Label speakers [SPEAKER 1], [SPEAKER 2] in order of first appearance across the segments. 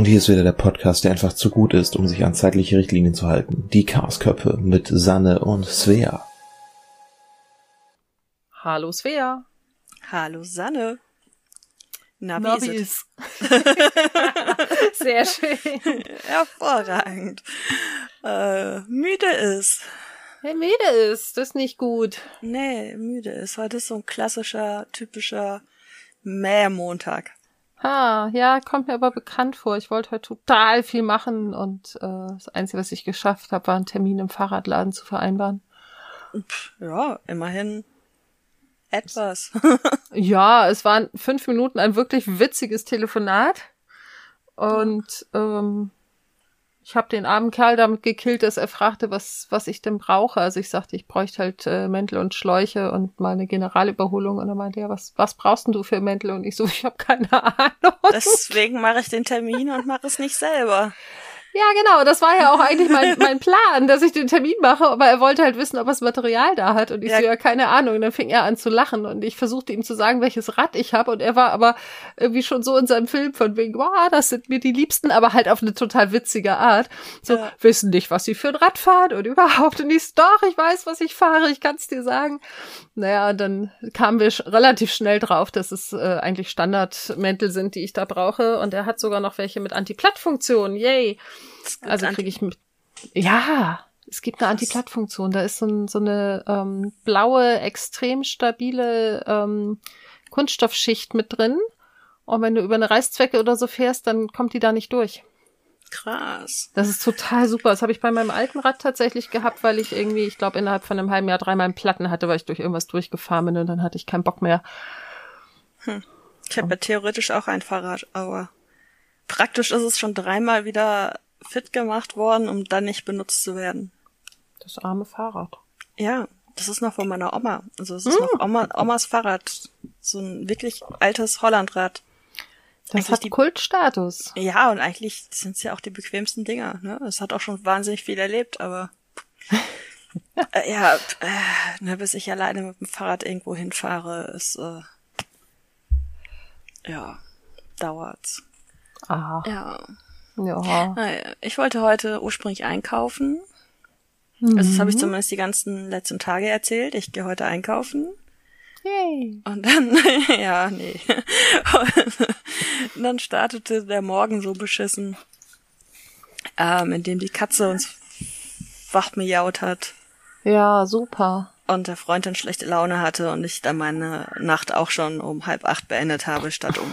[SPEAKER 1] Und hier ist wieder der Podcast, der einfach zu gut ist, um sich an zeitliche Richtlinien zu halten. Die Chaosköpfe mit Sanne und Svea.
[SPEAKER 2] Hallo Svea.
[SPEAKER 3] Hallo Sanne.
[SPEAKER 2] Na, wie, wie ist Sehr schön.
[SPEAKER 3] Hervorragend. Äh, müde ist.
[SPEAKER 2] Hey, müde ist, das ist nicht gut.
[SPEAKER 3] Nee, müde ist. Heute ist so ein klassischer, typischer Mähmontag.
[SPEAKER 2] Ah, ja, kommt mir aber bekannt vor. Ich wollte heute total viel machen und äh, das Einzige, was ich geschafft habe, war einen Termin im Fahrradladen zu vereinbaren.
[SPEAKER 3] Ja, immerhin etwas.
[SPEAKER 2] ja, es waren fünf Minuten ein wirklich witziges Telefonat. Und ähm, ich habe den armen Kerl damit gekillt, dass er fragte, was, was ich denn brauche. Also ich sagte, ich bräuchte halt äh, Mäntel und Schläuche und mal eine Generalüberholung. Und er meinte, ja, was, was brauchst denn du für Mäntel? Und ich so, ich habe keine Ahnung.
[SPEAKER 3] Deswegen mache ich den Termin und mache es nicht selber.
[SPEAKER 2] Ja, genau. Das war ja auch eigentlich mein, mein Plan, dass ich den Termin mache, aber er wollte halt wissen, ob er das Material da hat. Und ich ja. so, ja, keine Ahnung. Und dann fing er an zu lachen und ich versuchte ihm zu sagen, welches Rad ich habe. Und er war aber irgendwie schon so in seinem Film von wegen, wow, das sind mir die Liebsten, aber halt auf eine total witzige Art. So, ja. wissen nicht, was sie für ein Rad fahren und überhaupt. Und ich so, doch, ich weiß, was ich fahre, ich kann es dir sagen. Naja, dann kamen wir relativ schnell drauf, dass es äh, eigentlich Standardmäntel sind, die ich da brauche. Und er hat sogar noch welche mit Anti-Platt-Funktion. Yay. Also kriege ich mit. Ja, es gibt eine Anti-Platt-Funktion. Da ist so, ein, so eine ähm, blaue, extrem stabile ähm, Kunststoffschicht mit drin. Und wenn du über eine Reißzwecke oder so fährst, dann kommt die da nicht durch.
[SPEAKER 3] Krass.
[SPEAKER 2] Das ist total super. Das habe ich bei meinem alten Rad tatsächlich gehabt, weil ich irgendwie, ich glaube, innerhalb von einem halben Jahr dreimal einen Platten hatte, weil ich durch irgendwas durchgefahren bin und dann hatte ich keinen Bock mehr.
[SPEAKER 3] Hm. Ich habe ja theoretisch auch ein Fahrrad, aber praktisch ist es schon dreimal wieder fit gemacht worden, um dann nicht benutzt zu werden.
[SPEAKER 2] Das arme Fahrrad.
[SPEAKER 3] Ja, das ist noch von meiner Oma. Also es ist mm. noch Oma, Omas Fahrrad. So ein wirklich altes Hollandrad.
[SPEAKER 2] Das eigentlich hat die, Kultstatus.
[SPEAKER 3] Ja, und eigentlich sind es ja auch die bequemsten Dinger. Ne? Es hat auch schon wahnsinnig viel erlebt, aber äh, ja, äh, ne, bis ich alleine mit dem Fahrrad irgendwo hinfahre, ist äh, ja dauert's.
[SPEAKER 2] Aha.
[SPEAKER 3] Ja.
[SPEAKER 2] Ja.
[SPEAKER 3] Ich wollte heute ursprünglich einkaufen. Mhm. Also das habe ich zumindest die ganzen letzten Tage erzählt. Ich gehe heute einkaufen.
[SPEAKER 2] Yay.
[SPEAKER 3] Und dann, ja, nee. Und dann startete der Morgen so beschissen, ähm, indem die Katze uns wach miaut hat.
[SPEAKER 2] Ja, super.
[SPEAKER 3] Und der Freund dann schlechte Laune hatte und ich dann meine Nacht auch schon um halb acht beendet habe, statt um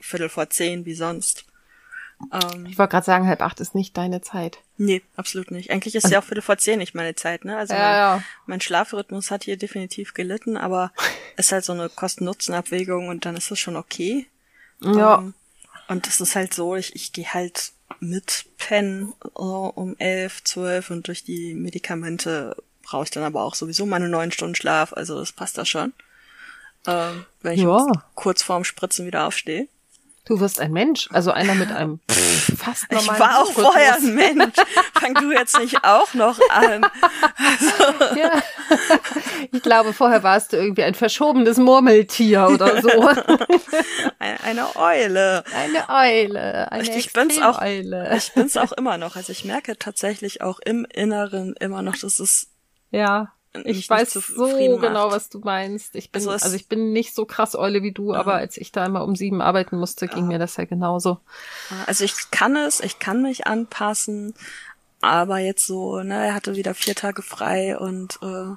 [SPEAKER 3] Viertel vor zehn wie sonst.
[SPEAKER 2] Ähm, ich wollte gerade sagen, halb acht ist nicht deine Zeit.
[SPEAKER 3] Nee, absolut nicht. Eigentlich ist also, ja auch Viertel vor zehn nicht meine Zeit, ne? Also
[SPEAKER 2] ja,
[SPEAKER 3] mein,
[SPEAKER 2] ja.
[SPEAKER 3] mein Schlafrhythmus hat hier definitiv gelitten, aber es ist halt so eine Kosten-Nutzen-Abwägung und dann ist das schon okay.
[SPEAKER 2] Ja. Um,
[SPEAKER 3] ähm, und das ist halt so, ich, ich gehe halt mit Pen uh, um elf, zwölf und durch die Medikamente brauche ich dann aber auch sowieso meine neun Stunden Schlaf, also das passt da schon. Ähm, wenn ich
[SPEAKER 2] ja.
[SPEAKER 3] kurz vorm Spritzen wieder aufstehe.
[SPEAKER 2] Du wirst ein Mensch, also einer mit einem fast normalen
[SPEAKER 3] Ich war auch vorher ein Mensch. Fang du jetzt nicht auch noch an. Also.
[SPEAKER 2] Ja. Ich glaube, vorher warst du irgendwie ein verschobenes Murmeltier oder so.
[SPEAKER 3] Eine Eule.
[SPEAKER 2] Eine Eule. Eine
[SPEAKER 3] ich bin's auch. Eule. Ich bin's auch immer noch. Also ich merke tatsächlich auch im Inneren immer noch, dass es
[SPEAKER 2] ja ich weiß so genau, was du meinst. Ich bin, also, also, ich bin nicht so krass Eule wie du, ja. aber als ich da immer um sieben arbeiten musste, ging ja. mir das ja genauso.
[SPEAKER 3] Also ich kann es, ich kann mich anpassen, aber jetzt so, ne, er hatte wieder vier Tage frei und äh,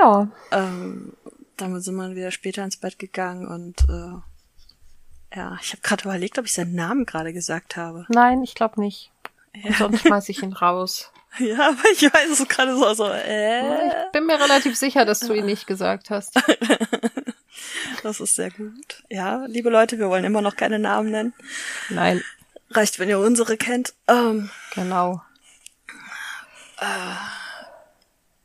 [SPEAKER 2] ja.
[SPEAKER 3] Ähm, dann sind wir wieder später ins Bett gegangen und äh, ja, ich habe gerade überlegt, ob ich seinen Namen gerade gesagt habe.
[SPEAKER 2] Nein, ich glaube nicht. Ja. sonst schmeiß ich ihn raus.
[SPEAKER 3] Ja, aber ich weiß es gerade so, so, äh.
[SPEAKER 2] Ich bin mir relativ sicher, dass du ihn nicht gesagt hast.
[SPEAKER 3] das ist sehr gut. Ja, liebe Leute, wir wollen immer noch keine Namen nennen.
[SPEAKER 2] Nein.
[SPEAKER 3] Reicht, wenn ihr unsere kennt. Ähm,
[SPEAKER 2] genau.
[SPEAKER 3] Äh,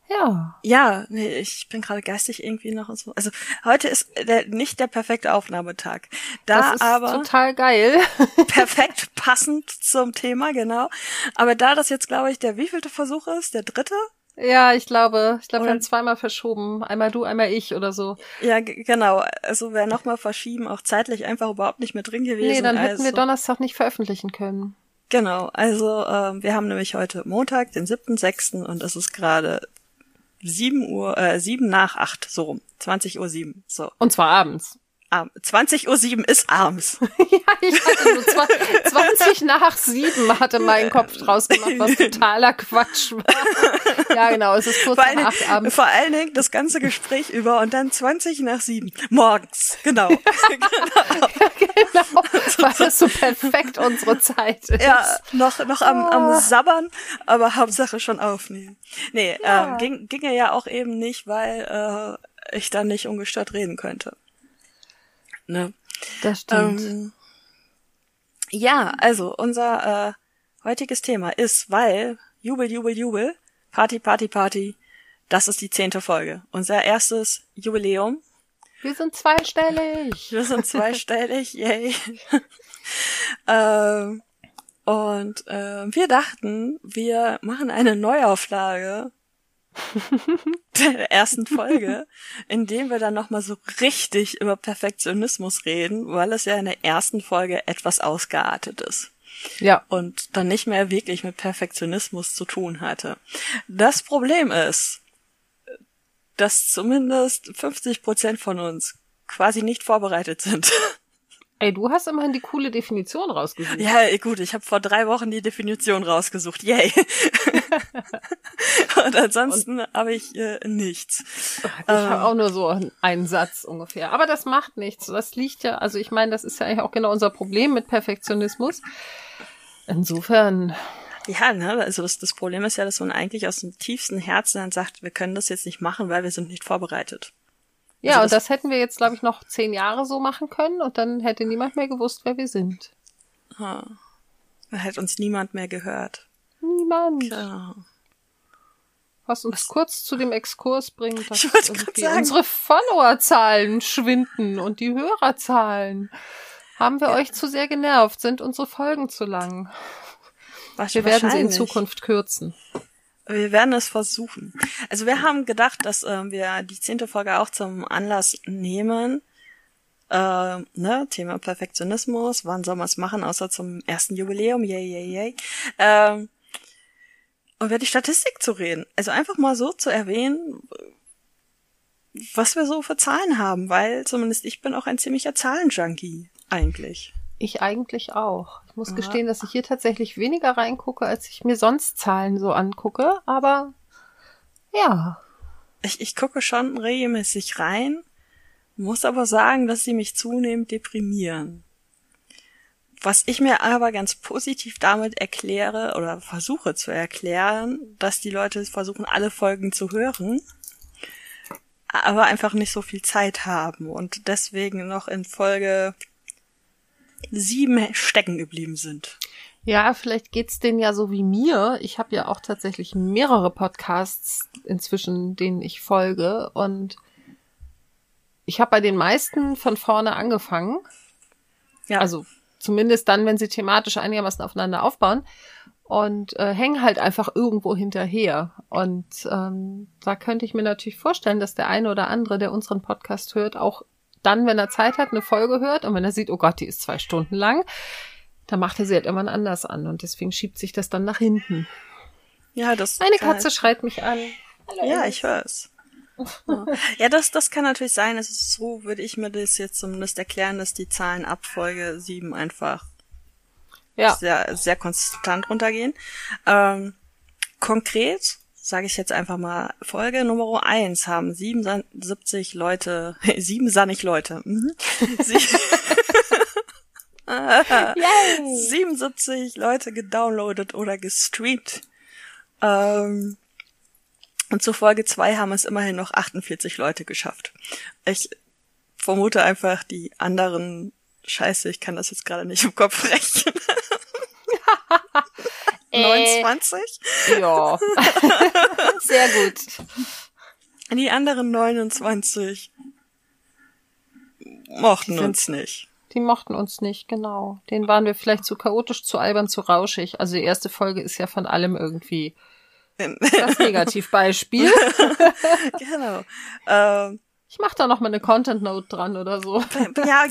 [SPEAKER 2] ja.
[SPEAKER 3] Ja, nee, ich bin gerade geistig irgendwie noch so. Also heute ist der, nicht der perfekte Aufnahmetag. Da
[SPEAKER 2] das ist
[SPEAKER 3] aber
[SPEAKER 2] total geil.
[SPEAKER 3] perfekt passend zum Thema, genau. Aber da das jetzt, glaube ich, der wievielte Versuch ist, der dritte
[SPEAKER 2] Ja, ich glaube, ich glaube, wir haben zweimal verschoben. Einmal du, einmal ich oder so.
[SPEAKER 3] Ja, genau. Also wäre nochmal verschieben, auch zeitlich einfach überhaupt nicht mehr drin gewesen.
[SPEAKER 2] Nee, dann hätten
[SPEAKER 3] also,
[SPEAKER 2] wir Donnerstag nicht veröffentlichen können.
[SPEAKER 3] Genau, also ähm, wir haben nämlich heute Montag, den 7.6. und es ist gerade 7 Uhr, äh, 7 nach 8, so rum. 20 Uhr 7, so.
[SPEAKER 2] Und zwar abends.
[SPEAKER 3] 20 Uhr 7 ist abends.
[SPEAKER 2] ja, ich hatte so 20 nach 7 hatte mein Kopf draus gemacht, was totaler Quatsch war. Ja, genau, es ist kurz vor nach 8 abends.
[SPEAKER 3] Vor allen Dingen das ganze Gespräch über und dann 20 nach 7 morgens, genau.
[SPEAKER 2] genau. genau, weil das so perfekt unsere Zeit ist.
[SPEAKER 3] Ja, noch, noch am, am ah. Sabbern, aber Hauptsache schon aufnehmen. Nee, ja. ähm, ging, ging ja auch eben nicht, weil äh, ich dann nicht ungestört reden könnte. Ne?
[SPEAKER 2] Das stimmt. Ähm,
[SPEAKER 3] ja, also unser äh, heutiges Thema ist, weil Jubel, Jubel, Jubel, Party, Party, Party, das ist die zehnte Folge. Unser erstes Jubiläum.
[SPEAKER 2] Wir sind zweistellig.
[SPEAKER 3] Wir sind zweistellig, yay. ähm, und äh, wir dachten, wir machen eine Neuauflage der ersten Folge, in dem wir dann nochmal so richtig über Perfektionismus reden, weil es ja in der ersten Folge etwas ausgeartet ist.
[SPEAKER 2] Ja.
[SPEAKER 3] Und dann nicht mehr wirklich mit Perfektionismus zu tun hatte. Das Problem ist, dass zumindest 50 Prozent von uns quasi nicht vorbereitet sind.
[SPEAKER 2] Ey, du hast immerhin die coole Definition rausgesucht.
[SPEAKER 3] Ja, gut, ich habe vor drei Wochen die Definition rausgesucht. Yay. Und ansonsten habe ich äh, nichts.
[SPEAKER 2] Ich ähm, habe auch nur so einen Satz ungefähr. Aber das macht nichts. Das liegt ja, also ich meine, das ist ja eigentlich auch genau unser Problem mit Perfektionismus. Insofern.
[SPEAKER 3] Ja, ne, also das, das Problem ist ja, dass man eigentlich aus dem tiefsten Herzen dann sagt, wir können das jetzt nicht machen, weil wir sind nicht vorbereitet.
[SPEAKER 2] Ja, also das, und das hätten wir jetzt, glaube ich, noch zehn Jahre so machen können und dann hätte niemand mehr gewusst, wer wir sind.
[SPEAKER 3] Ha. Dann hätte uns niemand mehr gehört.
[SPEAKER 2] Niemand. Ja. Was uns Was? kurz zu dem Exkurs bringt, dass unsere Followerzahlen schwinden und die Hörerzahlen. Haben wir ja. euch zu sehr genervt? Sind unsere Folgen zu lang? Wir werden sie in Zukunft kürzen.
[SPEAKER 3] Wir werden es versuchen. Also wir haben gedacht, dass äh, wir die zehnte Folge auch zum Anlass nehmen. Äh, ne, Thema Perfektionismus. Wann soll man es machen, außer zum ersten Jubiläum? Yay, yay, yay. Äh, und über die Statistik zu reden. Also einfach mal so zu erwähnen, was wir so für Zahlen haben, weil zumindest ich bin auch ein ziemlicher Zahlenjunkie eigentlich.
[SPEAKER 2] Ich eigentlich auch. Ich muss ja. gestehen, dass ich hier tatsächlich weniger reingucke, als ich mir sonst Zahlen so angucke, aber ja.
[SPEAKER 3] Ich, ich gucke schon regelmäßig rein, muss aber sagen, dass sie mich zunehmend deprimieren. Was ich mir aber ganz positiv damit erkläre oder versuche zu erklären, dass die Leute versuchen, alle Folgen zu hören, aber einfach nicht so viel Zeit haben und deswegen noch in Folge sieben stecken geblieben sind.
[SPEAKER 2] Ja, vielleicht geht's denen ja so wie mir. Ich habe ja auch tatsächlich mehrere Podcasts inzwischen, denen ich folge und ich habe bei den meisten von vorne angefangen. Ja. Also zumindest dann, wenn sie thematisch einigermaßen aufeinander aufbauen und äh, hängen halt einfach irgendwo hinterher. Und ähm, da könnte ich mir natürlich vorstellen, dass der eine oder andere, der unseren Podcast hört, auch dann, wenn er Zeit hat, eine Folge hört und wenn er sieht, oh Gott, die ist zwei Stunden lang, dann macht er sie halt immer anders an und deswegen schiebt sich das dann nach hinten.
[SPEAKER 3] Ja, das.
[SPEAKER 2] Meine Katze halt. schreit mich an.
[SPEAKER 3] Hallo, ja, ich höre es. ja, das, das kann natürlich sein. Es ist so, würde ich mir das jetzt zumindest erklären, dass die Zahlen ab Folge 7 einfach ja. sehr, sehr konstant runtergehen. Ähm, konkret sage ich jetzt einfach mal, Folge Nummer eins haben 77 Leute, siebensannig Leute, mhm. 77 Leute gedownloadet oder gestreamt. Ähm, und zu Folge zwei haben es immerhin noch 48 Leute geschafft. Ich vermute einfach, die anderen Scheiße, ich kann das jetzt gerade nicht im Kopf rechnen. 29?
[SPEAKER 2] Äh, ja. Sehr gut.
[SPEAKER 3] Die anderen 29 mochten sind, uns nicht.
[SPEAKER 2] Die mochten uns nicht, genau. Den waren wir vielleicht zu chaotisch, zu albern, zu rauschig. Also die erste Folge ist ja von allem irgendwie Das Negativbeispiel.
[SPEAKER 3] genau. Ähm,
[SPEAKER 2] ich mache da noch mal eine Content Note dran oder so.
[SPEAKER 3] ja,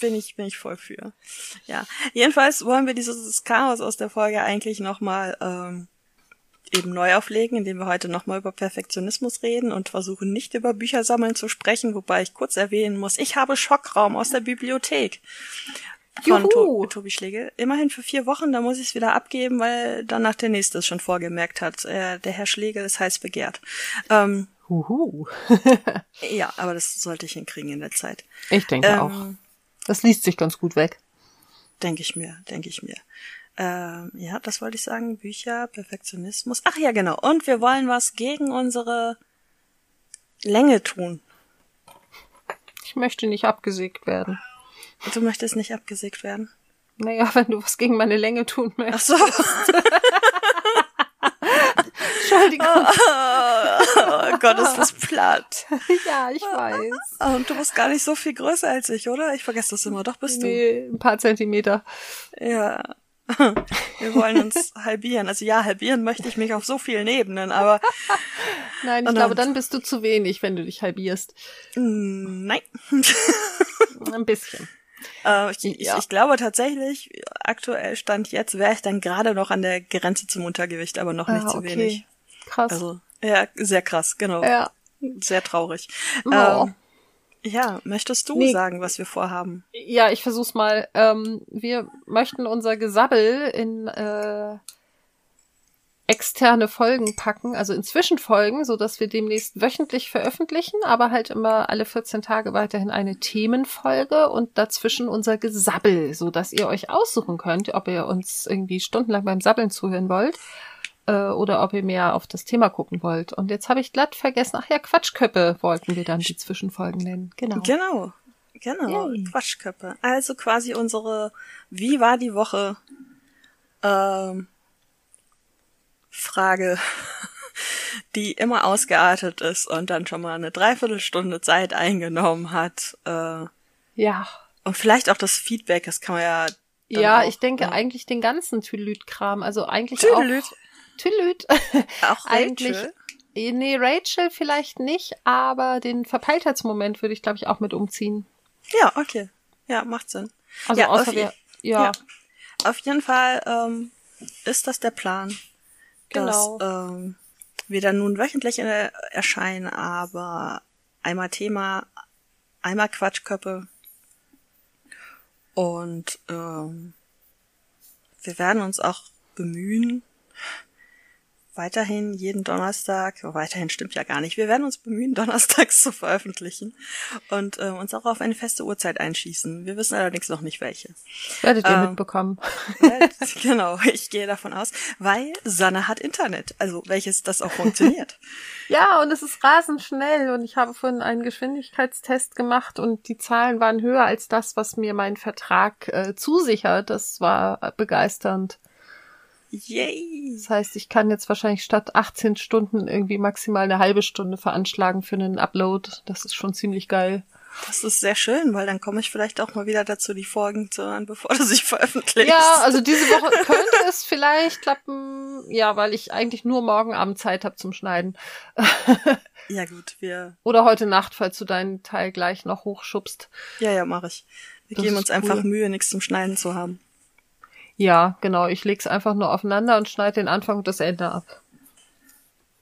[SPEAKER 3] bin ich bin ich voll für. Ja, jedenfalls wollen wir dieses Chaos aus der Folge eigentlich noch mal ähm, eben neu auflegen, indem wir heute nochmal über Perfektionismus reden und versuchen nicht über Büchersammeln zu sprechen, wobei ich kurz erwähnen muss, ich habe Schockraum aus der Bibliothek von to Tobi Schlegel. Immerhin für vier Wochen, da muss ich es wieder abgeben, weil danach der nächste es schon vorgemerkt hat. Äh, der Herr Schlegel ist heiß begehrt. Ähm,
[SPEAKER 2] Huhu.
[SPEAKER 3] ja, aber das sollte ich hinkriegen in der Zeit.
[SPEAKER 2] Ich denke ähm, auch. Das liest sich ganz gut weg.
[SPEAKER 3] Denke ich mir, denke ich mir. Ähm, ja, das wollte ich sagen. Bücher, Perfektionismus. Ach ja, genau. Und wir wollen was gegen unsere Länge tun.
[SPEAKER 2] Ich möchte nicht abgesägt werden.
[SPEAKER 3] Du möchtest nicht abgesägt werden?
[SPEAKER 2] Naja, wenn du was gegen meine Länge tun möchtest.
[SPEAKER 3] Ach so.
[SPEAKER 2] Entschuldigung.
[SPEAKER 3] Oh, oh, Gott, ist das platt.
[SPEAKER 2] ja, ich weiß.
[SPEAKER 3] Und du bist gar nicht so viel größer als ich, oder? Ich vergesse das immer. Doch bist
[SPEAKER 2] nee, du. ein paar Zentimeter.
[SPEAKER 3] Ja. Wir wollen uns halbieren. Also ja, halbieren möchte ich mich auf so vielen Ebenen, aber.
[SPEAKER 2] Nein, ich glaube, dann bist du zu wenig, wenn du dich halbierst.
[SPEAKER 3] Nein.
[SPEAKER 2] Ein bisschen.
[SPEAKER 3] Äh, ich, ich, ja. ich, glaube tatsächlich, aktuell stand jetzt, wäre ich dann gerade noch an der Grenze zum Untergewicht, aber noch nicht ah, zu okay. wenig.
[SPEAKER 2] Krass.
[SPEAKER 3] Also, ja, sehr krass, genau.
[SPEAKER 2] Ja.
[SPEAKER 3] Sehr traurig.
[SPEAKER 2] Oh. Ähm,
[SPEAKER 3] ja, möchtest du nee. sagen, was wir vorhaben?
[SPEAKER 2] Ja, ich versuch's mal. Ähm, wir möchten unser Gesabbel in äh, externe Folgen packen, also in Zwischenfolgen, so dass wir demnächst wöchentlich veröffentlichen, aber halt immer alle 14 Tage weiterhin eine Themenfolge und dazwischen unser Gesabbel, so dass ihr euch aussuchen könnt, ob ihr uns irgendwie stundenlang beim Sabbeln zuhören wollt äh, oder ob ihr mehr auf das Thema gucken wollt. Und jetzt habe ich glatt vergessen, ach ja, Quatschköppe wollten wir dann die Zwischenfolgen nennen. Genau.
[SPEAKER 3] Genau. Genau, Yay. Quatschköppe. Also quasi unsere Wie war die Woche ähm, Frage, die immer ausgeartet ist und dann schon mal eine Dreiviertelstunde Zeit eingenommen hat. Äh,
[SPEAKER 2] ja.
[SPEAKER 3] Und vielleicht auch das Feedback, das kann man ja.
[SPEAKER 2] Ja,
[SPEAKER 3] auch,
[SPEAKER 2] ich denke
[SPEAKER 3] ja.
[SPEAKER 2] eigentlich den ganzen Tülüt-Kram, also eigentlich
[SPEAKER 3] Tülüt.
[SPEAKER 2] auch Tülüt.
[SPEAKER 3] Auch
[SPEAKER 2] Eigentlich,
[SPEAKER 3] Rachel?
[SPEAKER 2] nee, Rachel vielleicht nicht, aber den Verpeiltheitsmoment würde ich, glaube ich, auch mit umziehen.
[SPEAKER 3] Ja, okay. Ja, macht Sinn.
[SPEAKER 2] Also
[SPEAKER 3] ja,
[SPEAKER 2] außer wir, ja.
[SPEAKER 3] ja. Auf jeden Fall ähm, ist das der Plan.
[SPEAKER 2] Genau.
[SPEAKER 3] Dass, ähm, wir dann nun wöchentlich äh, erscheinen, aber einmal Thema, einmal Quatschköppe. Und ähm, wir werden uns auch bemühen, weiterhin jeden Donnerstag, weiterhin stimmt ja gar nicht, wir werden uns bemühen, donnerstags zu veröffentlichen und äh, uns auch auf eine feste Uhrzeit einschießen. Wir wissen allerdings noch nicht welche.
[SPEAKER 2] Werdet ihr ähm, mitbekommen.
[SPEAKER 3] genau, ich gehe davon aus, weil Sanne hat Internet, also welches das auch funktioniert.
[SPEAKER 2] ja, und es ist rasend schnell und ich habe vorhin einen Geschwindigkeitstest gemacht und die Zahlen waren höher als das, was mir mein Vertrag äh, zusichert. Das war begeisternd.
[SPEAKER 3] Yay!
[SPEAKER 2] Das heißt, ich kann jetzt wahrscheinlich statt 18 Stunden irgendwie maximal eine halbe Stunde veranschlagen für einen Upload. Das ist schon ziemlich geil.
[SPEAKER 3] Das ist sehr schön, weil dann komme ich vielleicht auch mal wieder dazu, die Folgen zu hören, bevor du sie veröffentlichst.
[SPEAKER 2] Ja, also diese Woche könnte es vielleicht klappen, ja, weil ich eigentlich nur morgen Abend Zeit habe zum Schneiden.
[SPEAKER 3] ja gut, wir.
[SPEAKER 2] Oder heute Nacht, falls du deinen Teil gleich noch hochschubst.
[SPEAKER 3] Ja, ja, mache ich. Wir das geben uns cool. einfach Mühe, nichts zum Schneiden zu haben.
[SPEAKER 2] Ja, genau. Ich leg's einfach nur aufeinander und schneide den Anfang und das Ende ab.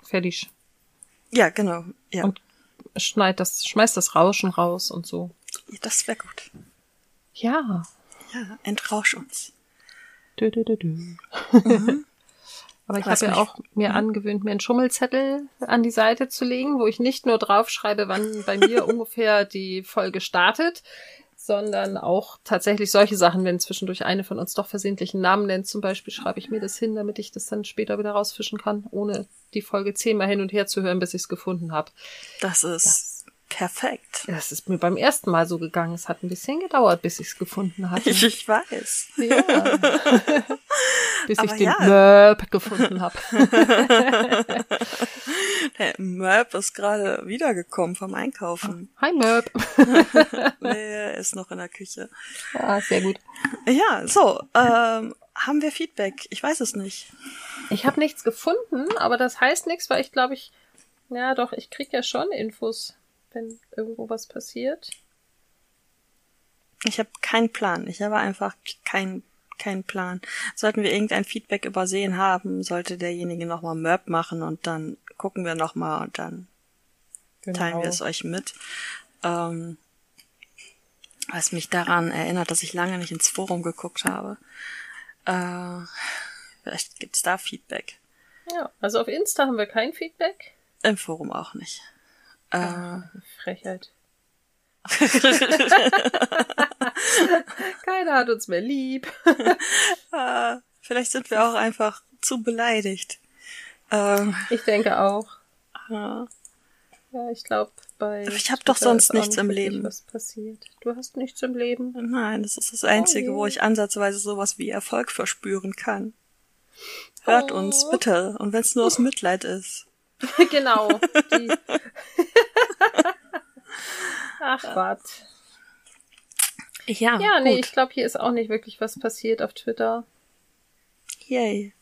[SPEAKER 2] Fertig.
[SPEAKER 3] Ja, genau. Ja.
[SPEAKER 2] Und schneid das, schmeiß das Rauschen raus und so.
[SPEAKER 3] Ja, das wäre gut.
[SPEAKER 2] Ja.
[SPEAKER 3] Ja, entrausch uns.
[SPEAKER 2] Dö, dö, dö, dö. Mhm. Aber ich habe ja auch mir mhm. angewöhnt, mir einen Schummelzettel an die Seite zu legen, wo ich nicht nur draufschreibe, wann bei mir ungefähr die Folge startet, sondern auch tatsächlich solche Sachen, wenn zwischendurch eine von uns doch versehentlich einen Namen nennt, zum Beispiel schreibe ich mir das hin, damit ich das dann später wieder rausfischen kann, ohne die Folge zehnmal hin und her zu hören, bis ich es gefunden habe.
[SPEAKER 3] Das ist das, perfekt.
[SPEAKER 2] Das ist mir beim ersten Mal so gegangen. Es hat ein bisschen gedauert, bis ich es gefunden hatte.
[SPEAKER 3] Ich, ich weiß.
[SPEAKER 2] Ja. bis Aber ich den ja. Möb gefunden habe.
[SPEAKER 3] Der Möb ist gerade wiedergekommen vom Einkaufen.
[SPEAKER 2] Hi Möb.
[SPEAKER 3] nee, er ist noch in der Küche.
[SPEAKER 2] Ja, sehr gut.
[SPEAKER 3] Ja, so, ähm, haben wir Feedback? Ich weiß es nicht.
[SPEAKER 2] Ich habe nichts gefunden, aber das heißt nichts, weil ich glaube ich, ja doch, ich krieg ja schon Infos, wenn irgendwo was passiert.
[SPEAKER 3] Ich habe keinen Plan. Ich habe einfach keinen keinen Plan. Sollten wir irgendein Feedback übersehen haben, sollte derjenige nochmal Merp machen und dann gucken wir nochmal und dann genau. teilen wir es euch mit. Ähm, was mich daran erinnert, dass ich lange nicht ins Forum geguckt habe. Äh, vielleicht gibt's da Feedback.
[SPEAKER 2] Ja, also auf Insta haben wir kein Feedback.
[SPEAKER 3] Im Forum auch nicht. Äh,
[SPEAKER 2] ah, Frechheit. Keiner hat uns mehr lieb.
[SPEAKER 3] ah, vielleicht sind wir auch einfach zu beleidigt. Ähm,
[SPEAKER 2] ich denke auch. Ah. Ja, ich glaube, bei.
[SPEAKER 3] Aber ich habe doch sonst nichts im Leben.
[SPEAKER 2] Was passiert? Du hast nichts im Leben?
[SPEAKER 3] Nein, das ist das Einzige, oh, wo ich ansatzweise sowas wie Erfolg verspüren kann. Hört oh. uns bitte. Und wenn es nur aus Mitleid ist.
[SPEAKER 2] genau. Ach Gott.
[SPEAKER 3] Ja,
[SPEAKER 2] ja nee, ich glaube, hier ist auch nicht wirklich was passiert auf Twitter.
[SPEAKER 3] Yay.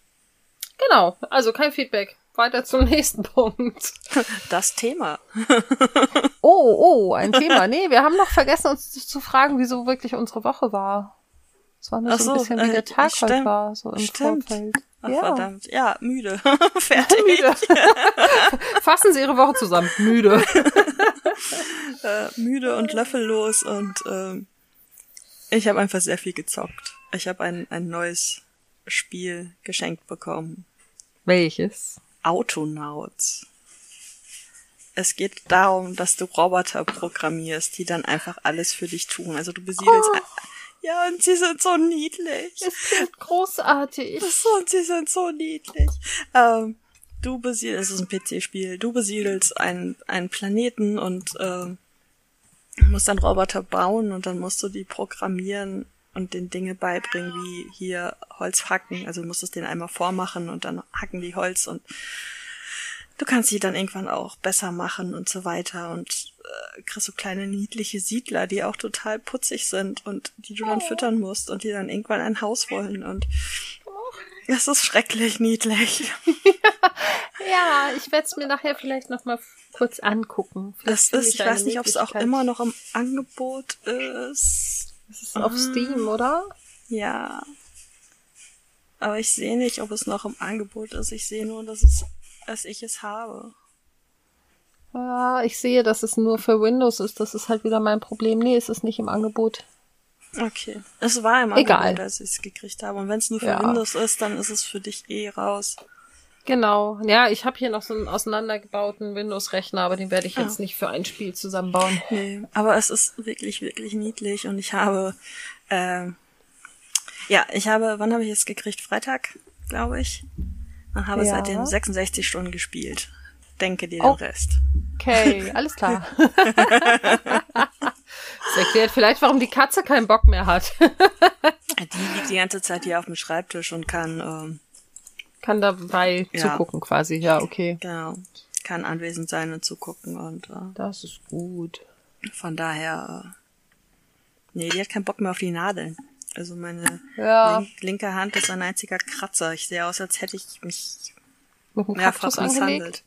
[SPEAKER 2] Genau, also kein Feedback. Weiter zum nächsten Punkt.
[SPEAKER 3] Das Thema.
[SPEAKER 2] oh, oh, ein Thema. Nee, wir haben noch vergessen, uns zu fragen, wieso wirklich unsere Woche war. Es war nur so, so, ein bisschen, wie der äh, Tag stimmt, heute war, so im stimmt. Vorfeld.
[SPEAKER 3] Ach, ja. verdammt. Ja, müde. Fertig. müde.
[SPEAKER 2] Fassen Sie Ihre Woche zusammen. Müde.
[SPEAKER 3] äh, müde und löffellos und ähm, ich habe einfach sehr viel gezockt. Ich habe ein, ein neues Spiel geschenkt bekommen.
[SPEAKER 2] Welches?
[SPEAKER 3] Autonauts. Es geht darum, dass du Roboter programmierst, die dann einfach alles für dich tun. Also du besiedelst. Oh. Ja, und sie sind so niedlich.
[SPEAKER 2] Es klingt großartig.
[SPEAKER 3] Und sie sind so niedlich. Ähm, du besiedelst, es ist ein PC-Spiel, du besiedelst einen, einen Planeten und ähm, musst dann Roboter bauen und dann musst du die programmieren und den Dinge beibringen, wie hier Holz hacken. Also du musst es denen einmal vormachen und dann hacken die Holz und du kannst sie dann irgendwann auch besser machen und so weiter und äh, kriegst so kleine niedliche Siedler, die auch total putzig sind und die du dann oh. füttern musst und die dann irgendwann ein Haus wollen und es ist schrecklich niedlich.
[SPEAKER 2] ja, ich werde es mir nachher vielleicht noch mal kurz angucken.
[SPEAKER 3] Vielleicht das ist, ich weiß nicht, ob es auch immer noch im Angebot ist.
[SPEAKER 2] Es ist auf Steam, oder?
[SPEAKER 3] Ja. Aber ich sehe nicht, ob es noch im Angebot ist. Ich sehe nur, dass es, dass ich es habe.
[SPEAKER 2] Ja, ich sehe, dass es nur für Windows ist. Das ist halt wieder mein Problem. Nee, es ist nicht im Angebot.
[SPEAKER 3] Okay. Es war im Egal. Angebot, als ich es gekriegt habe. Und wenn es nur für ja. Windows ist, dann ist es für dich eh raus.
[SPEAKER 2] Genau. Ja, ich habe hier noch so einen auseinandergebauten Windows-Rechner, aber den werde ich jetzt ah. nicht für ein Spiel zusammenbauen.
[SPEAKER 3] Nee, aber es ist wirklich, wirklich niedlich und ich habe, äh, ja, ich habe, wann habe ich es gekriegt? Freitag, glaube ich. Und habe ja. seitdem 66 Stunden gespielt. Denke dir oh. den Rest.
[SPEAKER 2] Okay, alles klar. das erklärt vielleicht, warum die Katze keinen Bock mehr hat.
[SPEAKER 3] die liegt die ganze Zeit hier auf dem Schreibtisch und kann ähm,
[SPEAKER 2] kann dabei ja. zugucken quasi, ja, okay.
[SPEAKER 3] Genau. Kann anwesend sein und zugucken und äh,
[SPEAKER 2] Das ist gut.
[SPEAKER 3] Von daher, äh, nee, die hat keinen Bock mehr auf die Nadeln. Also meine
[SPEAKER 2] ja. link
[SPEAKER 3] linke Hand ist ein einziger Kratzer. Ich sehe aus, als hätte ich mich
[SPEAKER 2] mehrfach misshandelt.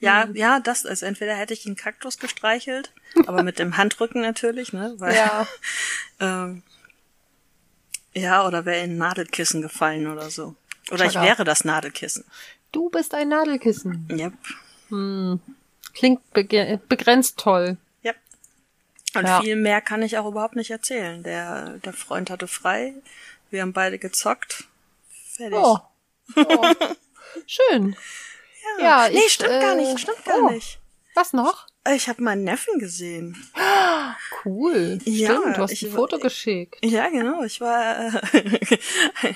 [SPEAKER 3] Ja, mhm. ja, das ist. Entweder hätte ich einen Kaktus gestreichelt, aber mit dem Handrücken natürlich, ne? Weil,
[SPEAKER 2] ja.
[SPEAKER 3] ähm, ja, oder wäre in ein Nadelkissen gefallen oder so. Oder ich wäre das Nadelkissen.
[SPEAKER 2] Du bist ein Nadelkissen.
[SPEAKER 3] Yep.
[SPEAKER 2] Hm. Klingt be begrenzt toll.
[SPEAKER 3] Und ja. viel mehr kann ich auch überhaupt nicht erzählen. Der, der Freund hatte frei. Wir haben beide gezockt. Fertig.
[SPEAKER 2] Oh. oh. Schön.
[SPEAKER 3] Ja. ja nee, ich, stimmt äh, gar nicht. Stimmt gar oh. nicht.
[SPEAKER 2] Was noch?
[SPEAKER 3] Ich habe meinen Neffen gesehen.
[SPEAKER 2] Cool. Ja, Stimmt, du hast ich, ein Foto geschickt.
[SPEAKER 3] Ja, genau. Ich war äh,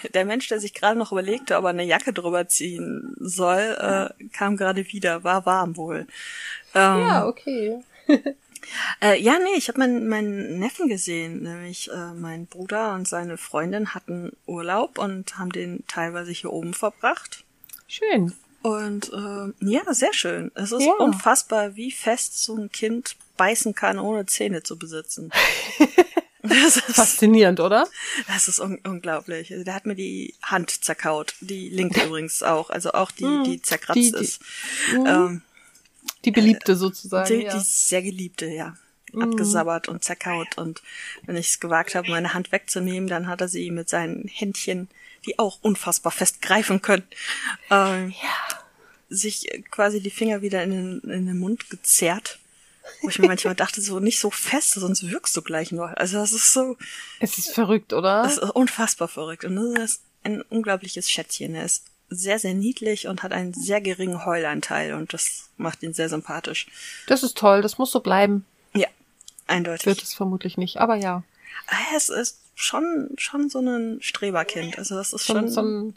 [SPEAKER 3] der Mensch, der sich gerade noch überlegte, ob er eine Jacke drüber ziehen soll, äh, kam gerade wieder. War warm wohl.
[SPEAKER 2] Ähm, ja, okay.
[SPEAKER 3] äh, ja, nee, ich habe meinen, meinen Neffen gesehen, nämlich äh, mein Bruder und seine Freundin hatten Urlaub und haben den teilweise hier oben verbracht.
[SPEAKER 2] Schön.
[SPEAKER 3] Und äh, ja, sehr schön. Es ist ja. unfassbar, wie fest so ein Kind beißen kann, ohne Zähne zu besitzen.
[SPEAKER 2] Das ist faszinierend, oder?
[SPEAKER 3] Das ist un unglaublich. Also der hat mir die Hand zerkaut. Die linke übrigens auch. Also auch die, hm. die zerkratzt die, die, ist.
[SPEAKER 2] Hm. Ähm, die beliebte sozusagen.
[SPEAKER 3] Die, ja. die sehr geliebte, ja. Mhm. Abgesabbert und zerkaut. Und wenn ich es gewagt habe, meine Hand wegzunehmen, dann hat er sie mit seinen Händchen, die auch unfassbar fest greifen können, ähm, ja. sich quasi die Finger wieder in den, in den Mund gezerrt wo ich mir manchmal dachte, so nicht so fest, sonst wirkst du gleich nur. Also das ist so.
[SPEAKER 2] Es ist verrückt, oder?
[SPEAKER 3] Das ist unfassbar verrückt. Und das ist ein unglaubliches Schätzchen. Er ist sehr, sehr niedlich und hat einen sehr geringen Heulanteil und das macht ihn sehr sympathisch.
[SPEAKER 2] Das ist toll, das muss so bleiben.
[SPEAKER 3] Ja, eindeutig.
[SPEAKER 2] Wird es vermutlich nicht, aber ja.
[SPEAKER 3] Ah, es ist schon, schon so ein Streberkind. Also das ist schon.
[SPEAKER 2] So ein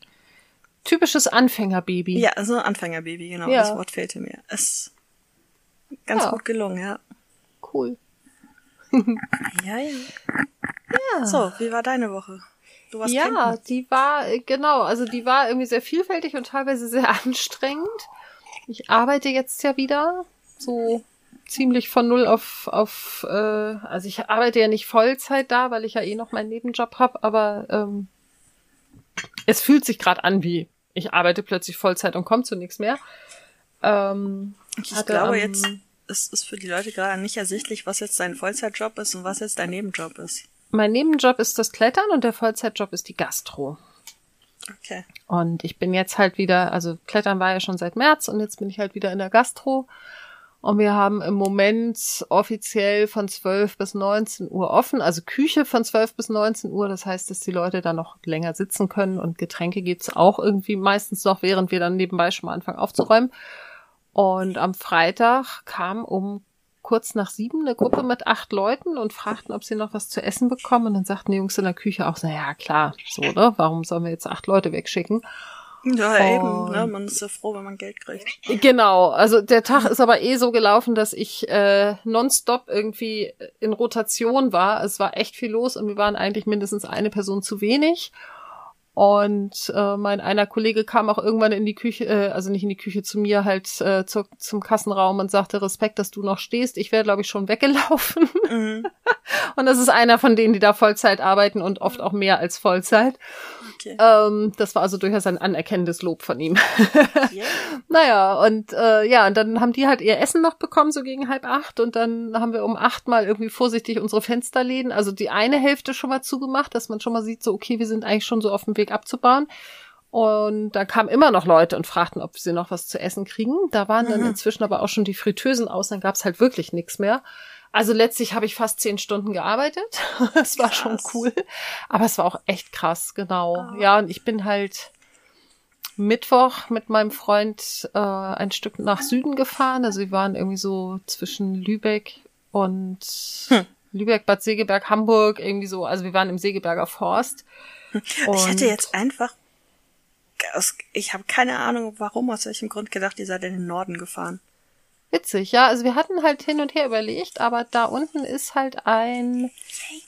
[SPEAKER 2] typisches Anfängerbaby.
[SPEAKER 3] Ja, so ein Anfängerbaby, genau. Ja. Das Wort fehlte mir. Es Ganz ja. gut gelungen, ja.
[SPEAKER 2] Cool.
[SPEAKER 3] ja, ja. Ja. So, wie war deine Woche?
[SPEAKER 2] Du warst ja, campen. die war, genau, also die war irgendwie sehr vielfältig und teilweise sehr anstrengend. Ich arbeite jetzt ja wieder so ziemlich von null auf, auf äh, also ich arbeite ja nicht Vollzeit da, weil ich ja eh noch meinen Nebenjob habe, aber ähm, es fühlt sich gerade an wie ich arbeite plötzlich Vollzeit und komme zu nichts mehr. Ähm,
[SPEAKER 3] ich hatte, glaube, jetzt ist es für die Leute gerade nicht ersichtlich, was jetzt dein Vollzeitjob ist und was jetzt dein Nebenjob ist.
[SPEAKER 2] Mein Nebenjob ist das Klettern und der Vollzeitjob ist die Gastro.
[SPEAKER 3] Okay.
[SPEAKER 2] Und ich bin jetzt halt wieder, also Klettern war ja schon seit März und jetzt bin ich halt wieder in der Gastro. Und wir haben im Moment offiziell von 12 bis 19 Uhr offen, also Küche von 12 bis 19 Uhr. Das heißt, dass die Leute da noch länger sitzen können und Getränke gibt's auch irgendwie meistens noch, während wir dann nebenbei schon mal anfangen aufzuräumen. Und am Freitag kam um kurz nach sieben eine Gruppe mit acht Leuten und fragten, ob sie noch was zu essen bekommen. Und dann sagten die Jungs in der Küche auch, na ja, klar, so, ne? Warum sollen wir jetzt acht Leute wegschicken?
[SPEAKER 3] Ja, und eben, ne? Man ist ja froh, wenn man Geld kriegt.
[SPEAKER 2] Genau, also der Tag ist aber eh so gelaufen, dass ich äh, nonstop irgendwie in Rotation war. Es war echt viel los und wir waren eigentlich mindestens eine Person zu wenig. Und äh, mein einer Kollege kam auch irgendwann in die Küche, äh, also nicht in die Küche zu mir, halt äh, zu, zum Kassenraum und sagte, Respekt, dass du noch stehst. Ich wäre, glaube ich, schon weggelaufen. Mhm. und das ist einer von denen, die da Vollzeit arbeiten und oft auch mehr als Vollzeit. Okay. Ähm, das war also durchaus ein anerkennendes Lob von ihm. yeah. Naja, und äh, ja, und dann haben die halt ihr Essen noch bekommen, so gegen halb acht. Und dann haben wir um acht mal irgendwie vorsichtig unsere Fensterläden, also die eine Hälfte schon mal zugemacht, dass man schon mal sieht, so, okay, wir sind eigentlich schon so auf dem Weg Weg abzubauen. Und da kamen immer noch Leute und fragten, ob sie noch was zu essen kriegen. Da waren dann mhm. inzwischen aber auch schon die Fritteusen aus, dann gab's halt wirklich nichts mehr. Also letztlich habe ich fast zehn Stunden gearbeitet. Das war krass. schon cool. Aber es war auch echt krass, genau. Oh. Ja, und ich bin halt Mittwoch mit meinem Freund äh, ein Stück nach Süden gefahren. Also wir waren irgendwie so zwischen Lübeck und hm. Lübeck, Bad Segeberg, Hamburg, irgendwie so. Also wir waren im Segeberger Forst.
[SPEAKER 3] Und ich hätte jetzt einfach, ich habe keine Ahnung, warum, aus welchem Grund gedacht, ihr seid in den Norden gefahren.
[SPEAKER 2] Witzig, ja. Also wir hatten halt hin und her überlegt, aber da unten ist halt ein,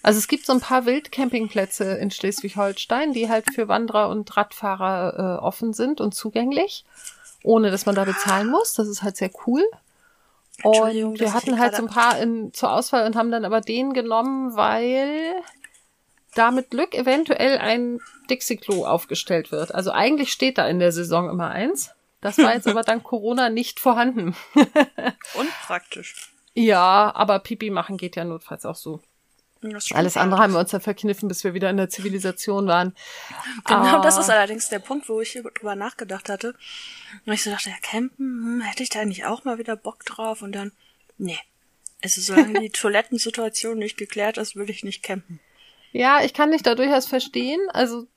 [SPEAKER 2] also es gibt so ein paar Wildcampingplätze in Schleswig-Holstein, die halt für Wanderer und Radfahrer äh, offen sind und zugänglich, ohne dass man da bezahlen muss. Das ist halt sehr cool. Und wir hatten halt so ein paar in, zur Auswahl und haben dann aber den genommen, weil da mit Glück eventuell ein Dixie-Klo aufgestellt wird. Also eigentlich steht da in der Saison immer eins. Das war jetzt aber dank Corona nicht vorhanden.
[SPEAKER 3] Unpraktisch.
[SPEAKER 2] Ja, aber Pipi machen geht ja notfalls auch so. Alles andere haben wir uns dann verkniffen, bis wir wieder in der Zivilisation waren.
[SPEAKER 3] Genau, ah. das ist allerdings der Punkt, wo ich drüber nachgedacht hatte. Und ich so dachte, ja, campen, hm, hätte ich da eigentlich auch mal wieder Bock drauf? Und dann, nee. Also solange die Toilettensituation nicht geklärt ist, würde ich nicht campen.
[SPEAKER 2] Ja, ich kann dich da durchaus verstehen. Also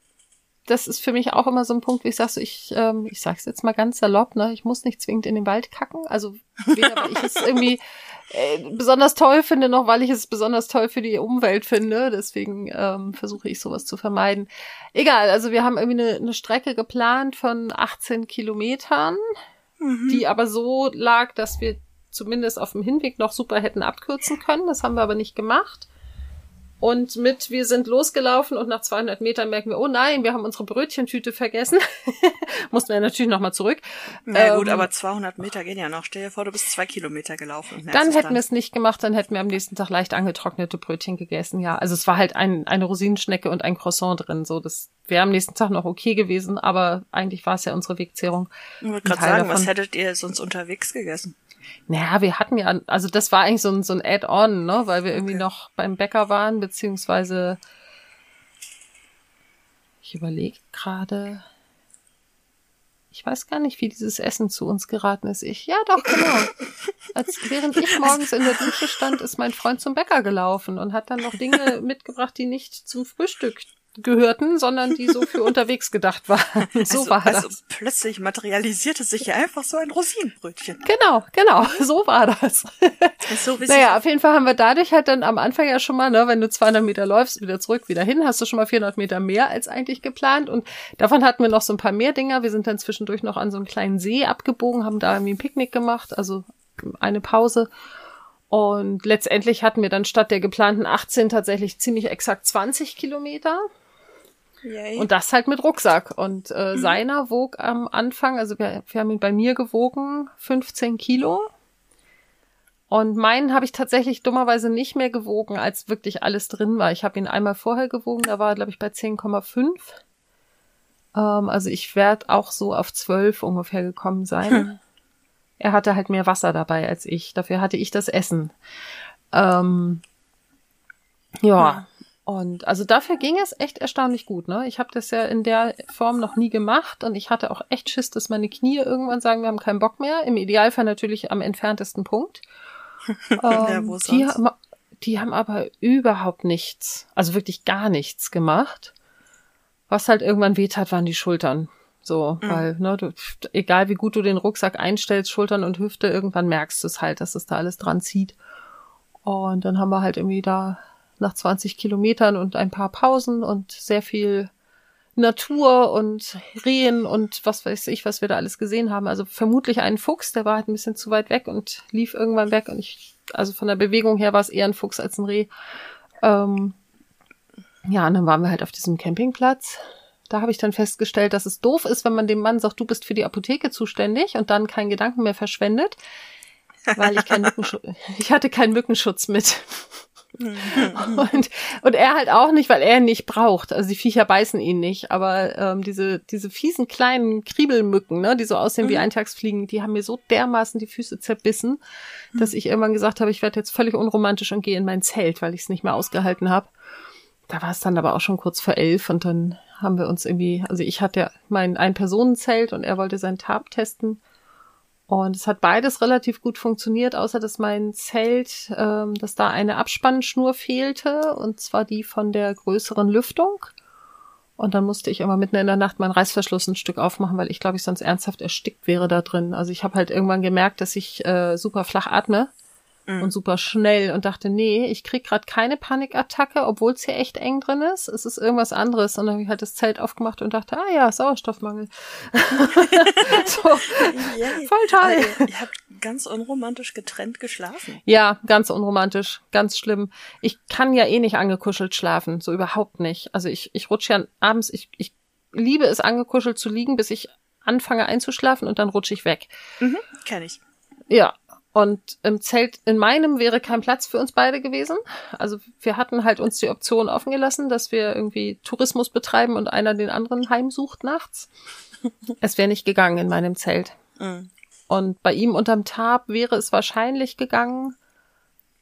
[SPEAKER 2] das ist für mich auch immer so ein Punkt, wie ich sag, so ich, ähm, ich sag's jetzt mal ganz salopp, ne, ich muss nicht zwingend in den Wald kacken. Also weder weil ich es irgendwie äh, besonders toll finde, noch weil ich es besonders toll für die Umwelt finde. Deswegen ähm, versuche ich sowas zu vermeiden. Egal, also wir haben irgendwie eine, eine Strecke geplant von 18 Kilometern, mhm. die aber so lag, dass wir zumindest auf dem Hinweg noch super hätten abkürzen können. Das haben wir aber nicht gemacht. Und mit, wir sind losgelaufen und nach 200 Metern merken wir, oh nein, wir haben unsere Brötchentüte vergessen. Mussten wir natürlich nochmal zurück.
[SPEAKER 3] Na gut, ähm, aber 200 Meter gehen ja noch. Stell dir vor, du bist zwei Kilometer gelaufen.
[SPEAKER 2] dann hätten wir es nicht gemacht, dann hätten wir am nächsten Tag leicht angetrocknete Brötchen gegessen, ja. Also es war halt ein, eine Rosinenschnecke und ein Croissant drin, so. Das wäre am nächsten Tag noch okay gewesen, aber eigentlich war es ja unsere Wegzehrung.
[SPEAKER 3] Ich wollte gerade sagen, davon. was hättet ihr sonst unterwegs gegessen?
[SPEAKER 2] Naja, wir hatten ja, also das war eigentlich so ein, so ein Add-on, ne, weil wir irgendwie okay. noch beim Bäcker waren, beziehungsweise ich überlege gerade, ich weiß gar nicht, wie dieses Essen zu uns geraten ist. Ich, ja doch, genau. Als, während ich morgens in der Dusche stand, ist mein Freund zum Bäcker gelaufen und hat dann noch Dinge mitgebracht, die nicht zum Frühstück gehörten, sondern die so für unterwegs gedacht waren. So
[SPEAKER 3] also,
[SPEAKER 2] war
[SPEAKER 3] also das. plötzlich materialisierte sich ja einfach so ein Rosinenbrötchen.
[SPEAKER 2] Genau, genau, so war das. das so naja, auf jeden Fall haben wir dadurch halt dann am Anfang ja schon mal, ne, wenn du 200 Meter läufst, wieder zurück, wieder hin, hast du schon mal 400 Meter mehr als eigentlich geplant und davon hatten wir noch so ein paar mehr Dinger. Wir sind dann zwischendurch noch an so einen kleinen See abgebogen, haben da irgendwie ein Picknick gemacht, also eine Pause und letztendlich hatten wir dann statt der geplanten 18 tatsächlich ziemlich exakt 20 Kilometer. Yay. Und das halt mit Rucksack. Und äh, mhm. seiner wog am Anfang, also wir, wir haben ihn bei mir gewogen, 15 Kilo. Und meinen habe ich tatsächlich dummerweise nicht mehr gewogen, als wirklich alles drin war. Ich habe ihn einmal vorher gewogen, da war er, glaube ich, bei 10,5. Ähm, also ich werde auch so auf 12 ungefähr gekommen sein. Hm. Er hatte halt mehr Wasser dabei als ich. Dafür hatte ich das Essen. Ähm, ja. Und also dafür ging es echt erstaunlich gut. Ne? Ich habe das ja in der Form noch nie gemacht und ich hatte auch echt Schiss, dass meine Knie irgendwann sagen, wir haben keinen Bock mehr. Im Idealfall natürlich am entferntesten Punkt. ähm, ja, die, haben, die haben aber überhaupt nichts, also wirklich gar nichts gemacht. Was halt irgendwann wehtat, waren die Schultern. So, mhm. weil, ne, du, egal wie gut du den Rucksack einstellst, Schultern und Hüfte, irgendwann merkst du es halt, dass es da alles dran zieht. Und dann haben wir halt irgendwie da nach 20 Kilometern und ein paar Pausen und sehr viel Natur und Rehen und was weiß ich, was wir da alles gesehen haben. Also vermutlich ein Fuchs, der war halt ein bisschen zu weit weg und lief irgendwann weg und ich, also von der Bewegung her war es eher ein Fuchs als ein Reh. Ähm, ja, und dann waren wir halt auf diesem Campingplatz. Da habe ich dann festgestellt, dass es doof ist, wenn man dem Mann sagt, du bist für die Apotheke zuständig und dann keinen Gedanken mehr verschwendet, weil ich keinen Mückenschutz, ich hatte keinen Mückenschutz mit. Und, und er halt auch nicht, weil er ihn nicht braucht. Also die Viecher beißen ihn nicht, aber ähm, diese, diese fiesen kleinen Kriebelmücken, ne, die so aussehen mhm. wie Eintagsfliegen, die haben mir so dermaßen die Füße zerbissen, mhm. dass ich irgendwann gesagt habe, ich werde jetzt völlig unromantisch und gehe in mein Zelt, weil ich es nicht mehr ausgehalten habe. Da war es dann aber auch schon kurz vor elf und dann haben wir uns irgendwie, also ich hatte mein Ein-Personen-Zelt und er wollte sein Tab testen. Und es hat beides relativ gut funktioniert, außer dass mein Zelt, ähm, dass da eine Abspannschnur fehlte, und zwar die von der größeren Lüftung. Und dann musste ich immer mitten in der Nacht meinen Reißverschluss ein Stück aufmachen, weil ich glaube, ich sonst ernsthaft erstickt wäre da drin. Also ich habe halt irgendwann gemerkt, dass ich äh, super flach atme mhm. und super schnell und dachte, nee, ich krieg gerade keine Panikattacke, obwohl es hier echt eng drin ist. Es ist irgendwas anderes. Und dann habe ich halt das Zelt aufgemacht und dachte, ah ja, Sauerstoffmangel. so,
[SPEAKER 3] yeah. voll toll. Also, ihr habt ganz unromantisch getrennt geschlafen.
[SPEAKER 2] Ja, ganz unromantisch, ganz schlimm. Ich kann ja eh nicht angekuschelt schlafen, so überhaupt nicht. Also ich, ich rutsche ja abends, ich, ich liebe es angekuschelt zu liegen, bis ich anfange einzuschlafen und dann rutsche ich weg.
[SPEAKER 3] Mhm, kenn ich.
[SPEAKER 2] Ja, und im Zelt, in meinem wäre kein Platz für uns beide gewesen. Also wir hatten halt uns die Option offen gelassen, dass wir irgendwie Tourismus betreiben und einer den anderen heimsucht nachts. es wäre nicht gegangen in meinem Zelt. Mhm. Und bei ihm unterm Tab wäre es wahrscheinlich gegangen,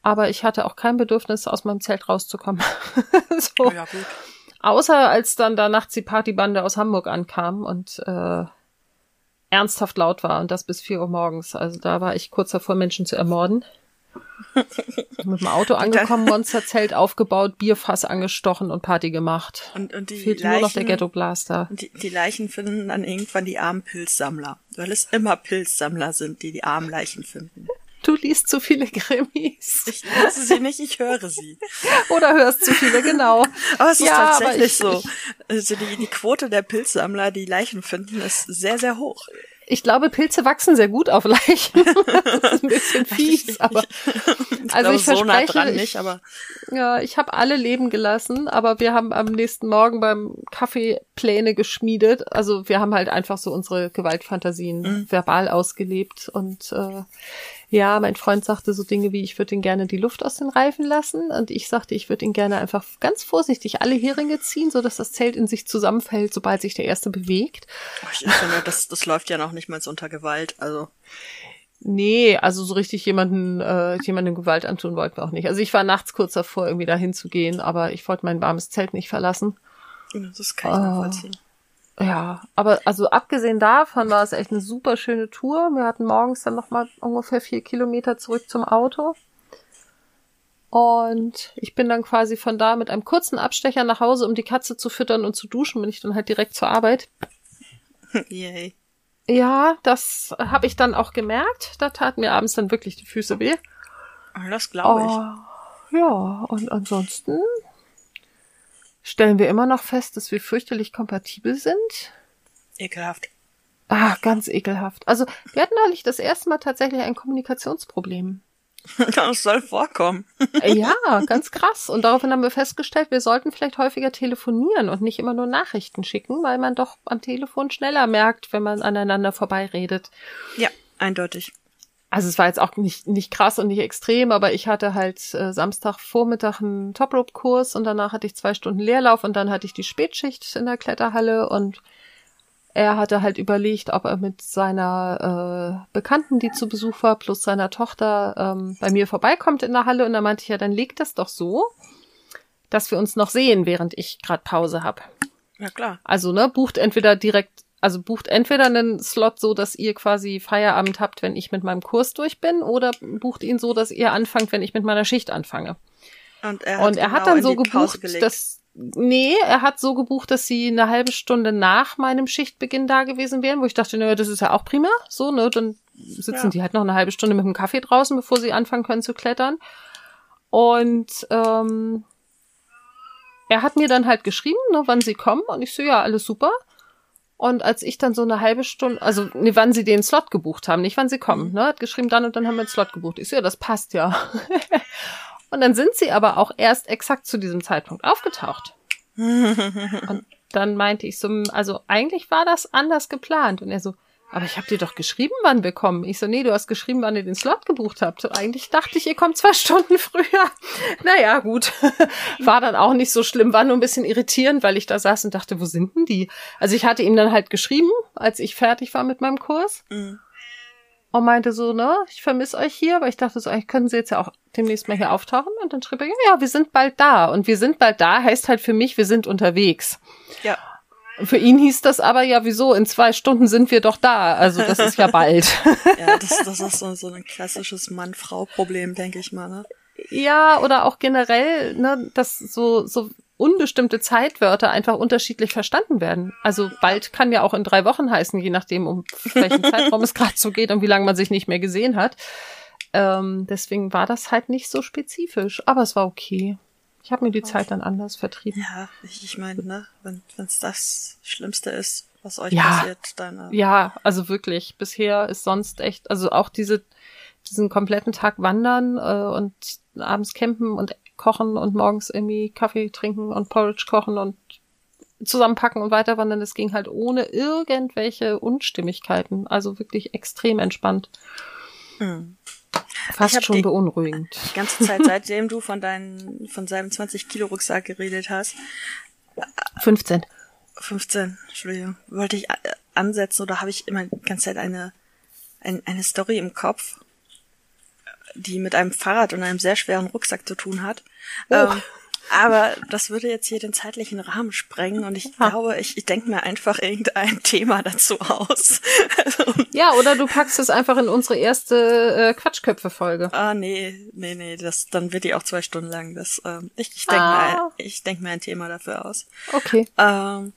[SPEAKER 2] aber ich hatte auch kein Bedürfnis, aus meinem Zelt rauszukommen. so. Ja. Außer als dann da nachts die Partybande aus Hamburg ankam und äh, ernsthaft laut war und das bis vier Uhr morgens. Also da war ich kurz davor, Menschen zu ermorden. Mit dem Auto angekommen, Monsterzelt aufgebaut, Bierfass angestochen und Party gemacht.
[SPEAKER 3] Und, und die
[SPEAKER 2] Fehlt
[SPEAKER 3] Leichen,
[SPEAKER 2] nur noch der Ghetto Blaster.
[SPEAKER 3] Die, die Leichen finden dann irgendwann die armen Pilzsammler, weil es immer Pilzsammler sind, die die armen Leichen finden.
[SPEAKER 2] Du liest zu viele Krimis.
[SPEAKER 3] Ich lese sie nicht, ich höre sie.
[SPEAKER 2] Oder hörst zu viele, genau.
[SPEAKER 3] Aber es ist ja, tatsächlich ich, so. Also die, die Quote der Pilzsammler, die Leichen finden, ist sehr, sehr hoch.
[SPEAKER 2] Ich glaube, Pilze wachsen sehr gut auf Leichen. das ist ein bisschen fies, aber
[SPEAKER 3] ich
[SPEAKER 2] also ich
[SPEAKER 3] so nah
[SPEAKER 2] verspreche,
[SPEAKER 3] dran
[SPEAKER 2] ich-
[SPEAKER 3] nicht, aber
[SPEAKER 2] ja, ich habe alle leben gelassen, aber wir haben am nächsten Morgen beim Kaffee Pläne geschmiedet. Also wir haben halt einfach so unsere Gewaltfantasien
[SPEAKER 3] Mhm.
[SPEAKER 2] verbal ausgelebt und äh, ja, mein Freund sagte so Dinge wie, ich würde ihn gerne die Luft aus den Reifen lassen und ich sagte, ich würde ihn gerne einfach ganz vorsichtig alle Heringe ziehen, so dass das Zelt in sich zusammenfällt, sobald sich der erste bewegt.
[SPEAKER 3] ich finde, das, das läuft ja noch nicht mal so unter Gewalt. Also
[SPEAKER 2] Nee, also so richtig jemanden, äh, jemandem Gewalt antun wollten wir auch nicht. Also ich war nachts kurz davor, irgendwie dahin zu gehen, aber ich wollte mein warmes Zelt nicht verlassen.
[SPEAKER 3] das kann ich
[SPEAKER 2] Oh. Ja, aber also abgesehen davon war es echt eine super schöne Tour. Wir hatten morgens dann noch mal ungefähr vier Kilometer zurück zum Auto. Und ich bin dann quasi von da mit einem kurzen Abstecher nach Hause, um die Katze zu füttern und zu duschen, bin ich dann halt direkt zur Arbeit.
[SPEAKER 3] Yay.
[SPEAKER 2] Ja, das habe ich dann auch gemerkt. Da taten mir abends dann wirklich die Füße weh.
[SPEAKER 3] Aber Das glaube ich.
[SPEAKER 2] Oh, ja, und ansonsten stellen wir immer noch fest, dass wir fürchterlich kompatibel sind.
[SPEAKER 3] Ekelhaft.
[SPEAKER 2] Ah, ganz ekelhaft. Also, wir hatten neulich das erste Mal tatsächlich ein Kommunikationsproblem.
[SPEAKER 3] Das soll vorkommen.
[SPEAKER 2] Äh, Ja, ganz krass. Und daraufhin haben wir festgestellt, wir sollten vielleicht häufiger telefonieren und nicht immer nur Nachrichten schicken, weil man doch am Telefon schneller merkt, wenn man aneinander vorbeiredet.
[SPEAKER 3] Ja, eindeutig.
[SPEAKER 2] Also es war jetzt auch nicht, nicht krass und nicht extrem, aber ich hatte halt äh, Samstagvormittag einen Top-Rope-Kurs und danach hatte ich zwei Stunden Leerlauf und dann hatte ich die Spätschicht in der Kletterhalle und er hatte halt überlegt, ob er mit seiner äh, Bekannten, die zu Besuch war, plus seiner Tochter ähm, bei mir vorbeikommt in der Halle und da meinte ich, ja, dann leg das doch so, dass wir uns noch sehen, während ich gerade Pause hab.
[SPEAKER 3] Ja, klar.
[SPEAKER 2] Also, ne, bucht entweder direkt, also bucht entweder einen Slot so, dass ihr quasi Feierabend habt, wenn ich mit meinem Kurs durch bin, oder bucht ihn so, dass ihr anfangt, wenn ich mit meiner Schicht anfange.
[SPEAKER 3] Und er hat,
[SPEAKER 2] Und er hat
[SPEAKER 3] genau
[SPEAKER 2] dann
[SPEAKER 3] in
[SPEAKER 2] so gebucht, dass, nee, er hat so gebucht, dass sie eine halbe Stunde nach meinem Schichtbeginn da gewesen wären, wo ich dachte, naja, das ist ja auch prima, so, ne, dann sitzen
[SPEAKER 3] Ja.
[SPEAKER 2] die halt noch eine halbe Stunde mit dem Kaffee draußen, bevor sie anfangen können zu klettern. Und, ähm, er hat mir dann halt geschrieben, ne, wann sie kommen, und ich so, ja, alles super. Und als ich dann so eine halbe Stunde, also nee, wann sie den Slot gebucht haben, nicht wann sie kommen, ne, hat geschrieben, dann und dann haben wir den Slot gebucht. Ich so, ja, das passt ja. und dann sind sie aber auch erst exakt zu diesem Zeitpunkt aufgetaucht. und dann meinte ich so, also eigentlich war das anders geplant. Und er so, aber ich habe dir doch geschrieben, wann wir kommen. Ich so, nee, du hast geschrieben, wann ihr den Slot gebucht habt. Eigentlich dachte ich, ihr kommt zwei Stunden früher. Naja, gut. War dann auch nicht so schlimm, war nur ein bisschen irritierend, weil ich da saß und dachte, wo sind denn die? Also ich hatte ihm dann halt geschrieben, als ich fertig war mit meinem Kurs.
[SPEAKER 3] Mhm.
[SPEAKER 2] Und meinte so, ne, ich vermisse euch hier, weil ich dachte so, eigentlich können sie jetzt ja auch demnächst mal hier auftauchen. Und dann schrieb er, ja, ja, wir sind bald da. Und wir sind bald da heißt halt für mich, wir sind unterwegs.
[SPEAKER 3] Ja.
[SPEAKER 2] Für ihn hieß das aber ja, wieso, in zwei Stunden sind wir doch da. Also das ist ja bald.
[SPEAKER 3] Ja, das, das ist so, so ein klassisches Mann-Frau-Problem, denke ich mal, ne?
[SPEAKER 2] ja, oder auch generell, ne, dass so, so unbestimmte Zeitwörter einfach unterschiedlich verstanden werden. Also bald kann ja auch in drei Wochen heißen, je nachdem, um welchen Zeitraum es gerade so geht und wie lange man sich nicht mehr gesehen hat. Ähm, deswegen war das halt nicht so spezifisch, aber es war okay. Ich habe mir die Zeit dann anders vertrieben.
[SPEAKER 3] Ja, ich, ich meine, ne, wenn es das Schlimmste ist, was euch
[SPEAKER 2] Ja.
[SPEAKER 3] passiert, dann äh,
[SPEAKER 2] Ja, also wirklich. Bisher ist sonst echt, also auch diese, diesen kompletten Tag wandern äh, und abends campen und kochen und morgens irgendwie Kaffee trinken und Porridge kochen und zusammenpacken und weiterwandern, das ging halt ohne irgendwelche Unstimmigkeiten. Also wirklich extrem entspannt.
[SPEAKER 3] hm.
[SPEAKER 2] Fast schon beunruhigend.
[SPEAKER 3] die ganze Zeit, seitdem du von deinen, von seinem 20-Kilo-Rucksack geredet hast,
[SPEAKER 2] 15.
[SPEAKER 3] 15, Entschuldigung, wollte ich äh, ansetzen oder habe ich immer die ganze Zeit eine, ein, eine Story im Kopf, die mit einem Fahrrad und einem sehr schweren Rucksack zu tun hat. Ähm, aber das würde jetzt hier den zeitlichen Rahmen sprengen und ich
[SPEAKER 2] Ah.
[SPEAKER 3] glaube, ich, ich denke mir einfach irgendein Thema dazu aus. also,
[SPEAKER 2] Ja, oder du packst es einfach in unsere erste äh, Quatschköpfe-Folge.
[SPEAKER 3] ah, nee, nee, nee, das, dann wird die auch zwei Stunden lang. Das, ähm, ich ich denke
[SPEAKER 2] Ah.
[SPEAKER 3] mir, ein- ich denk mir ein Thema dafür aus.
[SPEAKER 2] Okay.
[SPEAKER 3] Ähm,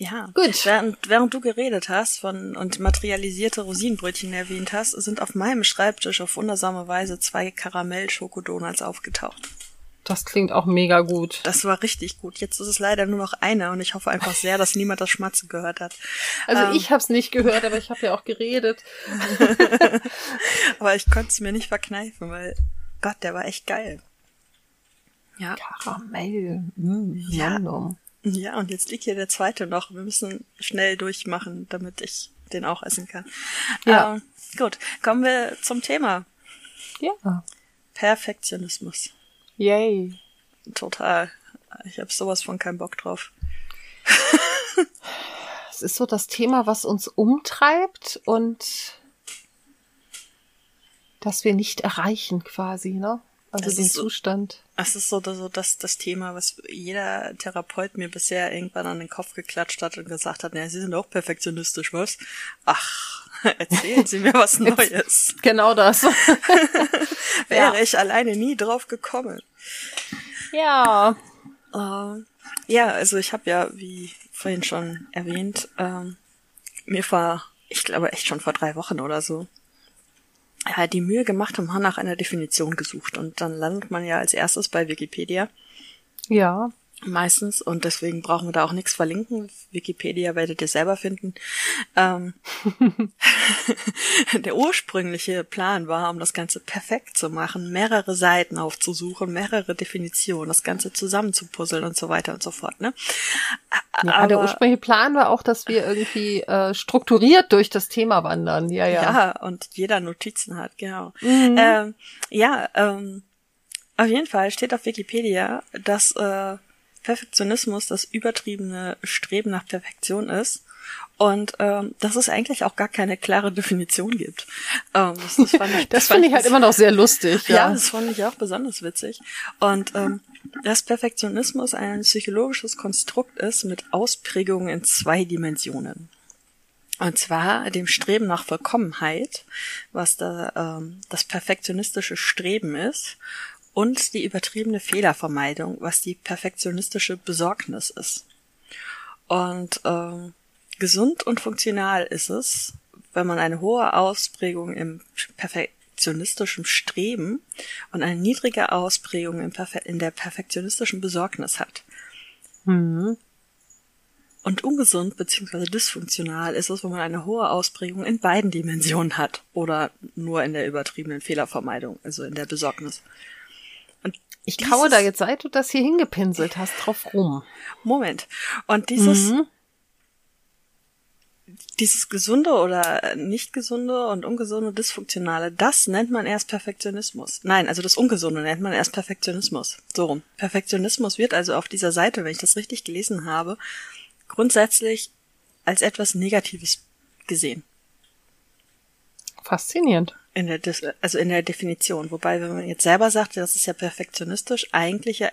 [SPEAKER 3] ja.
[SPEAKER 2] Gut.
[SPEAKER 3] Während, während du geredet hast von und materialisierte Rosinenbrötchen erwähnt hast, sind auf meinem Schreibtisch auf wundersame Weise zwei Karamell-Schokodonuts aufgetaucht.
[SPEAKER 2] Das klingt auch mega gut.
[SPEAKER 3] Das war richtig gut. Jetzt ist es leider nur noch eine und ich hoffe einfach sehr, dass niemand das Schmatzen gehört hat.
[SPEAKER 2] Also ähm, ich habe es nicht gehört, aber ich habe ja auch geredet.
[SPEAKER 3] aber ich konnte es mir nicht verkneifen, weil Gott, der war echt geil.
[SPEAKER 2] Ja. Karamell. Mm,
[SPEAKER 3] ja. ja, und jetzt liegt hier der zweite noch. Wir müssen schnell durchmachen, damit ich den auch essen kann. Ja. Ähm, gut, kommen wir zum Thema.
[SPEAKER 2] Ja.
[SPEAKER 3] Perfektionismus.
[SPEAKER 2] Yay.
[SPEAKER 3] Total. Ich habe sowas von keinen Bock drauf.
[SPEAKER 2] es ist so das Thema, was uns umtreibt und das wir nicht erreichen quasi, ne? Also den Zustand.
[SPEAKER 3] Es ist so, so das, das Thema, was jeder Therapeut mir bisher irgendwann an den Kopf geklatscht hat und gesagt hat, ja, Sie sind auch perfektionistisch, was? Ach, erzählen Sie mir was Neues.
[SPEAKER 2] genau das.
[SPEAKER 3] Wäre ja. ich alleine nie drauf gekommen.
[SPEAKER 2] Ja.
[SPEAKER 3] Uh, ja, also ich habe ja, wie vorhin schon erwähnt, ähm, mir vor, ich glaube echt schon vor drei Wochen oder so, ja, die Mühe gemacht und mal nach einer Definition gesucht. Und dann landet man ja als erstes bei Wikipedia.
[SPEAKER 2] Ja.
[SPEAKER 3] Meistens. Und deswegen brauchen wir da auch nichts verlinken. Wikipedia werdet ihr selber finden. Ähm, der ursprüngliche Plan war, um das Ganze perfekt zu machen, mehrere Seiten aufzusuchen, mehrere Definitionen, das Ganze zusammenzupuzzeln und so weiter und so fort. Ne?
[SPEAKER 2] Ja, Aber, der ursprüngliche Plan war auch, dass wir irgendwie äh, strukturiert durch das Thema wandern. Ja, ja.
[SPEAKER 3] Ja, und jeder Notizen hat, genau. Mhm. Ähm, ja, ähm, auf jeden Fall steht auf Wikipedia, dass äh, Perfektionismus das übertriebene Streben nach Perfektion ist und ähm, dass es eigentlich auch gar keine klare Definition gibt.
[SPEAKER 2] Ähm, das das, fand ich, das finde ich halt immer noch sehr lustig.
[SPEAKER 3] Ja. ja, das fand ich auch besonders witzig. Und ähm, dass Perfektionismus ein psychologisches Konstrukt ist mit Ausprägungen in zwei Dimensionen. Und zwar dem Streben nach Vollkommenheit, was da ähm, das perfektionistische Streben ist, und die übertriebene Fehlervermeidung, was die perfektionistische Besorgnis ist. Und ähm, gesund und funktional ist es, wenn man eine hohe Ausprägung im perfektionistischen Streben und eine niedrige Ausprägung in, der perfektionistischen Besorgnis hat. Mhm. Und ungesund bzw. dysfunktional ist es, wenn man eine hohe Ausprägung in beiden Dimensionen hat oder nur in der übertriebenen Fehlervermeidung, also in der Besorgnis.
[SPEAKER 2] Ich kaue da jetzt, seit du das hier hingepinselt hast, drauf rum.
[SPEAKER 3] Moment. Und dieses, mhm. dieses gesunde oder nicht gesunde und ungesunde, dysfunktionale, das nennt man erst Perfektionismus. Nein, also das Ungesunde nennt man erst Perfektionismus. So rum. Perfektionismus wird also auf dieser Seite, wenn ich das richtig gelesen habe, grundsätzlich als etwas Negatives gesehen.
[SPEAKER 2] Faszinierend.
[SPEAKER 3] In der, also in der Definition. Wobei, wenn man jetzt selber sagt, das ist ja perfektionistisch, eigentlich ja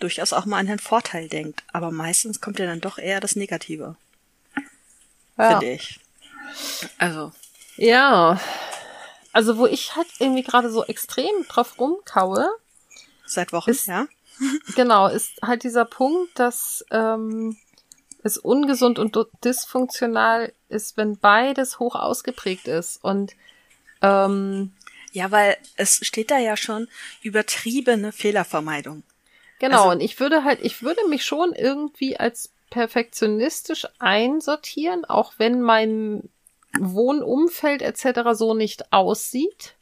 [SPEAKER 3] durchaus auch mal an den Vorteil denkt. Aber meistens kommt ja dann doch eher das Negative. Ja. Finde ich. Also.
[SPEAKER 2] Ja. Also, wo ich halt irgendwie gerade so extrem drauf rumkaue.
[SPEAKER 3] Seit Wochen, ist, ja.
[SPEAKER 2] genau, ist halt dieser Punkt, dass ähm, es ungesund und dysfunktional ist, wenn beides hoch ausgeprägt ist. Und ähm,
[SPEAKER 3] ja, weil es steht da ja schon übertriebene Fehlervermeidung.
[SPEAKER 2] Genau, also, und ich würde halt, ich würde mich schon irgendwie als perfektionistisch einsortieren, auch wenn mein Wohnumfeld etc. so nicht aussieht.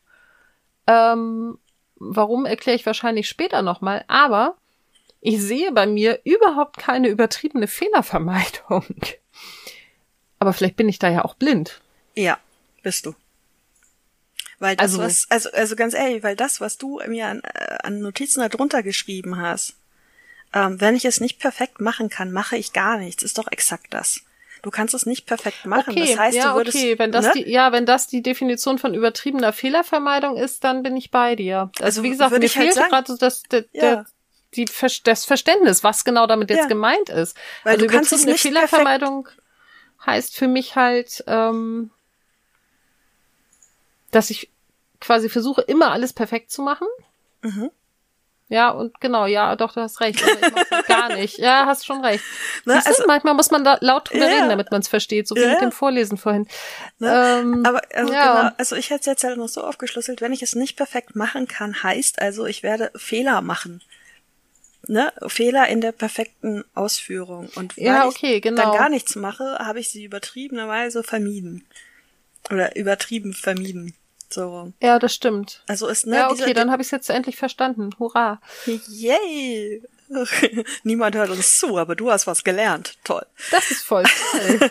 [SPEAKER 2] Ähm, warum erkläre ich wahrscheinlich später nochmal, aber ich sehe bei mir überhaupt keine übertriebene Fehlervermeidung. Aber vielleicht bin ich da ja auch blind.
[SPEAKER 3] Ja, bist du. Weil das, also, was, also, also ganz ehrlich, weil das, was du mir an, äh, an Notizen da drunter geschrieben hast, ähm, wenn ich es nicht perfekt machen kann, mache ich gar nichts, ist doch exakt das. Du kannst es nicht perfekt machen.
[SPEAKER 2] Okay,
[SPEAKER 3] das heißt,
[SPEAKER 2] ja,
[SPEAKER 3] du würdest,
[SPEAKER 2] okay, wenn das ne? die, ja, wenn das die Definition von übertriebener Fehlervermeidung ist, dann bin ich bei dir. Also, also wie gesagt, mir halt fehlt halt gerade so das, der, ja. die, das Verständnis, was genau damit jetzt ja. gemeint ist.
[SPEAKER 3] Weil also du kannst es nicht
[SPEAKER 2] Fehlervermeidung perfekt heißt für mich halt, ähm, dass ich quasi versuche, immer alles perfekt zu machen. Mhm. Ja, und genau, ja, doch, du hast recht. Aber ich mach's halt gar nicht. Ja, hast schon recht. Na, also, manchmal muss man da laut drüber ja, reden, damit man es versteht, so wie ja, mit dem Vorlesen vorhin.
[SPEAKER 3] Ne? Ähm, aber also, ja. genau, also ich hätte es jetzt halt noch so aufgeschlüsselt, wenn ich es nicht perfekt machen kann, heißt also, ich werde Fehler machen. ne, Fehler in der perfekten Ausführung. Und weil
[SPEAKER 2] ja, okay, genau.
[SPEAKER 3] ich dann gar nichts mache, habe ich sie übertriebenerweise vermieden. Oder übertrieben vermieden. So.
[SPEAKER 2] Ja, das stimmt.
[SPEAKER 3] Also ist, ne,
[SPEAKER 2] ja, okay, dann habe ich es jetzt endlich verstanden. Hurra.
[SPEAKER 3] Yay! Niemand hört uns zu, aber du hast was gelernt. Toll.
[SPEAKER 2] Das ist voll toll.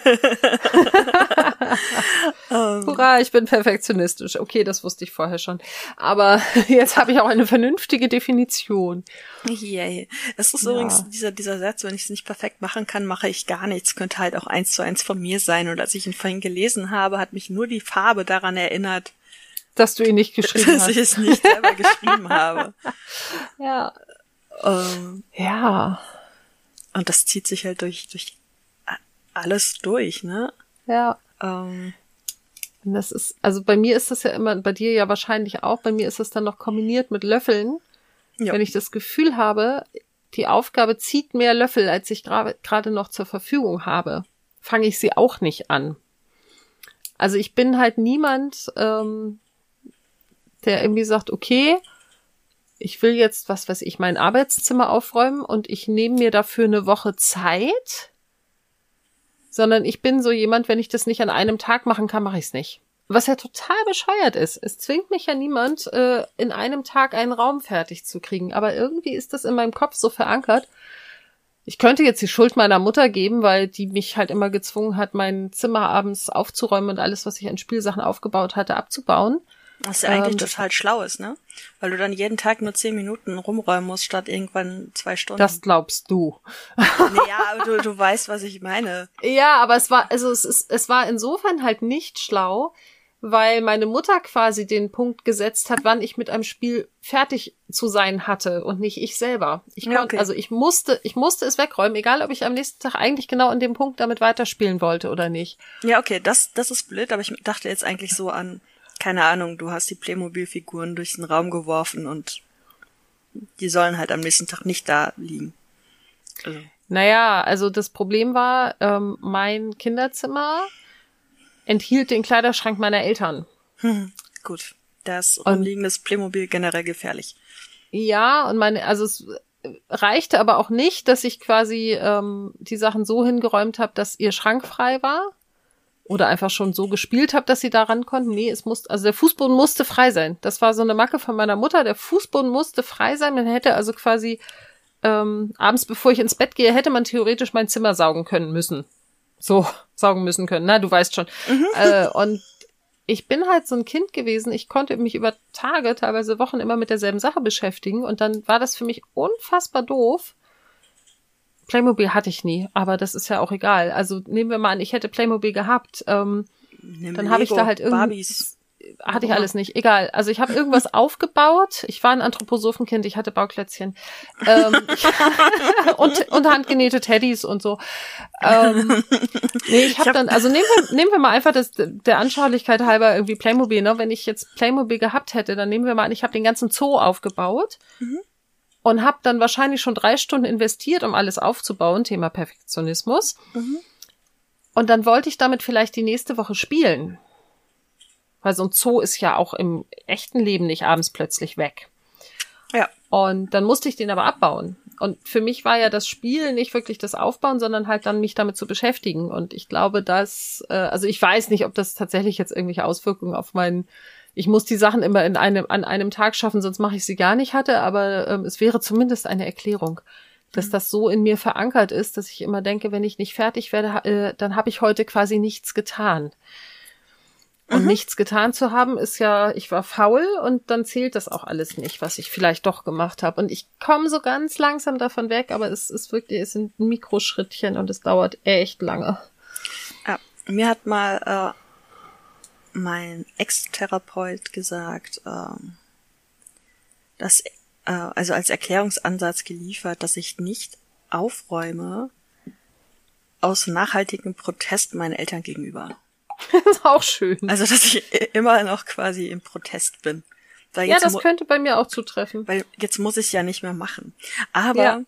[SPEAKER 2] um. Hurra, ich bin perfektionistisch. Okay, das wusste ich vorher schon. Aber jetzt habe ich auch eine vernünftige Definition.
[SPEAKER 3] Yay. Das ist ja. übrigens dieser, dieser Satz, wenn ich es nicht perfekt machen kann, mache ich gar nichts. Könnte halt auch eins zu eins von mir sein. Und als ich ihn vorhin gelesen habe, hat mich nur die Farbe daran erinnert,
[SPEAKER 2] dass du ihn nicht geschrieben
[SPEAKER 3] dass
[SPEAKER 2] hast.
[SPEAKER 3] Dass ich es nicht selber geschrieben habe.
[SPEAKER 2] Ja,
[SPEAKER 3] ähm,
[SPEAKER 2] ja.
[SPEAKER 3] Und das zieht sich halt durch, durch alles durch, ne?
[SPEAKER 2] Ja.
[SPEAKER 3] Ähm,
[SPEAKER 2] und das ist, also bei mir ist das ja immer, bei dir ja wahrscheinlich auch, bei mir ist das dann noch kombiniert mit Löffeln. Ja. Wenn ich das Gefühl habe, die Aufgabe zieht mehr Löffel, als ich gerade noch zur Verfügung habe, fange ich sie auch nicht an. Also ich bin halt niemand, ähm, der irgendwie sagt, okay, ich will jetzt, was weiß ich, mein Arbeitszimmer aufräumen und ich nehme mir dafür eine Woche Zeit, sondern ich bin so jemand, wenn ich das nicht an einem Tag machen kann, mache ich es nicht. Was ja total bescheuert ist. Es zwingt mich ja niemand, äh, in einem Tag einen Raum fertig zu kriegen. Aber irgendwie ist das in meinem Kopf so verankert. Ich könnte jetzt die Schuld meiner Mutter geben, weil die mich halt immer gezwungen hat, mein Zimmer abends aufzuräumen und alles, was ich an Spielsachen aufgebaut hatte, abzubauen.
[SPEAKER 3] Was ja eigentlich ähm, total schlau ist, ne? Weil du dann jeden Tag nur zehn Minuten rumräumen musst, statt irgendwann zwei Stunden.
[SPEAKER 2] Das glaubst du.
[SPEAKER 3] naja, aber du, du weißt, was ich meine.
[SPEAKER 2] Ja, aber es war, also es ist, es war insofern halt nicht schlau, weil meine Mutter quasi den Punkt gesetzt hat, wann ich mit einem Spiel fertig zu sein hatte und nicht ich selber. Ich konnte, okay. also ich musste, ich musste es wegräumen, egal ob ich am nächsten Tag eigentlich genau an dem Punkt damit weiterspielen wollte oder nicht.
[SPEAKER 3] Ja, okay, das, das ist blöd, aber ich dachte jetzt eigentlich so an, keine Ahnung, du hast die Playmobil-Figuren durch den Raum geworfen und die sollen halt am nächsten Tag nicht da liegen.
[SPEAKER 2] Also. Naja, also das Problem war, ähm, mein Kinderzimmer enthielt den Kleiderschrank meiner Eltern.
[SPEAKER 3] Hm, gut. Das rumliegende Playmobil generell gefährlich.
[SPEAKER 2] Ja, und meine, also es reichte aber auch nicht, dass ich quasi ähm, die Sachen so hingeräumt habe, dass ihr Schrank frei war oder einfach schon so gespielt habe, dass sie da ran konnten. Nee, es musste, also der Fußboden musste frei sein. Das war so eine Macke von meiner Mutter. Der Fußboden musste frei sein. Man hätte also quasi ähm, abends, bevor ich ins Bett gehe, hätte man theoretisch mein Zimmer saugen können müssen. So, saugen müssen können. Na, du weißt schon. Mhm. Äh, und ich bin halt so ein Kind gewesen. Ich konnte mich über Tage, teilweise Wochen immer mit derselben Sache beschäftigen. Und dann war das für mich unfassbar doof, Playmobil hatte ich nie, aber das ist ja auch egal. Also nehmen wir mal an, ich hätte Playmobil gehabt, ähm, dann habe ich da halt irgendwie hatte ich alles nicht. Egal. Also ich habe irgendwas aufgebaut. Ich war ein Anthroposophenkind. Ich hatte Bauklötzchen ähm, und, und handgenähte Teddys und so. Ähm, nee, ich habe hab dann. Also nehmen wir nehmen wir mal einfach das der Anschaulichkeit halber irgendwie Playmobil. Ne, wenn ich jetzt Playmobil gehabt hätte, dann nehmen wir mal an, ich habe den ganzen Zoo aufgebaut. Mhm und habe dann wahrscheinlich schon drei Stunden investiert, um alles aufzubauen, Thema Perfektionismus. Mhm. Und dann wollte ich damit vielleicht die nächste Woche spielen. Weil so ein Zoo ist ja auch im echten Leben nicht abends plötzlich weg.
[SPEAKER 3] Ja.
[SPEAKER 2] Und dann musste ich den aber abbauen. Und für mich war ja das Spiel nicht wirklich das Aufbauen, sondern halt dann mich damit zu beschäftigen. Und ich glaube, dass, äh, also ich weiß nicht, ob das tatsächlich jetzt irgendwelche Auswirkungen auf meinen ich muss die Sachen immer in einem, an einem Tag schaffen, sonst mache ich sie gar nicht hatte, aber ähm, es wäre zumindest eine Erklärung, dass mhm. das so in mir verankert ist, dass ich immer denke, wenn ich nicht fertig werde, äh, dann habe ich heute quasi nichts getan. Und mhm. nichts getan zu haben, ist ja, ich war faul und dann zählt das auch alles nicht, was ich vielleicht doch gemacht habe. Und ich komme so ganz langsam davon weg, aber es ist wirklich, es sind Mikroschrittchen und es dauert echt lange.
[SPEAKER 3] Ja, mir hat mal äh, mein Ex-Therapeut gesagt, ähm, dass, äh, also als Erklärungsansatz geliefert, dass ich nicht aufräume aus nachhaltigem Protest meinen Eltern gegenüber.
[SPEAKER 2] Das ist auch schön.
[SPEAKER 3] Also, dass ich immer noch quasi im Protest bin.
[SPEAKER 2] ja, das könnte bei mir auch zutreffen.
[SPEAKER 3] Weil jetzt muss ich ja nicht mehr machen. Aber ja.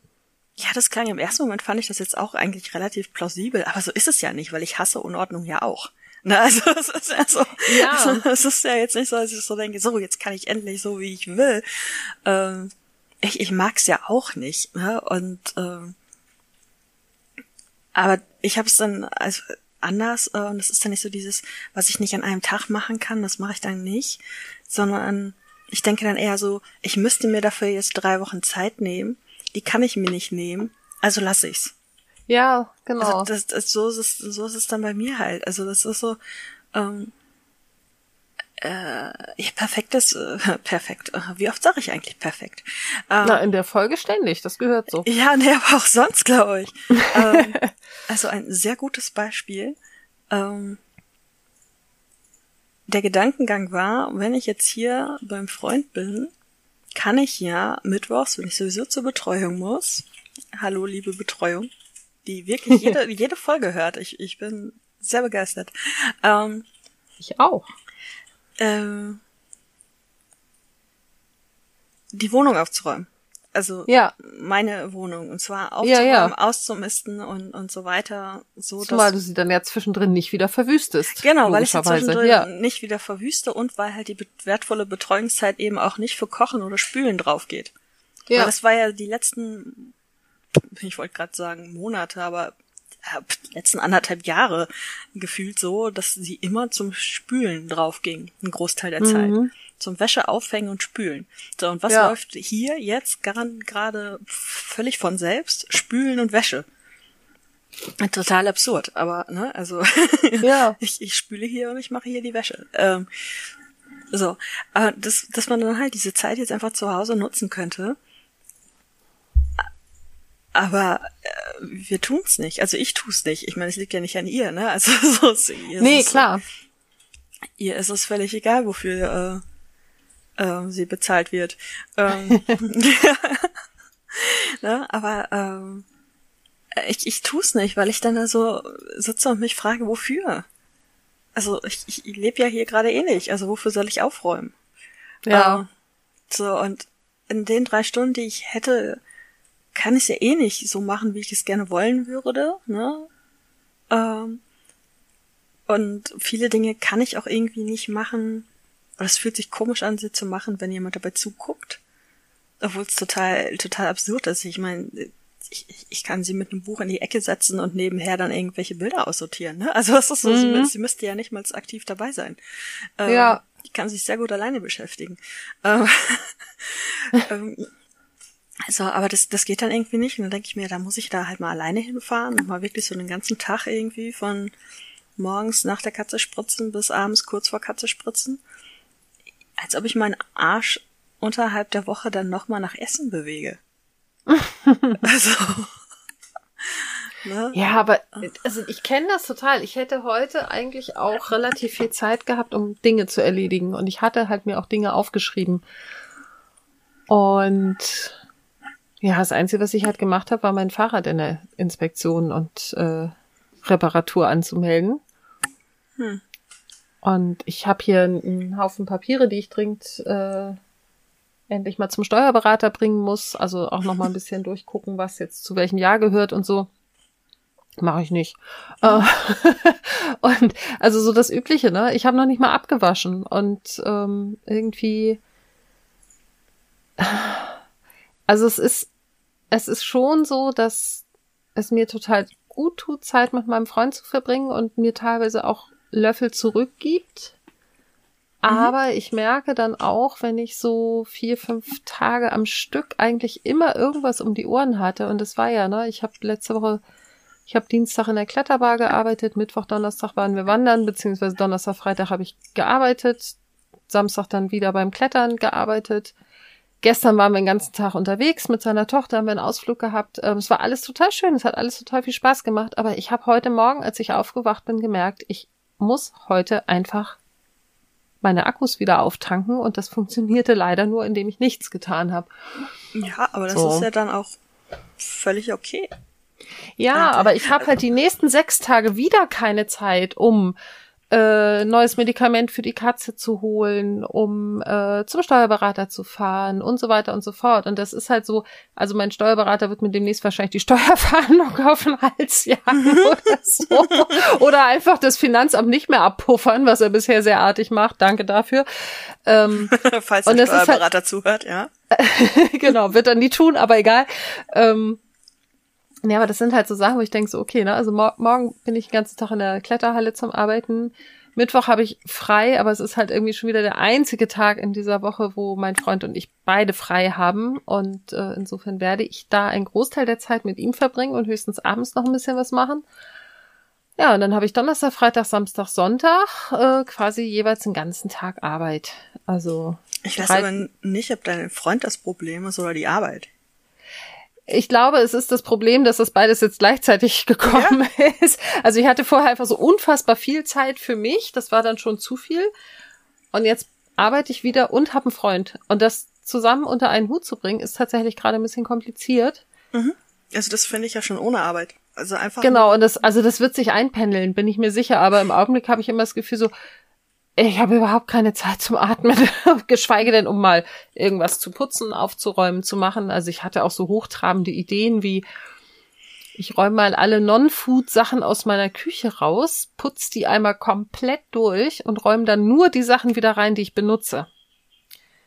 [SPEAKER 3] ja, das klang im ersten Moment fand ich das jetzt auch eigentlich relativ plausibel, aber so ist es ja nicht, weil ich hasse Unordnung ja auch. Na, also es ist ja so, ja. Also, es ist ja jetzt nicht so, dass ich so denke, so, jetzt kann ich endlich so, wie ich will. Ähm, ich, ich mag's ja auch nicht. Ne? Und ähm, aber ich habe es dann also anders äh, und das ist dann nicht so dieses, was ich nicht an einem Tag machen kann, das mache ich dann nicht, sondern ich denke dann eher so, ich müsste mir dafür jetzt drei Wochen Zeit nehmen, die kann ich mir nicht nehmen, also lasse ich's.
[SPEAKER 2] Ja, genau.
[SPEAKER 3] Also das, das, so, ist es, so ist es dann bei mir halt. Also das ist so, ähm, äh, ja, perfektes, äh, perfekt. Wie oft sage ich eigentlich perfekt?
[SPEAKER 2] Ähm, Na, in der Folge ständig, das gehört so.
[SPEAKER 3] Ja, nee, aber auch sonst, glaube ich. ähm, also ein sehr gutes Beispiel. Ähm, der Gedankengang war, wenn ich jetzt hier beim Freund bin, kann ich ja mittwochs, wenn ich sowieso zur Betreuung muss, hallo liebe Betreuung, die wirklich jede, jede Folge hört. Ich, ich bin sehr begeistert. Ähm,
[SPEAKER 2] ich auch.
[SPEAKER 3] Äh, die Wohnung aufzuräumen. Also
[SPEAKER 2] ja.
[SPEAKER 3] meine Wohnung. Und zwar aufzuräumen, ja, ja. auszumisten und, und so weiter. So,
[SPEAKER 2] Zumal du sie dann ja zwischendrin nicht wieder verwüstest.
[SPEAKER 3] Genau, weil ich sie zwischendrin ja. nicht wieder verwüste und weil halt die wertvolle Betreuungszeit eben auch nicht für Kochen oder Spülen drauf geht. Ja. Weil das war ja die letzten ich wollte gerade sagen Monate, aber äh, letzten anderthalb Jahre gefühlt so, dass sie immer zum Spülen drauf ging, ein Großteil der mhm. Zeit. Zum Wäsche aufhängen und spülen. So, und was ja. läuft hier jetzt gerade völlig von selbst? Spülen und Wäsche. Total absurd, aber, ne, also, ja. ich, ich spüle hier und ich mache hier die Wäsche. Ähm, so, aber das, dass man dann halt diese Zeit jetzt einfach zu Hause nutzen könnte, aber äh, wir tun's nicht. Also ich tu's nicht. Ich meine, es liegt ja nicht an ihr, ne? Also so ist ihr
[SPEAKER 2] Nee,
[SPEAKER 3] ist
[SPEAKER 2] klar.
[SPEAKER 3] ihr ist es völlig egal, wofür äh, äh, sie bezahlt wird. Ähm, ne? Aber ähm, ich, ich tu's nicht, weil ich dann da so sitze und mich frage, wofür? Also ich, ich lebe ja hier gerade eh nicht. Also wofür soll ich aufräumen?
[SPEAKER 2] Ja. Ähm,
[SPEAKER 3] so, und in den drei Stunden, die ich hätte, kann ich ja eh nicht so machen, wie ich es gerne wollen würde, ne? Ähm, und viele Dinge kann ich auch irgendwie nicht machen. Oder es fühlt sich komisch an, sie zu machen, wenn jemand dabei zuguckt. Obwohl es total, total absurd ist. Ich meine, ich, ich kann sie mit einem Buch in die Ecke setzen und nebenher dann irgendwelche Bilder aussortieren. Ne? Also es ist so, mhm. sie, sie müsste ja nicht mal aktiv dabei sein.
[SPEAKER 2] Ähm, ja.
[SPEAKER 3] Die kann sich sehr gut alleine beschäftigen. Ähm, ähm, also, aber das, das geht dann irgendwie nicht. Und dann denke ich mir, da muss ich da halt mal alleine hinfahren und mal wirklich so den ganzen Tag irgendwie von morgens nach der Katze spritzen bis abends kurz vor Katze spritzen. Als ob ich meinen Arsch unterhalb der Woche dann nochmal nach Essen bewege. also.
[SPEAKER 2] Ne? Ja, aber also ich kenne das total. Ich hätte heute eigentlich auch relativ viel Zeit gehabt, um Dinge zu erledigen. Und ich hatte halt mir auch Dinge aufgeschrieben. Und ja, das Einzige, was ich halt gemacht habe, war mein Fahrrad in der Inspektion und äh, Reparatur anzumelden. Hm. Und ich habe hier einen Haufen Papiere, die ich dringend äh, endlich mal zum Steuerberater bringen muss. Also auch noch mal ein bisschen durchgucken, was jetzt zu welchem Jahr gehört und so. Mache ich nicht. Äh, und also so das Übliche, ne? Ich habe noch nicht mal abgewaschen und ähm, irgendwie also es ist, es ist schon so, dass es mir total gut tut, Zeit mit meinem Freund zu verbringen und mir teilweise auch Löffel zurückgibt. Mhm. Aber ich merke dann auch, wenn ich so vier, fünf Tage am Stück eigentlich immer irgendwas um die Ohren hatte. Und es war ja, ne, ich habe letzte Woche, ich habe Dienstag in der Kletterbar gearbeitet, Mittwoch, Donnerstag waren wir wandern, beziehungsweise Donnerstag, Freitag habe ich gearbeitet, Samstag dann wieder beim Klettern gearbeitet. Gestern waren wir den ganzen Tag unterwegs mit seiner Tochter, haben wir einen Ausflug gehabt. Ähm, es war alles total schön, es hat alles total viel Spaß gemacht. Aber ich habe heute Morgen, als ich aufgewacht bin, gemerkt, ich muss heute einfach meine Akkus wieder auftanken und das funktionierte leider nur, indem ich nichts getan habe.
[SPEAKER 3] Ja, aber das so. ist ja dann auch völlig okay.
[SPEAKER 2] Ja, aber ich habe halt die nächsten sechs Tage wieder keine Zeit, um äh, neues Medikament für die Katze zu holen, um äh, zum Steuerberater zu fahren und so weiter und so fort. Und das ist halt so, also mein Steuerberater wird mir demnächst wahrscheinlich die Steuerfahndung auf den Hals jagen oder so. oder einfach das Finanzamt nicht mehr abpuffern, was er bisher sehr artig macht. Danke dafür.
[SPEAKER 3] Ähm, Falls der halt Steuerberater halt, zuhört, ja.
[SPEAKER 2] genau, wird er nie tun, aber egal. Ähm, ja, aber das sind halt so Sachen, wo ich denke so, okay, ne, also mor morgen bin ich den ganzen Tag in der Kletterhalle zum Arbeiten. Mittwoch habe ich frei, aber es ist halt irgendwie schon wieder der einzige Tag in dieser Woche, wo mein Freund und ich beide frei haben. Und äh, insofern werde ich da einen Großteil der Zeit mit ihm verbringen und höchstens abends noch ein bisschen was machen. Ja, und dann habe ich Donnerstag, Freitag, Samstag, Sonntag äh, quasi jeweils den ganzen Tag Arbeit. Also.
[SPEAKER 3] Ich weiß aber nicht, ob dein Freund das Problem ist oder die Arbeit.
[SPEAKER 2] Ich glaube, es ist das Problem, dass das beides jetzt gleichzeitig gekommen ja. ist. Also ich hatte vorher einfach so unfassbar viel Zeit für mich. Das war dann schon zu viel. Und jetzt arbeite ich wieder und habe einen Freund. Und das zusammen unter einen Hut zu bringen, ist tatsächlich gerade ein bisschen kompliziert.
[SPEAKER 3] Mhm. Also das finde ich ja schon ohne Arbeit. Also einfach.
[SPEAKER 2] Genau, und das, also das wird sich einpendeln, bin ich mir sicher. Aber im Augenblick habe ich immer das Gefühl so, ich habe überhaupt keine Zeit zum Atmen, geschweige denn, um mal irgendwas zu putzen, aufzuräumen, zu machen. Also ich hatte auch so hochtrabende Ideen wie, ich räume mal alle Non-Food-Sachen aus meiner Küche raus, putze die einmal komplett durch und räume dann nur die Sachen wieder rein, die ich benutze.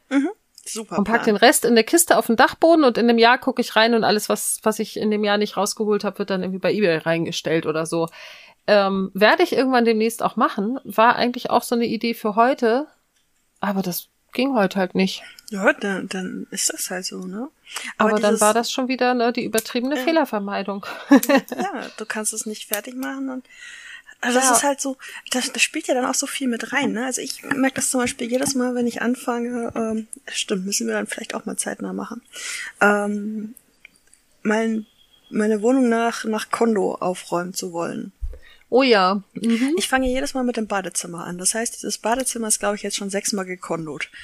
[SPEAKER 3] Mhm. Super.
[SPEAKER 2] Und pack den Rest in der Kiste auf den Dachboden und in dem Jahr gucke ich rein und alles, was, was ich in dem Jahr nicht rausgeholt habe, wird dann irgendwie bei eBay reingestellt oder so ähm, werde ich irgendwann demnächst auch machen. War eigentlich auch so eine Idee für heute, aber das ging heute halt nicht.
[SPEAKER 3] Ja, dann, dann ist das halt so, ne?
[SPEAKER 2] Aber, aber dann war das schon wieder ne, die übertriebene äh, Fehlervermeidung.
[SPEAKER 3] ja, du kannst es nicht fertig machen und also das ja. ist halt so, das, das spielt ja dann auch so viel mit rein, ne? Also ich merke das zum Beispiel jedes Mal, wenn ich anfange, ähm, stimmt, müssen wir dann vielleicht auch mal zeitnah machen, ähm, mein, meine Wohnung nach, nach Kondo aufräumen zu wollen.
[SPEAKER 2] Oh ja. Mhm.
[SPEAKER 3] Ich fange jedes Mal mit dem Badezimmer an. Das heißt, dieses Badezimmer ist, glaube ich, jetzt schon sechsmal gekondot.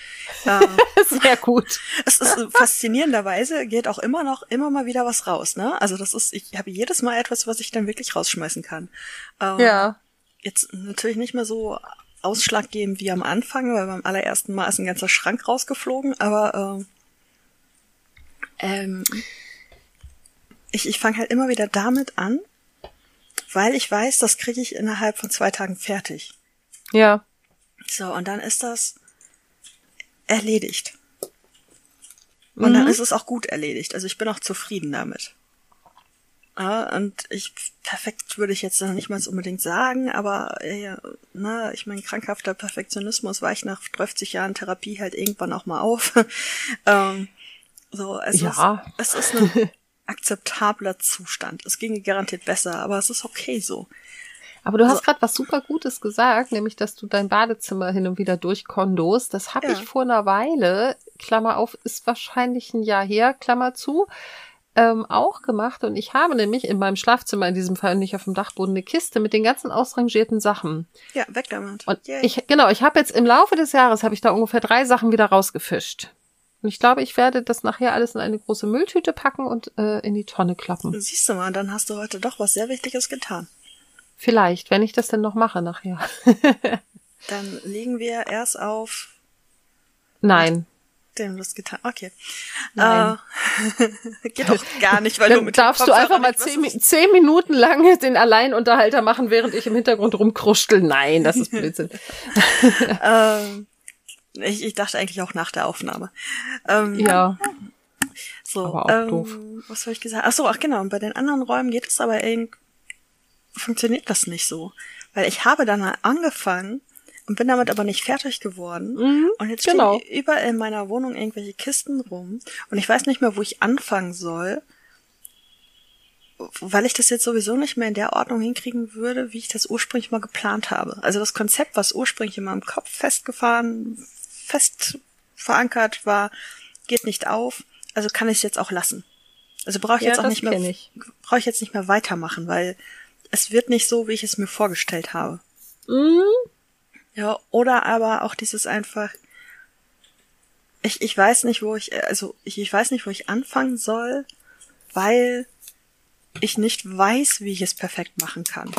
[SPEAKER 3] Ähm,
[SPEAKER 2] Sehr gut.
[SPEAKER 3] Es ist faszinierenderweise geht auch immer noch immer mal wieder was raus. Ne? Also das ist, ich habe jedes Mal etwas, was ich dann wirklich rausschmeißen kann.
[SPEAKER 2] Ähm, ja.
[SPEAKER 3] Jetzt natürlich nicht mehr so ausschlaggebend wie am Anfang, weil beim allerersten Mal ist ein ganzer Schrank rausgeflogen. Aber ähm, ähm, ich, ich fange halt immer wieder damit an weil ich weiß, das kriege ich innerhalb von zwei Tagen fertig.
[SPEAKER 2] Ja.
[SPEAKER 3] So, und dann ist das erledigt. Und mhm. dann ist es auch gut erledigt. Also ich bin auch zufrieden damit. Ja, und ich, perfekt würde ich jetzt noch nicht mal unbedingt sagen, aber äh, na, ich mein krankhafter Perfektionismus weicht nach 30 Jahren Therapie halt irgendwann auch mal auf. ähm, so, es ja. ist, es ist eine akzeptabler Zustand. Es ginge garantiert besser, aber es ist okay so.
[SPEAKER 2] Aber du hast also, gerade was super Gutes gesagt, nämlich, dass du dein Badezimmer hin und wieder durchkondost. Das habe ja. ich vor einer Weile, Klammer auf, ist wahrscheinlich ein Jahr her, Klammer zu, ähm, auch gemacht. Und ich habe nämlich in meinem Schlafzimmer, in diesem Fall nicht auf dem Dachboden, eine Kiste mit den ganzen ausrangierten Sachen.
[SPEAKER 3] Ja, weg damit.
[SPEAKER 2] Und Yay. ich, genau, ich habe jetzt im Laufe des Jahres, habe ich da ungefähr drei Sachen wieder rausgefischt. Und ich glaube, ich werde das nachher alles in eine große Mülltüte packen und äh, in die Tonne klappen.
[SPEAKER 3] Siehst du mal, dann hast du heute doch was sehr Wichtiges getan.
[SPEAKER 2] Vielleicht, wenn ich das denn noch mache nachher.
[SPEAKER 3] dann legen wir erst auf.
[SPEAKER 2] Nein.
[SPEAKER 3] Dem das getan. Okay.
[SPEAKER 2] Nein.
[SPEAKER 3] Äh, geht doch gar nicht, weil
[SPEAKER 2] dann
[SPEAKER 3] du mit
[SPEAKER 2] darfst du einfach mal zehn, zehn, Minuten lang den Alleinunterhalter machen, während ich im Hintergrund rumkruschtel. Nein, das ist Blödsinn.
[SPEAKER 3] ähm, ich, ich dachte eigentlich auch nach der Aufnahme. Ähm,
[SPEAKER 2] ja.
[SPEAKER 3] So, aber auch ähm, doof. was soll ich gesagt? Ach so, ach genau. Und bei den anderen Räumen geht es aber irgendwie, funktioniert das nicht so. Weil ich habe dann angefangen und bin damit aber nicht fertig geworden.
[SPEAKER 2] Mhm,
[SPEAKER 3] und jetzt
[SPEAKER 2] genau.
[SPEAKER 3] stehen überall in meiner Wohnung irgendwelche Kisten rum. Und ich weiß nicht mehr, wo ich anfangen soll. Weil ich das jetzt sowieso nicht mehr in der Ordnung hinkriegen würde, wie ich das ursprünglich mal geplant habe. Also das Konzept, was ursprünglich in meinem Kopf festgefahren fest verankert war, geht nicht auf, also kann ich es jetzt auch lassen. Also brauche ich ja, jetzt auch nicht mehr brauche ich jetzt nicht mehr weitermachen, weil es wird nicht so, wie ich es mir vorgestellt habe.
[SPEAKER 2] Mhm.
[SPEAKER 3] Ja, oder aber auch dieses einfach ich, ich weiß nicht, wo ich also ich, ich weiß nicht, wo ich anfangen soll, weil ich nicht weiß, wie ich es perfekt machen kann.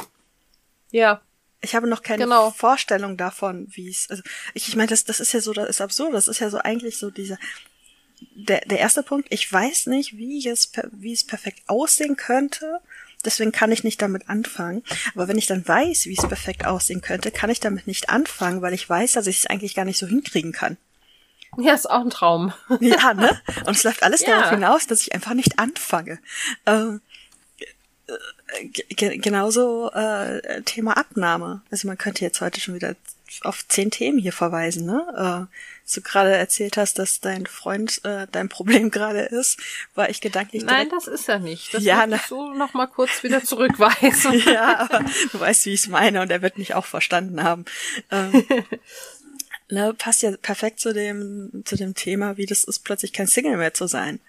[SPEAKER 2] Ja.
[SPEAKER 3] Ich habe noch keine
[SPEAKER 2] Genau.
[SPEAKER 3] Vorstellung davon, wie es. Also ich, ich meine, das, das ist ja so, das ist absurd. Das ist ja so eigentlich so dieser. Der, der erste Punkt. Ich weiß nicht, wie es, wie es perfekt aussehen könnte. Deswegen kann ich nicht damit anfangen. Aber wenn ich dann weiß, wie es perfekt aussehen könnte, kann ich damit nicht anfangen, weil ich weiß, dass ich es eigentlich gar nicht so hinkriegen kann.
[SPEAKER 2] Ja, ist auch ein Traum.
[SPEAKER 3] Ja, ne? Und es läuft alles
[SPEAKER 2] Ja.
[SPEAKER 3] darauf hinaus, dass ich einfach nicht anfange. Ähm, äh, ge- genauso äh, Thema Abnahme. Also man könnte jetzt heute schon wieder auf zehn Themen hier verweisen, ne? Äh, als du gerade erzählt hast, dass dein Freund äh, dein Problem gerade ist, war ich gedanklich
[SPEAKER 2] Nein, das ist er nicht. Das
[SPEAKER 3] Ja,
[SPEAKER 2] ja,
[SPEAKER 3] ne.
[SPEAKER 2] ich so noch mal kurz wieder zurückweisen.
[SPEAKER 3] ja, aber du weißt, wie ich es meine und er wird mich auch verstanden haben. Ähm, ne, passt ja perfekt zu dem, zu dem Thema, wie das ist, plötzlich kein Single mehr zu sein.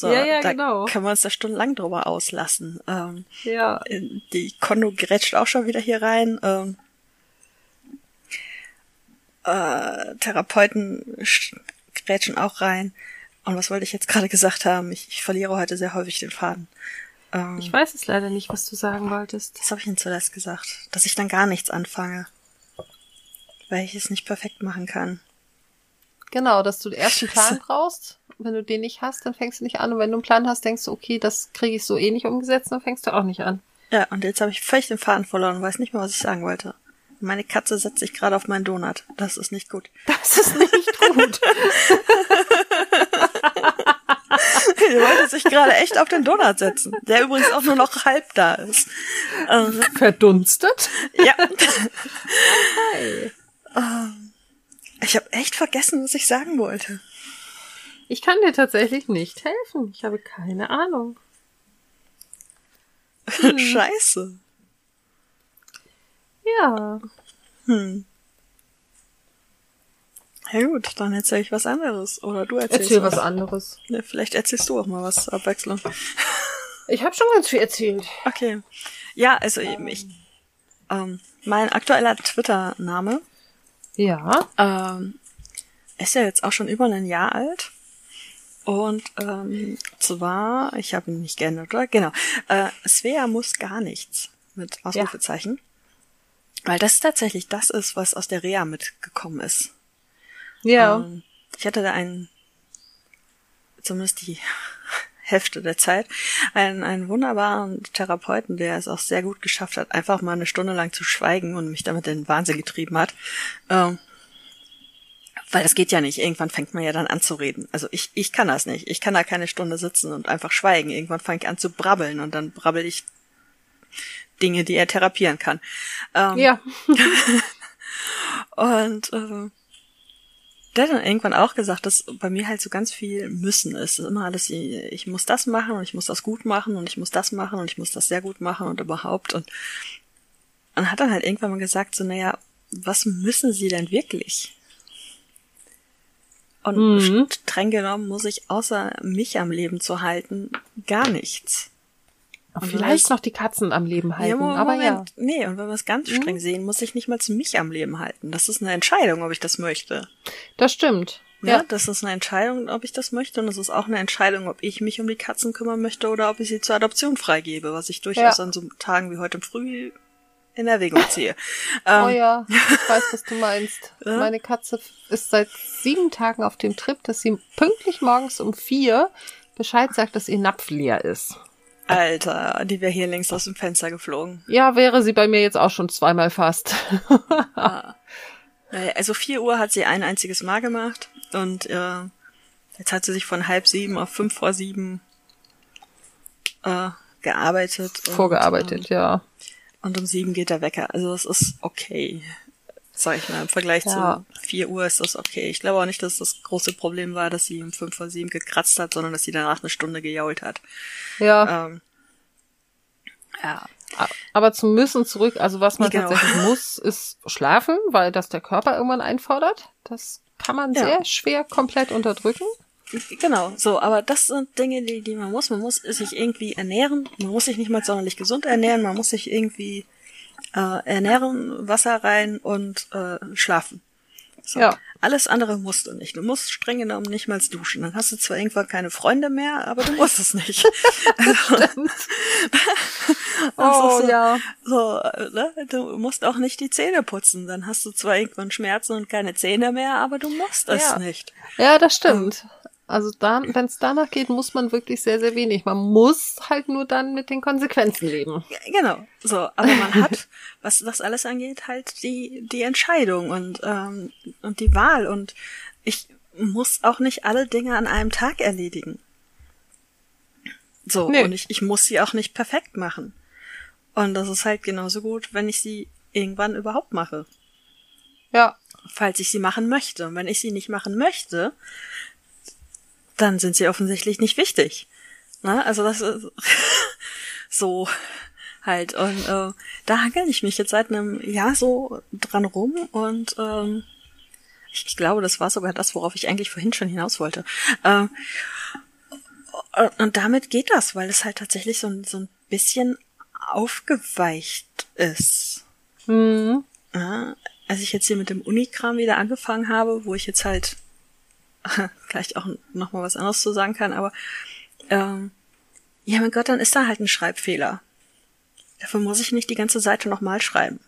[SPEAKER 3] So,
[SPEAKER 2] Ja, ja,
[SPEAKER 3] da
[SPEAKER 2] genau.
[SPEAKER 3] können wir uns da stundenlang drüber auslassen. Ähm,
[SPEAKER 2] ja.
[SPEAKER 3] die Kondo grätscht auch schon wieder hier rein. Ähm, äh, Therapeuten sch- grätschen auch rein. Und was wollte ich jetzt gerade gesagt haben? Ich, ich verliere heute sehr häufig den Faden. Ähm,
[SPEAKER 2] Ich weiß es leider nicht, was du sagen wolltest.
[SPEAKER 3] was habe ich denn zuletzt gesagt? Dass ich dann gar nichts anfange. Weil ich es nicht perfekt machen kann.
[SPEAKER 2] Genau, dass du erst einen Plan brauchst. Wenn du den nicht hast, dann fängst du nicht an. Und wenn du einen Plan hast, denkst du, okay, das kriege ich so eh nicht umgesetzt, dann fängst du auch nicht an.
[SPEAKER 3] Ja, und jetzt habe ich völlig den Faden verloren und weiß nicht mehr, was ich sagen wollte. Meine Katze setzt sich gerade auf meinen Donut. Das ist nicht gut.
[SPEAKER 2] Das ist nicht gut.
[SPEAKER 3] Die wollte sich gerade echt auf den Donut setzen. Der übrigens auch nur noch halb da ist. Ähm,
[SPEAKER 2] Verdunstet?
[SPEAKER 3] ja.
[SPEAKER 2] Hey.
[SPEAKER 3] Ich habe echt vergessen, was ich sagen wollte.
[SPEAKER 2] Ich kann dir tatsächlich nicht helfen. Ich habe keine Ahnung.
[SPEAKER 3] Scheiße.
[SPEAKER 2] Ja.
[SPEAKER 3] Hm. Ja gut, dann erzähle ich was anderes. Oder du erzählst
[SPEAKER 2] Erzähl was anderes.
[SPEAKER 3] Ja, vielleicht erzählst du auch mal was zur Abwechslung.
[SPEAKER 2] Ich habe schon ganz viel erzählt.
[SPEAKER 3] Okay. Ja, also ich, ähm, mein aktueller Twitter-Name
[SPEAKER 2] Ja.
[SPEAKER 3] ähm, ist ja jetzt auch schon über ein Jahr alt. Und ähm, zwar, ich habe ihn nicht geändert, oder? Genau. Äh, Svea muss gar nichts mit Ausrufezeichen. Weil das tatsächlich das ist, was aus der Reha mitgekommen ist.
[SPEAKER 2] Ja.
[SPEAKER 3] Ähm, ich hatte da einen, zumindest die Hälfte der Zeit, einen, einen wunderbaren Therapeuten, der es auch sehr gut geschafft hat, einfach mal eine Stunde lang zu schweigen und mich damit in den Wahnsinn getrieben hat. Ähm, weil das geht ja nicht. Irgendwann fängt man ja dann an zu reden. Also ich, ich kann das nicht. Ich kann da keine Stunde sitzen und einfach schweigen. Irgendwann fange ich an zu brabbeln und dann brabbel ich Dinge, die er therapieren kann. Ähm,
[SPEAKER 2] ja.
[SPEAKER 3] und äh, der hat dann irgendwann auch gesagt, dass bei mir halt so ganz viel müssen ist. Immer alles, ich, ich muss das machen und ich muss das gut machen und ich muss das machen und ich muss das sehr gut machen und überhaupt. Und, und hat dann halt irgendwann mal gesagt, so, naja, was müssen sie denn wirklich? Und
[SPEAKER 2] Mhm.
[SPEAKER 3] streng genommen muss ich außer mich am Leben zu halten gar nichts. Und
[SPEAKER 2] Vielleicht noch die Katzen am Leben halten,
[SPEAKER 3] Mo-
[SPEAKER 2] aber ja.
[SPEAKER 3] Nee, und wenn wir es ganz streng sehen, muss ich nicht mal zu mich am Leben halten. Das ist eine Entscheidung, ob ich das möchte.
[SPEAKER 2] Das stimmt.
[SPEAKER 3] Ja,
[SPEAKER 2] Ja.
[SPEAKER 3] das ist eine Entscheidung, ob ich das möchte. Und es ist auch eine Entscheidung, ob ich mich um die Katzen kümmern möchte oder ob ich sie zur Adoption freigebe, was ich durchaus
[SPEAKER 2] Ja.
[SPEAKER 3] an so Tagen wie heute früh in Erwägung ziehe. ähm,
[SPEAKER 2] Oh ja, ich weiß, was du meinst.
[SPEAKER 3] Ja?
[SPEAKER 2] Meine Katze ist seit sieben Tagen auf dem Trip, dass sie pünktlich morgens um vier Bescheid sagt, dass ihr Napf leer ist.
[SPEAKER 3] Alter, die wäre hier längst aus dem Fenster geflogen.
[SPEAKER 2] Ja, wäre sie bei mir jetzt auch schon zweimal fast.
[SPEAKER 3] Äh, Also vier Uhr hat sie ein einziges Mal gemacht und äh, jetzt hat sie sich von halb sieben auf fünf vor sieben äh, gearbeitet. Und,
[SPEAKER 2] Vorgearbeitet, ja.
[SPEAKER 3] Und um sieben geht der Wecker. Also es ist okay. Sag ich mal, im Vergleich
[SPEAKER 2] Ja.
[SPEAKER 3] zu vier Uhr ist das okay. Ich glaube auch nicht, dass das große Problem war, dass sie um fünf vor sieben gekratzt hat, sondern dass sie danach eine Stunde gejault hat.
[SPEAKER 2] Ja,
[SPEAKER 3] Ähm, ja.
[SPEAKER 2] aber zum Müssen zurück, also was man
[SPEAKER 3] Genau.
[SPEAKER 2] tatsächlich muss, ist schlafen, weil das der Körper irgendwann einfordert. Das kann man
[SPEAKER 3] Ja.
[SPEAKER 2] sehr schwer komplett unterdrücken.
[SPEAKER 3] Genau, so, aber das sind Dinge, die, die man muss. Man muss sich irgendwie ernähren. Man muss sich nicht mal sonderlich gesund ernähren. Man muss sich irgendwie äh, ernähren, Wasser rein und äh, schlafen. So.
[SPEAKER 2] Ja.
[SPEAKER 3] Alles andere musst du nicht. Du musst streng genommen nicht mal duschen. Dann hast du zwar irgendwann keine Freunde mehr, aber du musst es nicht.
[SPEAKER 2] Oh,
[SPEAKER 3] so,
[SPEAKER 2] ja.
[SPEAKER 3] So, ne? Du musst auch nicht die Zähne putzen. Dann hast du zwar irgendwann Schmerzen und keine Zähne mehr, aber du musst es
[SPEAKER 2] Ja.
[SPEAKER 3] nicht.
[SPEAKER 2] Ja, das stimmt. Also da, wenn es danach geht, muss man wirklich sehr, sehr wenig. Man muss halt nur dann mit den Konsequenzen leben.
[SPEAKER 3] Genau. So, aber man hat, was das alles angeht, halt die die Entscheidung und ähm, und die Wahl und ich muss auch nicht alle Dinge an einem Tag erledigen. So
[SPEAKER 2] Nee.
[SPEAKER 3] und ich ich muss sie auch nicht perfekt machen. Und das ist halt genauso gut, wenn ich sie irgendwann überhaupt mache,
[SPEAKER 2] Ja.
[SPEAKER 3] falls ich sie machen möchte. Und wenn ich sie nicht machen möchte, dann sind sie offensichtlich nicht wichtig. Ne? Also das ist so halt. Und äh, da hangel ich mich jetzt seit einem Jahr so dran rum und ähm, ich, ich glaube, das war sogar das, worauf ich eigentlich vorhin schon hinaus wollte. Ähm, und, und damit geht das, weil es halt tatsächlich so, ein- so ein bisschen aufgeweicht ist.
[SPEAKER 2] Mhm.
[SPEAKER 3] Ja, als ich jetzt hier mit dem Unikram wieder angefangen habe, wo ich jetzt halt vielleicht auch noch mal was anderes zu sagen kann, aber ähm, ja, mein Gott, dann ist da halt ein Schreibfehler. Dafür muss ich nicht die ganze Seite nochmal schreiben.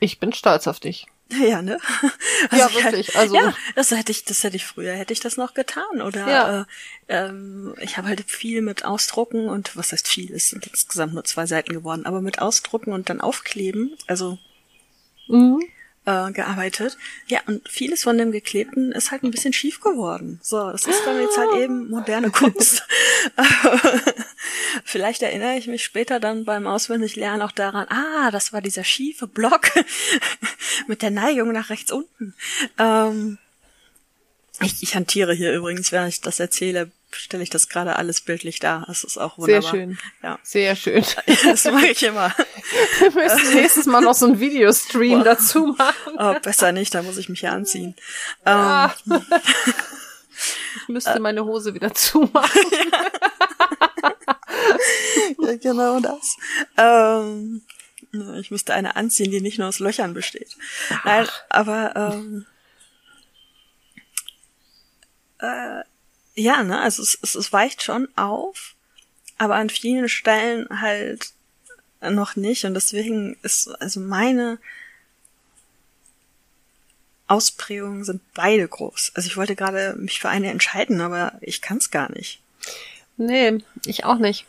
[SPEAKER 2] Ich bin stolz auf dich.
[SPEAKER 3] Ja, ne?
[SPEAKER 2] Ja,
[SPEAKER 3] ich halt-
[SPEAKER 2] wirklich, also-
[SPEAKER 3] ja, das hätte ich, das hätte ich früher, hätte ich das noch getan. Oder
[SPEAKER 2] Ja.
[SPEAKER 3] äh, ähm, ich habe halt viel mit Ausdrucken und was heißt viel, es sind insgesamt nur zwei Seiten geworden, aber mit Ausdrucken und dann aufkleben, also
[SPEAKER 2] Mhm.
[SPEAKER 3] Äh, gearbeitet. Ja, und vieles von dem Geklebten ist halt ein bisschen schief geworden. So, das ist dann jetzt halt eben moderne Kunst. Vielleicht erinnere ich mich später dann beim Auswendiglernen auch daran, ah, das war dieser schiefe Block mit der Neigung nach rechts unten. Ähm, ich, ich hantiere hier übrigens, während ich das erzähle, stelle ich das gerade alles bildlich dar. Das ist auch
[SPEAKER 2] Sehr
[SPEAKER 3] wunderbar.
[SPEAKER 2] schön.
[SPEAKER 3] Ja,
[SPEAKER 2] Sehr schön.
[SPEAKER 3] das mache ich immer.
[SPEAKER 2] Wir müssen nächstes Mal noch so einen Videostream
[SPEAKER 3] Boah.
[SPEAKER 2] dazu machen.
[SPEAKER 3] Oh, besser nicht, da muss ich mich ja anziehen.
[SPEAKER 2] Ah.
[SPEAKER 3] Ähm,
[SPEAKER 2] Ich müsste meine Hose wieder zumachen.
[SPEAKER 3] Ja, genau das. Ähm, ja, ich müsste eine anziehen, die nicht nur aus Löchern besteht. Nein, aber ähm, äh, ja, ne, also es, es, es weicht schon auf, aber an vielen Stellen halt noch nicht und deswegen ist also meine Ausprägungen sind beide groß. Also ich wollte gerade mich für eine entscheiden, aber ich kann es gar nicht.
[SPEAKER 2] Nee, ich auch nicht.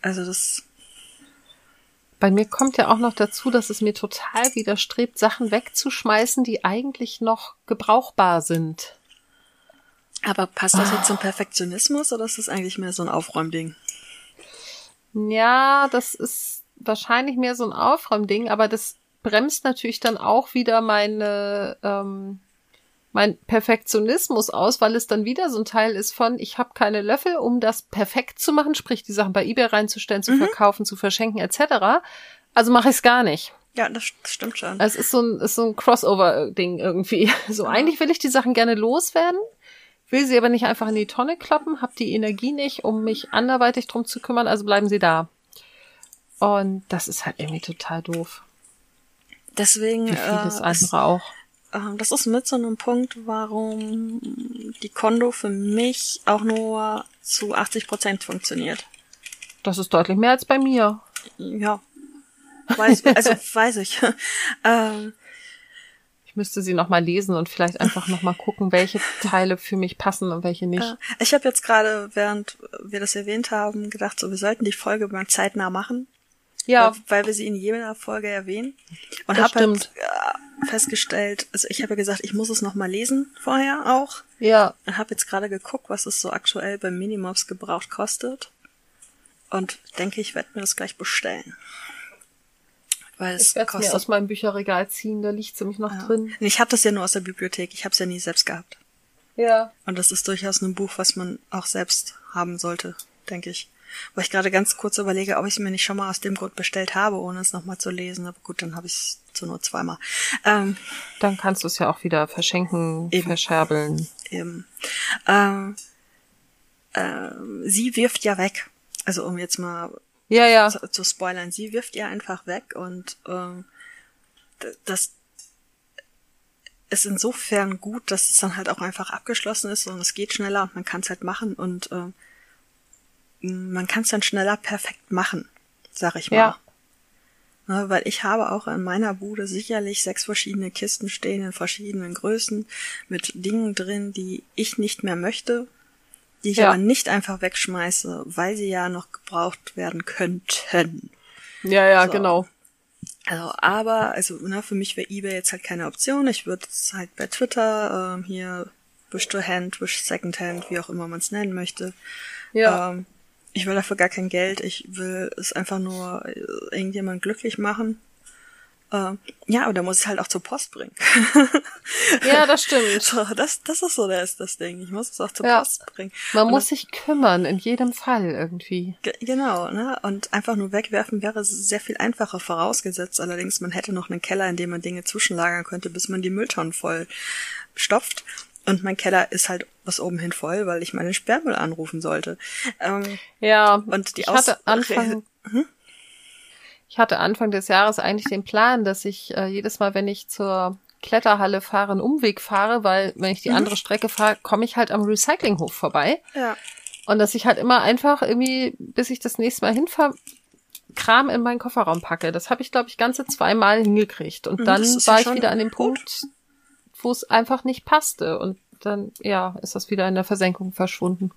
[SPEAKER 3] Also das
[SPEAKER 2] Bei mir kommt ja auch noch dazu, dass es mir total widerstrebt, Sachen wegzuschmeißen, die eigentlich noch gebrauchbar sind.
[SPEAKER 3] Aber passt das jetzt zum Perfektionismus oder ist das eigentlich mehr so ein Aufräumding?
[SPEAKER 2] Ja, das ist wahrscheinlich mehr so ein Aufräumding, aber das bremst natürlich dann auch wieder meine ähm, mein Perfektionismus aus, weil es dann wieder so ein Teil ist von, ich habe keine Löffel, um das perfekt zu machen, sprich die Sachen bei eBay reinzustellen, zu verkaufen, zu verschenken etc. Also mache ich es gar nicht.
[SPEAKER 3] Ja, das, stimmt schon.
[SPEAKER 2] Es ist so ein, ist so ein Crossover-Ding irgendwie. So eigentlich will ich die Sachen gerne loswerden, will sie aber nicht einfach in die Tonne kloppen, habe die Energie nicht, um mich anderweitig drum zu kümmern, also bleiben sie da. Und das ist halt irgendwie total doof.
[SPEAKER 3] Deswegen,
[SPEAKER 2] Wie vieles
[SPEAKER 3] äh,
[SPEAKER 2] andere auch.
[SPEAKER 3] äh, das ist mit so einem Punkt, warum die Kondo für mich auch nur zu 80 Prozent funktioniert.
[SPEAKER 2] Das ist deutlich mehr als bei mir.
[SPEAKER 3] Ja. Weiß, also weiß ich. ähm,
[SPEAKER 2] Ich müsste sie nochmal lesen und vielleicht einfach nochmal gucken, welche Teile für mich passen und welche nicht.
[SPEAKER 3] ich habe jetzt gerade, während wir das erwähnt haben, gedacht, so wir sollten die Folge mal zeitnah machen.
[SPEAKER 2] Ja,
[SPEAKER 3] weil, weil wir sie in jeder Folge erwähnen. Und habe halt äh, festgestellt, also ich habe ja gesagt, ich muss es noch mal lesen vorher auch.
[SPEAKER 2] ja.
[SPEAKER 3] Und habe jetzt gerade geguckt, was es so aktuell beim Minimops gebraucht kostet. Und denke, ich werde mir das gleich bestellen. Weil es
[SPEAKER 2] Ich werde mir aus meinem Bücherregal ziehen, da liegt mich noch
[SPEAKER 3] ja.
[SPEAKER 2] drin.
[SPEAKER 3] Ich habe das ja nur aus der Bibliothek. Ich habe es ja nie selbst gehabt.
[SPEAKER 2] Ja.
[SPEAKER 3] Und das ist durchaus ein Buch, was man auch selbst haben sollte, denke ich. Weil ich gerade ganz kurz überlege, ob ich es mir nicht schon mal aus dem Grund bestellt habe, ohne es nochmal zu lesen. Aber gut, dann habe ich es zur Not zweimal. Ähm,
[SPEAKER 2] Dann kannst du es ja auch wieder verschenken,
[SPEAKER 3] Eben.
[SPEAKER 2] verscherbeln.
[SPEAKER 3] eben. Ähm, ähm, sie wirft ja weg. Also um jetzt mal
[SPEAKER 2] Ja, ja.
[SPEAKER 3] zu, zu spoilern, sie wirft ja einfach weg und ähm, das ist insofern gut, dass es dann halt auch einfach abgeschlossen ist und es geht schneller und man kann es halt machen und äh, man kann es dann schneller perfekt machen, sag ich mal. Ja. Ne, weil ich habe auch in meiner Bude sicherlich sechs verschiedene Kisten stehen in verschiedenen Größen mit Dingen drin, die ich nicht mehr möchte, die ich ja. aber nicht einfach wegschmeiße, weil sie ja noch gebraucht werden könnten.
[SPEAKER 2] Ja, ja, so. genau.
[SPEAKER 3] Also, aber, also, ne, für mich wäre eBay jetzt halt keine Option. Ich würde es halt bei Twitter, ähm, hier, Wish to Hand, Wish Second Hand, wie auch immer man es nennen möchte. Ja. Ähm, ich will dafür gar kein Geld. Ich will es einfach nur äh, irgendjemand glücklich machen. Ähm, ja, aber da muss ich halt auch zur Post bringen.
[SPEAKER 2] ja, das stimmt.
[SPEAKER 3] So, das, das ist so das, das Ding. Ich muss es auch zur ja. Post bringen.
[SPEAKER 2] Man Und muss sich kümmern, in jedem Fall irgendwie.
[SPEAKER 3] Genau, ne? Und einfach nur wegwerfen wäre sehr viel einfacher, vorausgesetzt allerdings, man hätte noch einen Keller, in dem man Dinge zwischenlagern könnte, bis man die Mülltonnen voll stopft. Und mein Keller ist halt bis oben hin voll, weil ich meinen Sperrmüll anrufen sollte.
[SPEAKER 2] Ähm, ja, und die ich hatte Anfang, hm? Ich hatte Anfang des Jahres eigentlich den Plan, dass ich äh, jedes Mal, wenn ich zur Kletterhalle fahre, einen Umweg fahre, weil wenn ich die mhm. andere Strecke fahre, komme ich halt am Recyclinghof vorbei.
[SPEAKER 3] Ja.
[SPEAKER 2] Und dass ich halt immer einfach irgendwie, bis ich das nächste Mal hinfahre, Kram in meinen Kofferraum packe. Das habe ich, glaube ich, ganze zweimal hingekriegt. Und mhm, dann war ich wieder an dem Punkt, wo es einfach nicht passte. Und dann, ja, ist das wieder in der Versenkung verschwunden.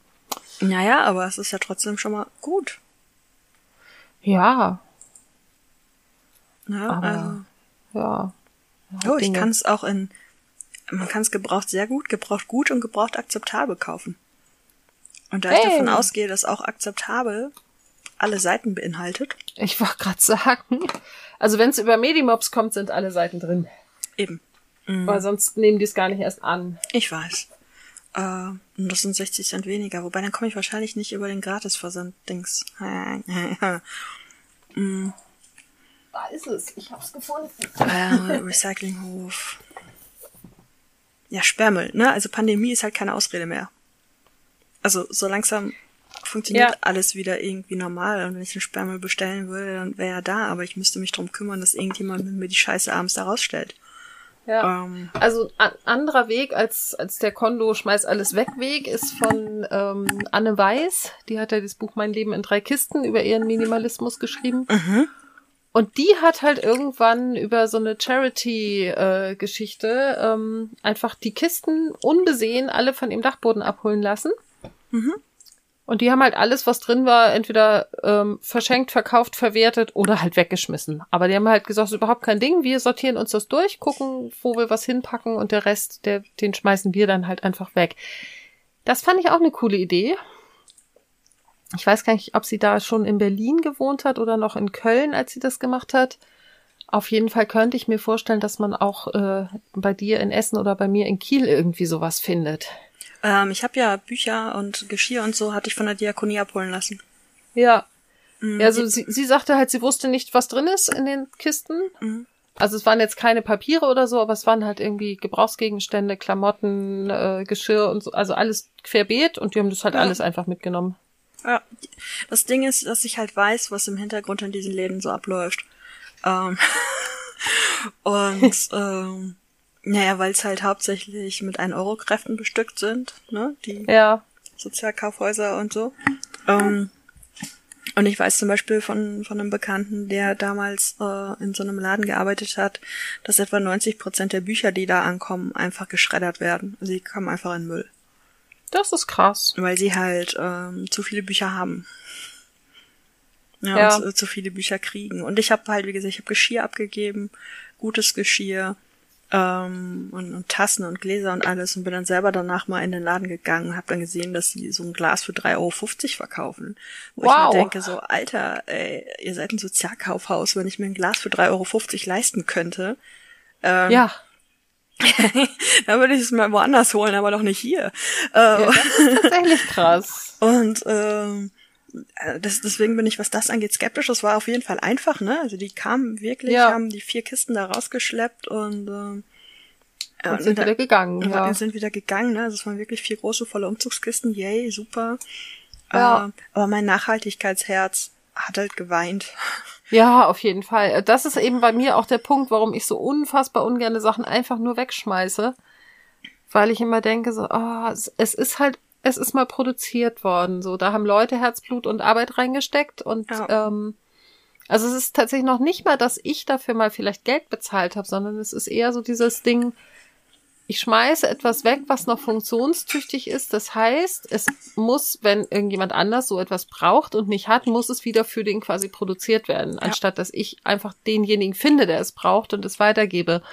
[SPEAKER 3] Naja, aber es ist ja trotzdem schon mal gut.
[SPEAKER 2] Ja.
[SPEAKER 3] Ja, aber, also.
[SPEAKER 2] Ja.
[SPEAKER 3] Oh, ich kann es auch in, man kann es gebraucht sehr gut, gebraucht gut und gebraucht akzeptabel kaufen. Und da hey. ich davon ausgehe, dass auch akzeptabel alle Seiten beinhaltet.
[SPEAKER 2] Ich wollte gerade sagen, also wenn es über Medimobs kommt, sind alle Seiten drin.
[SPEAKER 3] Eben.
[SPEAKER 2] Mhm. Weil sonst nehmen die es gar nicht erst an.
[SPEAKER 3] Ich weiß. Äh, und das sind 60 Cent weniger. Wobei, dann komme ich wahrscheinlich nicht über den Gratisversand-Dings.
[SPEAKER 2] mhm. Da ist es. Ich hab's gefunden.
[SPEAKER 3] Äh, Recyclinghof. Ja, Sperrmüll, ne? Also Pandemie ist halt keine Ausrede mehr. Also so langsam funktioniert ja. alles wieder irgendwie normal. Und wenn ich den Sperrmüll bestellen würde, dann wäre er da. Aber ich müsste mich drum kümmern, dass irgendjemand mir die Scheiße abends da rausstellt.
[SPEAKER 2] Ja. Ähm, also ein anderer Weg als, als der Kondo Schmeiß alles weg Weg ist von ähm, Anne Weiß. Die hat ja das Buch Mein Leben in drei Kisten über ihren Minimalismus geschrieben. Mhm. Und die hat halt irgendwann über so eine Charity-Geschichte äh, ähm, einfach die Kisten unbesehen alle von ihrem Dachboden abholen lassen. Mhm. Und die haben halt alles, was drin war, entweder ähm, verschenkt, verkauft, verwertet oder halt weggeschmissen. Aber die haben halt gesagt, ist überhaupt kein Ding. Wir sortieren uns das durch, gucken, wo wir was hinpacken und der Rest, der, den schmeißen wir dann halt einfach weg. Das fand ich auch eine coole Idee. Ich weiß gar nicht, ob sie da schon in Berlin gewohnt hat oder noch in Köln, als sie das gemacht hat. Auf jeden Fall könnte ich mir vorstellen, dass man auch äh, bei dir in Essen oder bei mir in Kiel irgendwie sowas findet.
[SPEAKER 3] Ähm, ich habe ja Bücher und Geschirr und so hatte ich von der Diakonie abholen lassen.
[SPEAKER 2] Ja. Mhm. Ja, also sie, sie sagte halt, sie wusste nicht, was drin ist in den Kisten. Mhm. Also es waren jetzt keine Papiere oder so, aber es waren halt irgendwie Gebrauchsgegenstände, Klamotten, äh, Geschirr und so, also alles querbeet und die haben das halt ja. alles einfach mitgenommen.
[SPEAKER 3] Ja, das Ding ist, dass ich halt weiß, was im Hintergrund in diesen Läden so abläuft. Ähm und ähm, naja, weil es halt hauptsächlich mit 1-Euro-Kräften bestückt sind, ne? Die
[SPEAKER 2] ja.
[SPEAKER 3] Sozialkaufhäuser und so. Ähm, und ich weiß zum Beispiel von, von einem Bekannten, der damals äh, in so einem Laden gearbeitet hat, dass etwa 90 Prozent der Bücher, die da ankommen, einfach geschreddert werden. Also die kommen einfach in Müll.
[SPEAKER 2] Das ist krass.
[SPEAKER 3] Weil sie halt ähm, zu viele Bücher haben. Ja, ja. Und zu, zu viele Bücher kriegen. Und ich habe halt, wie gesagt, ich habe Geschirr abgegeben, gutes Geschirr, ähm, und, und Tassen und Gläser und alles und bin dann selber danach mal in den Laden gegangen und habe dann gesehen, dass sie so ein Glas für 3,50 Euro verkaufen. Wo wow. ich mir denke, so, Alter, ey, ihr seid ein Sozialkaufhaus, wenn ich mir ein Glas für 3,50 Euro leisten könnte.
[SPEAKER 2] Ähm, ja.
[SPEAKER 3] dann würde ich es mal woanders holen, aber doch nicht hier.
[SPEAKER 2] Äh, ja, das ist tatsächlich krass.
[SPEAKER 3] Und ähm, äh, das, deswegen bin ich, was das angeht, skeptisch. Das war auf jeden Fall einfach, ne? Also die kamen wirklich, ja. haben die vier Kisten da rausgeschleppt und,
[SPEAKER 2] ähm, äh, und sind wieder gegangen.
[SPEAKER 3] Ja. sind wieder gegangen, ne? Also es waren wirklich vier große volle Umzugskisten. Yay, super. Ja. Äh, aber mein Nachhaltigkeitsherz hat halt geweint.
[SPEAKER 2] Ja, auf jeden Fall. Das ist eben bei mir auch der Punkt, warum ich so unfassbar ungerne Sachen einfach nur wegschmeiße. Weil ich immer denke, so, oh, es, es ist halt, es ist mal produziert worden. So, da haben Leute Herzblut und Arbeit reingesteckt und ja. ähm, also es ist tatsächlich noch nicht mal, dass ich dafür mal vielleicht Geld bezahlt habe, sondern es ist eher so dieses Ding, ich schmeiße etwas weg, was noch funktionstüchtig ist. Das heißt, es muss, wenn irgendjemand anders so etwas braucht und nicht hat, muss es wieder für den quasi produziert werden, ja. anstatt dass ich einfach denjenigen finde, der es braucht und es weitergebe.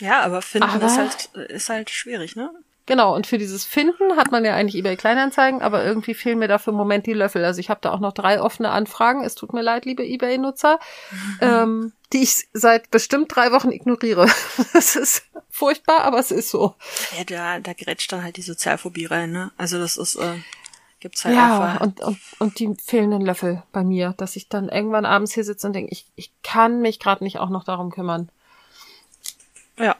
[SPEAKER 3] Ja, aber finden aber, ist halt, ist halt schwierig, ne?
[SPEAKER 2] Genau, und für dieses Finden hat man ja eigentlich eBay Kleinanzeigen, aber irgendwie fehlen mir dafür im Moment die Löffel. Also ich habe da auch noch drei offene Anfragen. Es tut mir leid, liebe eBay-Nutzer, ähm, die ich seit bestimmt drei Wochen ignoriere. das ist furchtbar, aber es ist so.
[SPEAKER 3] Ja, da, da grätscht dann halt die Sozialphobie rein, ne? Also das ist, äh, gibt's halt
[SPEAKER 2] ja, einfach. Und, und, und die fehlenden Löffel bei mir, dass ich dann irgendwann abends hier sitze und denke, ich, ich kann mich gerade nicht auch noch darum kümmern.
[SPEAKER 3] Ja.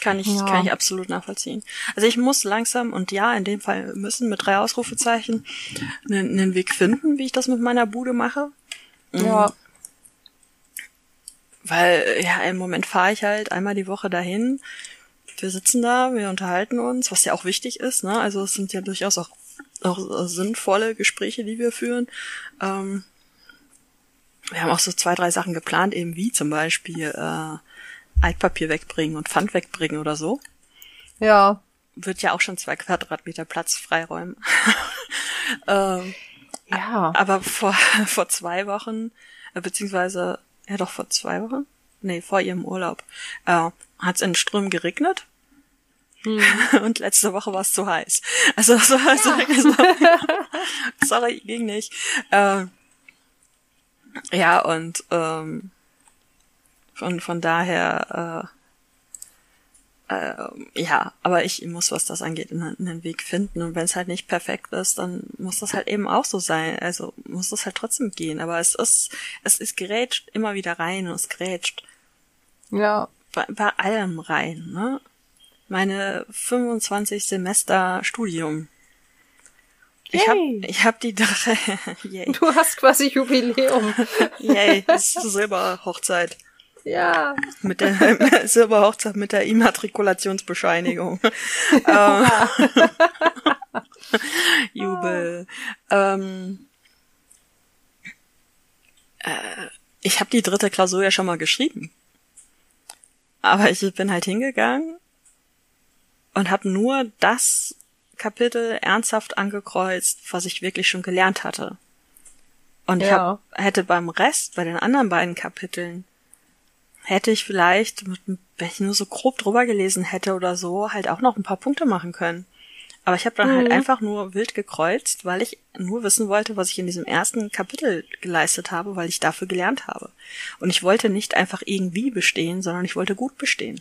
[SPEAKER 3] Kann ich, ja. kann ich absolut nachvollziehen. Also ich muss langsam und ja, in dem Fall müssen mit drei Ausrufezeichen einen, einen Weg finden, wie ich das mit meiner Bude mache.
[SPEAKER 2] Mhm. Ja.
[SPEAKER 3] Weil, ja, im Moment fahre ich halt einmal die Woche dahin. Wir sitzen da, wir unterhalten uns, was ja auch wichtig ist, ne? Also es sind ja durchaus auch, auch sinnvolle Gespräche, die wir führen. Ähm, wir haben auch so zwei, drei Sachen geplant, eben wie zum Beispiel äh, Altpapier wegbringen und Pfand wegbringen oder so.
[SPEAKER 2] Ja.
[SPEAKER 3] Wird ja auch schon zwei Quadratmeter Platz freiräumen. ähm,
[SPEAKER 2] ja.
[SPEAKER 3] Aber vor, vor zwei Wochen, äh, beziehungsweise, ja doch vor zwei Wochen? Nee, vor ihrem Urlaub, äh, hat es in Strömen geregnet. Hm. Und letzte Woche war es zu heiß. Also, so, ja. sorry, sorry, ging nicht. Ähm, ja, und ähm, von, von daher, äh, äh, ja, aber ich muss, was das angeht, einen, einen Weg finden. Und wenn es halt nicht perfekt ist, dann muss das halt eben auch so sein. Also muss das halt trotzdem gehen. Aber es ist, es ist grätscht immer wieder rein und es grätscht.
[SPEAKER 2] Ja.
[SPEAKER 3] Bei, bei allem rein, ne? Meine 25 Semester Studium. Ich habe ich hab die drei.
[SPEAKER 2] Yay. Du hast quasi Jubiläum.
[SPEAKER 3] Yay, es ist Silberhochzeit.
[SPEAKER 2] Ja.
[SPEAKER 3] Mit der Silberhochzeit mit der Immatrikulationsbescheinigung. ähm, Jubel. Ähm, äh, ich habe die dritte Klausur ja schon mal geschrieben. Aber ich bin halt hingegangen und habe nur das Kapitel ernsthaft angekreuzt, was ich wirklich schon gelernt hatte. Und ja. hab, hätte beim Rest, bei den anderen beiden Kapiteln, hätte ich vielleicht, wenn ich nur so grob drüber gelesen hätte oder so, halt auch noch ein paar Punkte machen können. Aber ich habe dann halt mhm. halt einfach nur wild gekreuzt, weil ich nur wissen wollte, was ich in diesem ersten Kapitel geleistet habe, weil ich dafür gelernt habe. Und ich wollte nicht einfach irgendwie bestehen, sondern ich wollte gut bestehen.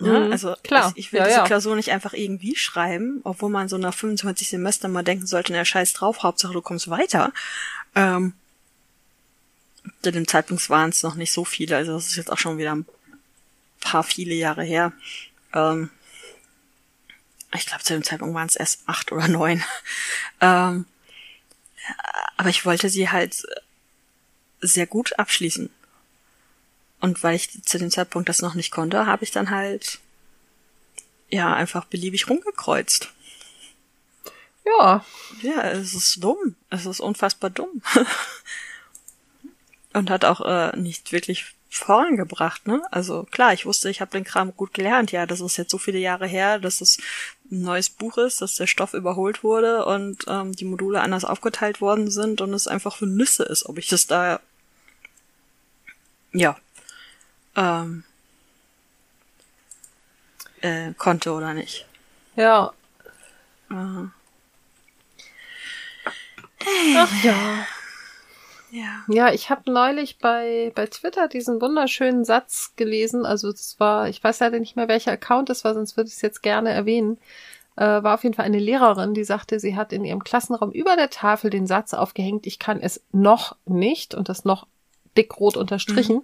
[SPEAKER 3] Ja, mhm, also klar. ich, ich will ja, diese ja. Klausur nicht einfach irgendwie schreiben, obwohl man so nach 25 Semestern mal denken sollte, na scheiß drauf, Hauptsache du kommst weiter. Ähm, zu dem Zeitpunkt waren es noch nicht so viele, also das ist jetzt auch schon wieder ein paar viele Jahre her. Ähm, ich glaube, zu dem Zeitpunkt waren es erst acht oder neun. ähm, aber ich wollte sie halt sehr gut abschließen. Und weil ich zu dem Zeitpunkt das noch nicht konnte, habe ich dann halt ja einfach beliebig rumgekreuzt.
[SPEAKER 2] Ja.
[SPEAKER 3] Ja, es ist dumm. Es ist unfassbar dumm. und hat auch äh, nicht wirklich vorangebracht, ne? Also klar, ich wusste, ich habe den Kram gut gelernt. Ja, das ist jetzt so viele Jahre her, dass es ein neues Buch ist, dass der Stoff überholt wurde und ähm, die Module anders aufgeteilt worden sind und es einfach für Nüsse ist, ob ich das da ja ähm, äh, konnte oder nicht.
[SPEAKER 2] Ja.
[SPEAKER 3] Äh.
[SPEAKER 2] Ach ja. Ja. Ja, ich habe neulich bei, bei Twitter diesen wunderschönen Satz gelesen. Also es war, ich weiß leider nicht mehr, welcher Account es war, sonst würde ich es jetzt gerne erwähnen. Äh, war auf jeden Fall eine Lehrerin, die sagte, sie hat in ihrem Klassenraum über der Tafel den Satz aufgehängt, ich kann es noch nicht und das noch dickrot unterstrichen, mhm.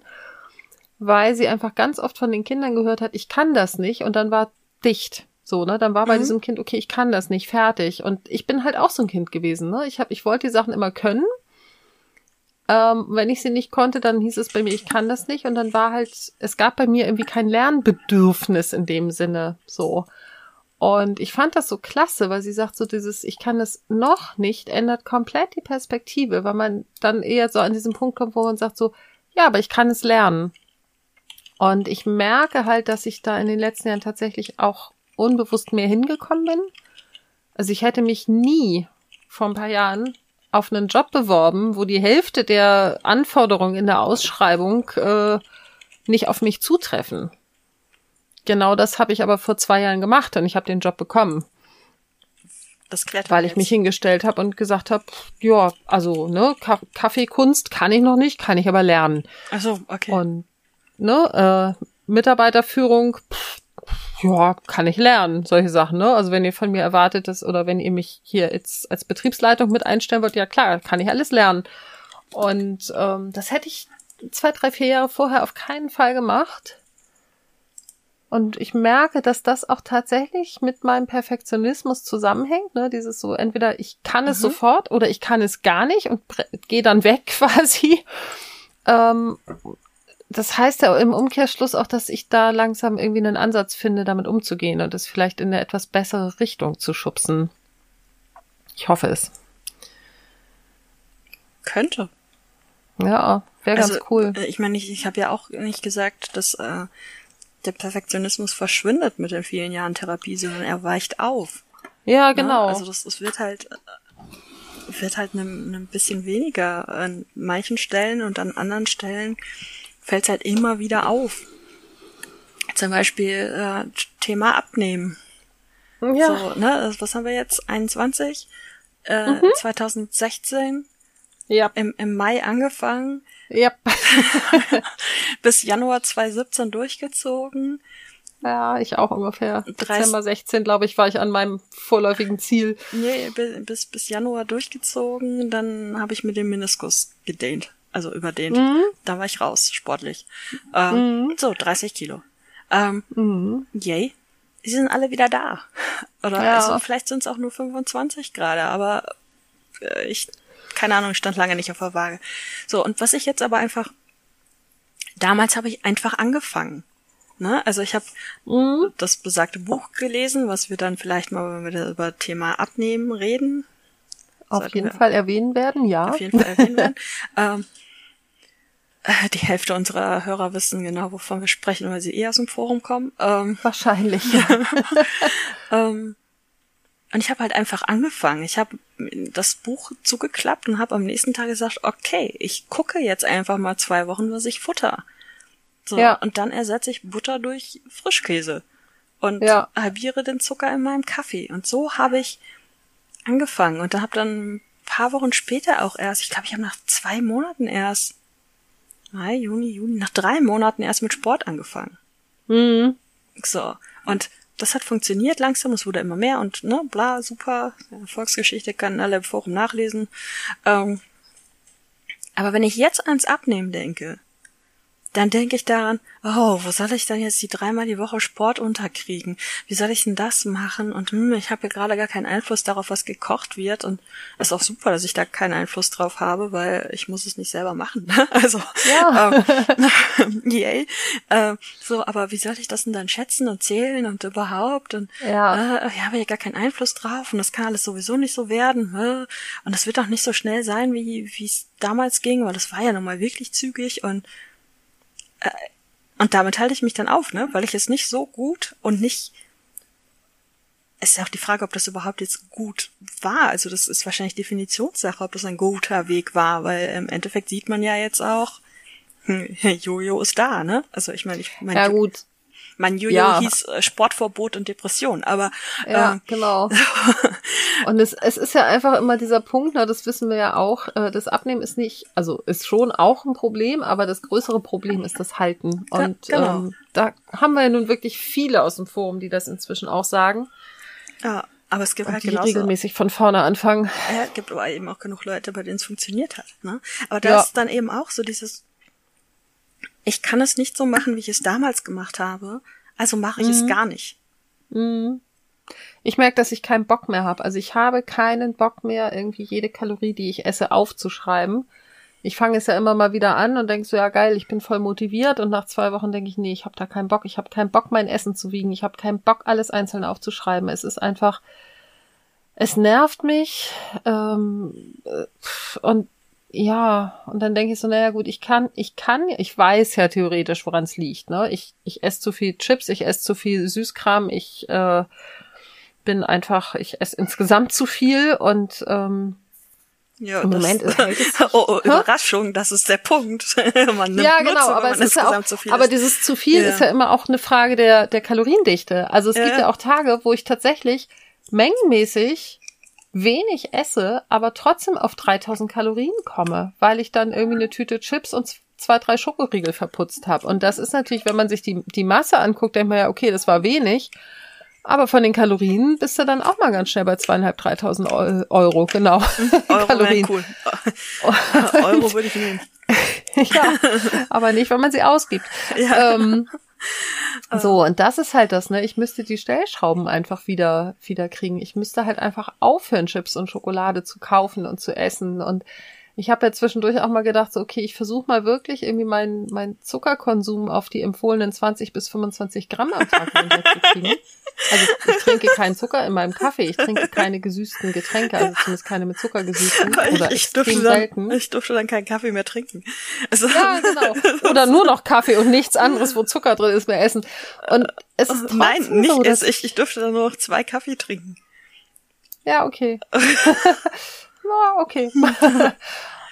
[SPEAKER 2] weil sie einfach ganz oft von den Kindern gehört hat, ich kann das nicht und dann war dicht. So, ne, dann war bei mhm. diesem Kind, okay, ich kann das nicht, fertig. Und ich bin halt auch so ein Kind gewesen, ne? Ich hab, ich wollte die Sachen immer können Ähm, wenn ich sie nicht konnte, dann hieß es bei mir, ich kann das nicht. Und dann war halt, es gab bei mir irgendwie kein Lernbedürfnis in dem Sinne so. Und ich fand das so klasse, weil sie sagt so dieses, ich kann es noch nicht, ändert komplett die Perspektive, weil man dann eher so an diesen Punkt kommt, wo man sagt so, ja, aber ich kann es lernen. Und ich merke halt, dass ich da in den letzten Jahren tatsächlich auch unbewusst mehr hingekommen bin. Also ich hätte mich nie vor ein paar Jahren auf einen Job beworben, wo die Hälfte der Anforderungen in der Ausschreibung äh, nicht auf mich zutreffen. Genau das habe ich aber vor zwei Jahren gemacht und ich habe den Job bekommen.
[SPEAKER 3] Das klärt
[SPEAKER 2] weil ich mich hingestellt habe und gesagt habe, ja, also ne, Kaffeekunst kann ich noch nicht, kann ich aber lernen.
[SPEAKER 3] Ach so, okay.
[SPEAKER 2] Und ne, äh, Mitarbeiterführung, pff, ja, kann ich lernen, solche Sachen, ne? Also wenn ihr von mir erwartet dass, oder wenn ihr mich hier jetzt als Betriebsleitung mit einstellen wollt, ja klar, kann ich alles lernen. Und ähm, das hätte ich zwei, drei, vier Jahre vorher auf keinen Fall gemacht. Und ich merke, dass das auch tatsächlich mit meinem Perfektionismus zusammenhängt. Ne? Dieses so, entweder ich kann es mhm. sofort oder ich kann es gar nicht und gehe dann weg quasi. Ähm, das heißt ja im Umkehrschluss auch, dass ich da langsam irgendwie einen Ansatz finde, damit umzugehen und es vielleicht in eine etwas bessere Richtung zu schubsen. Ich hoffe es.
[SPEAKER 3] Könnte.
[SPEAKER 2] Ja, wäre also, ganz cool.
[SPEAKER 3] Äh, ich meine, ich, ich habe ja auch nicht gesagt, dass äh, der Perfektionismus verschwindet mit den vielen Jahren Therapie, sondern er weicht auf.
[SPEAKER 2] Ja, ne? genau.
[SPEAKER 3] Ja, also das, das wird halt äh, wird halt ein bisschen weniger an manchen Stellen und an anderen Stellen fällt es halt immer wieder auf. Zum Beispiel äh, Thema Abnehmen. Ja. So, ne, was haben wir jetzt? 21? Äh, mhm. 2016? Ja. Im, Im Mai angefangen.
[SPEAKER 2] Ja.
[SPEAKER 3] bis Januar 2017 durchgezogen.
[SPEAKER 2] Ja, ich auch ungefähr. 30, Dezember 16, glaube ich, war ich an meinem vorläufigen Ziel.
[SPEAKER 3] Nee, bis, bis Januar durchgezogen. Dann habe ich mir den Meniskus gedehnt also überdehnt. Mhm. Da war ich raus, sportlich. Ähm, mhm. So, 30 Kilo. Ähm, mhm. Yay. Sie sind alle wieder da. Oder ja. also vielleicht sind es auch nur 25 gerade, aber äh, ich, keine Ahnung, stand lange nicht auf der Waage. So, und was ich jetzt aber einfach, damals habe ich einfach angefangen. Ne? Also ich habe mhm. das besagte Buch gelesen, was wir dann vielleicht mal, wenn wir über Thema Abnehmen reden.
[SPEAKER 2] Auf jeden Fall erwähnen werden, ja.
[SPEAKER 3] Auf jeden Fall erwähnen werden. ähm, äh, die Hälfte unserer Hörer wissen genau, wovon wir sprechen, weil sie eh aus dem Forum kommen. Ähm,
[SPEAKER 2] Wahrscheinlich.
[SPEAKER 3] ähm, und ich habe halt einfach angefangen. Ich habe das Buch zugeklappt und habe am nächsten Tag gesagt, okay, ich gucke jetzt einfach mal zwei Wochen, was ich futter. So, ja. und dann ersetze ich Butter durch Frischkäse und ja. halbiere den Zucker in meinem Kaffee. Und so habe ich angefangen und da habe dann ein paar Wochen später auch erst, ich glaube, ich habe nach zwei Monaten erst Mai, Juni, Juni, nach drei Monaten erst mit Sport angefangen. Mhm. So. Und das hat funktioniert langsam, es wurde immer mehr und ne, bla, super, Erfolgsgeschichte kann alle im Forum nachlesen. Ähm, aber wenn ich jetzt ans Abnehmen denke, dann denke ich daran, oh, wo soll ich denn jetzt die dreimal die Woche Sport unterkriegen? Wie soll ich denn das machen? Und hm, ich habe ja gerade gar keinen Einfluss darauf, was gekocht wird. Und es ist auch super, dass ich da keinen Einfluss drauf habe, weil ich muss es nicht selber machen. Ne? also, ja. ähm, yay. Äh, so, aber wie soll ich das denn dann schätzen und zählen und überhaupt? Und ja. äh, ich habe ja gar keinen Einfluss drauf und das kann alles sowieso nicht so werden. Und das wird auch nicht so schnell sein, wie wie es damals ging, weil das war ja nochmal wirklich zügig und und damit halte ich mich dann auf, ne? Weil ich es nicht so gut und nicht. Es ist ja auch die Frage, ob das überhaupt jetzt gut war. Also das ist wahrscheinlich Definitionssache, ob das ein guter Weg war, weil im Endeffekt sieht man ja jetzt auch, hm, Jojo ist da, ne? Also ich meine, ich meine.
[SPEAKER 2] Ja gut,
[SPEAKER 3] mein Jojo ja. hieß äh, Sportverbot und Depression, aber
[SPEAKER 2] ja, ähm, genau. und es, es ist ja einfach immer dieser Punkt, na, das wissen wir ja auch, äh, das Abnehmen ist nicht, also ist schon auch ein Problem, aber das größere Problem ist das Halten. Und ja, genau. ähm, da haben wir ja nun wirklich viele aus dem Forum, die das inzwischen auch sagen.
[SPEAKER 3] Ja. Aber es gibt
[SPEAKER 2] und
[SPEAKER 3] halt
[SPEAKER 2] die genauso, regelmäßig von vorne anfangen.
[SPEAKER 3] Ja, es gibt aber eben auch genug Leute, bei denen es funktioniert hat. Ne? Aber da ja. ist dann eben auch so dieses, ich kann es nicht so machen, wie ich es damals gemacht habe, also mache ich mhm. es gar nicht.
[SPEAKER 2] Mhm. Ich merke, dass ich keinen Bock mehr habe. Also ich habe keinen Bock mehr, irgendwie jede Kalorie, die ich esse, aufzuschreiben. ich fange es ja immer mal wieder an und denk so, ja geil, ich bin voll motiviert und nach zwei Wochen denke ich, nee, ich habe da keinen Bock, ich habe keinen Bock, mein Essen zu wiegen, ich habe keinen Bock, alles einzeln aufzuschreiben. Es ist einfach, es nervt mich ähm, und ja, und dann denke ich so, naja gut, ich kann, ich kann, ich weiß ja theoretisch, woran es liegt. Ne? Ich, ich esse zu viel Chips, ich esse zu viel Süßkram, ich äh, bin einfach, ich esse insgesamt zu viel und ähm,
[SPEAKER 3] ja, Im Moment ist halt oh, oh, Überraschung, das ist der Punkt.
[SPEAKER 2] man nimmt ja, genau, Nutze, aber es ist ja auch, zu aber dieses zu viel ja. ist ja immer auch eine Frage der der Kaloriendichte. Also es ja. gibt ja auch Tage, wo ich tatsächlich mengenmäßig wenig esse, aber trotzdem auf 3000 Kalorien komme, weil ich dann irgendwie eine Tüte Chips und zwei, drei Schokoriegel verputzt habe. Und das ist natürlich, wenn man sich die, die Masse anguckt, denkt man ja, okay, das war wenig. Aber von den Kalorien bist du dann auch mal ganz schnell bei zweieinhalb, dreitausend Euro, genau.
[SPEAKER 3] Euro Kalorien. cool. Euro würde ich nehmen.
[SPEAKER 2] ja, aber nicht, wenn man sie ausgibt. Ja. Ähm, so, und das ist halt das, ne? Ich müsste die Stellschrauben einfach wieder, wieder kriegen. Ich müsste halt einfach aufhören, Chips und Schokolade zu kaufen und zu essen und ich habe ja zwischendurch auch mal gedacht, so, okay, ich versuche mal wirklich irgendwie meinen mein Zuckerkonsum auf die empfohlenen 20 bis 25 Gramm am Tag runterzukriegen. Also ich trinke keinen Zucker in meinem Kaffee, ich trinke keine gesüßten Getränke, also zumindest keine mit Zucker gesüßten oder ich, ich extrem
[SPEAKER 3] dann,
[SPEAKER 2] selten.
[SPEAKER 3] Ich durfte dann keinen Kaffee mehr trinken.
[SPEAKER 2] Also ja, genau. Oder nur noch Kaffee und nichts anderes, wo Zucker drin ist, mehr essen. Und es ist
[SPEAKER 3] Nein, nicht so, dass ich, ich durfte dann nur noch zwei Kaffee trinken.
[SPEAKER 2] Ja, okay. Na, okay.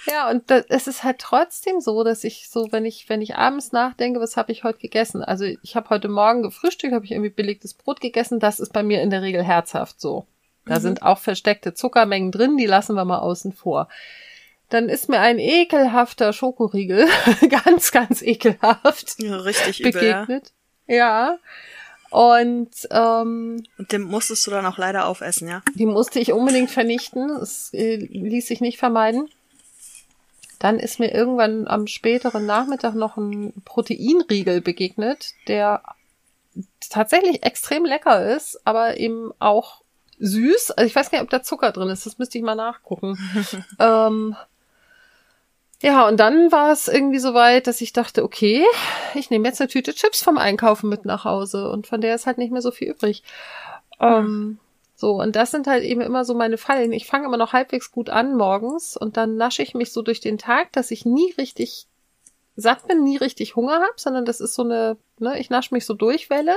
[SPEAKER 2] ja, und das, es ist halt trotzdem so, dass ich so, wenn ich, wenn ich abends nachdenke, was habe ich heute gegessen? Also ich habe heute Morgen gefrühstückt, habe ich irgendwie belegtes Brot gegessen. Das ist bei mir in der Regel herzhaft so. Da mhm. sind auch versteckte Zuckermengen drin, die lassen wir mal außen vor. Dann ist mir ein ekelhafter Schokoriegel, ganz, ganz ekelhaft,
[SPEAKER 3] ja, richtig begegnet.
[SPEAKER 2] Übel, ja. ja. Und, ähm,
[SPEAKER 3] und den musstest du dann auch leider aufessen, ja?
[SPEAKER 2] Die musste ich unbedingt vernichten. Es äh, ließ sich nicht vermeiden. Dann ist mir irgendwann am späteren Nachmittag noch ein Proteinriegel begegnet, der tatsächlich extrem lecker ist, aber eben auch süß. Also ich weiß gar nicht, ob da Zucker drin ist. Das müsste ich mal nachgucken. ähm, ja, und dann war es irgendwie so weit, dass ich dachte, okay, ich nehme jetzt eine Tüte Chips vom Einkaufen mit nach Hause und von der ist halt nicht mehr so viel übrig. Ähm, so, und das sind halt eben immer so meine Fallen. Ich fange immer noch halbwegs gut an morgens und dann nasche ich mich so durch den Tag, dass ich nie richtig satt bin, nie richtig Hunger habe, sondern das ist so eine, ne, ich nasche mich so durch Welle.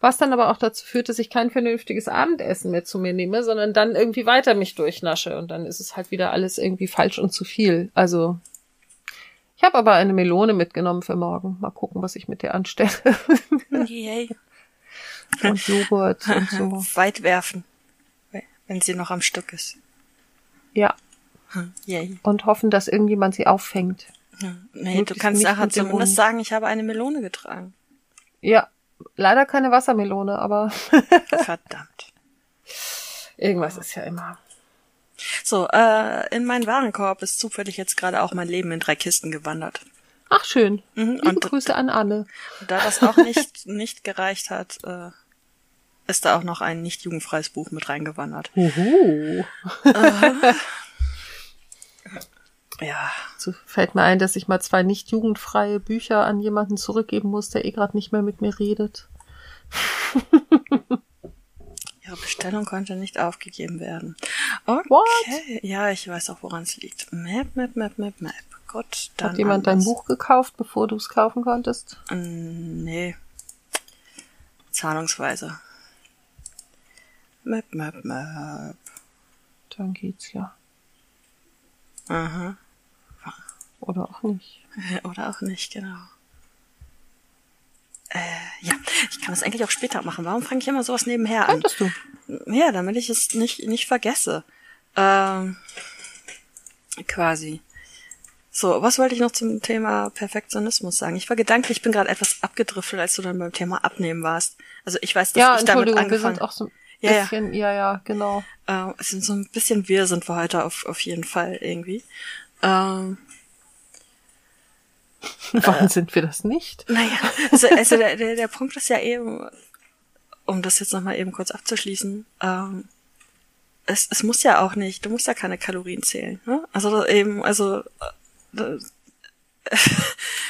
[SPEAKER 2] Was dann aber auch dazu führt, dass ich kein vernünftiges Abendessen mehr zu mir nehme, sondern dann irgendwie weiter mich durchnasche und dann ist es halt wieder alles irgendwie falsch und zu viel. Also ich habe aber eine Melone mitgenommen für morgen. Mal gucken, was ich mit der anstelle. Yay. und Joghurt und so.
[SPEAKER 3] Weit werfen, wenn sie noch am Stück ist.
[SPEAKER 2] Ja. Yay. Und hoffen, dass irgendjemand sie auffängt.
[SPEAKER 3] Ja. Nee, du kannst nachher zumindest sagen, ich habe eine Melone getragen.
[SPEAKER 2] Ja, Leider keine Wassermelone, aber.
[SPEAKER 3] Verdammt.
[SPEAKER 2] Irgendwas ist ja immer.
[SPEAKER 3] So, äh, in meinen Warenkorb ist zufällig jetzt gerade auch mein Leben in drei Kisten gewandert.
[SPEAKER 2] Ach schön. Mhm, Liebe und Grüße an Anne.
[SPEAKER 3] Da das auch nicht, nicht gereicht hat, äh, ist da auch noch ein nicht jugendfreies Buch mit reingewandert.
[SPEAKER 2] Uhu. Äh, ja. So fällt mir ein, dass ich mal zwei nicht jugendfreie Bücher an jemanden zurückgeben muss, der eh gerade nicht mehr mit mir redet.
[SPEAKER 3] Ihre Bestellung konnte nicht aufgegeben werden. Okay. What? Ja, ich weiß auch, woran es liegt. Map, Map, Map, Map, Map. Gut,
[SPEAKER 2] dann. Hat jemand anders. dein Buch gekauft, bevor du es kaufen konntest?
[SPEAKER 3] Mm, nee. Zahlungsweise. Map, Map, Map.
[SPEAKER 2] Dann geht's ja.
[SPEAKER 3] Aha.
[SPEAKER 2] Oder auch nicht.
[SPEAKER 3] Oder auch nicht, genau. Äh, ja, ich kann das eigentlich auch später machen. Warum fange ich immer sowas nebenher an?
[SPEAKER 2] Könntest du?
[SPEAKER 3] Ja, damit ich es nicht, nicht vergesse. Ähm, quasi. So, was wollte ich noch zum Thema Perfektionismus sagen? Ich war gedanklich, ich bin gerade etwas abgedriftet, als du dann beim Thema Abnehmen warst. Also ich weiß, dass
[SPEAKER 2] ja,
[SPEAKER 3] ich damit
[SPEAKER 2] angefangen... wir sind auch so ein
[SPEAKER 3] ja,
[SPEAKER 2] bisschen, ja, ja, ja genau.
[SPEAKER 3] Äh, es sind so ein bisschen wir sind wir heute auf, auf jeden Fall irgendwie. Ähm,
[SPEAKER 2] Wann äh, sind wir das nicht?
[SPEAKER 3] Naja, also, also der, der, der Punkt ist ja eben, um das jetzt nochmal eben kurz abzuschließen, ähm, es, es muss ja auch nicht, du musst ja keine Kalorien zählen. Ne? Also eben, also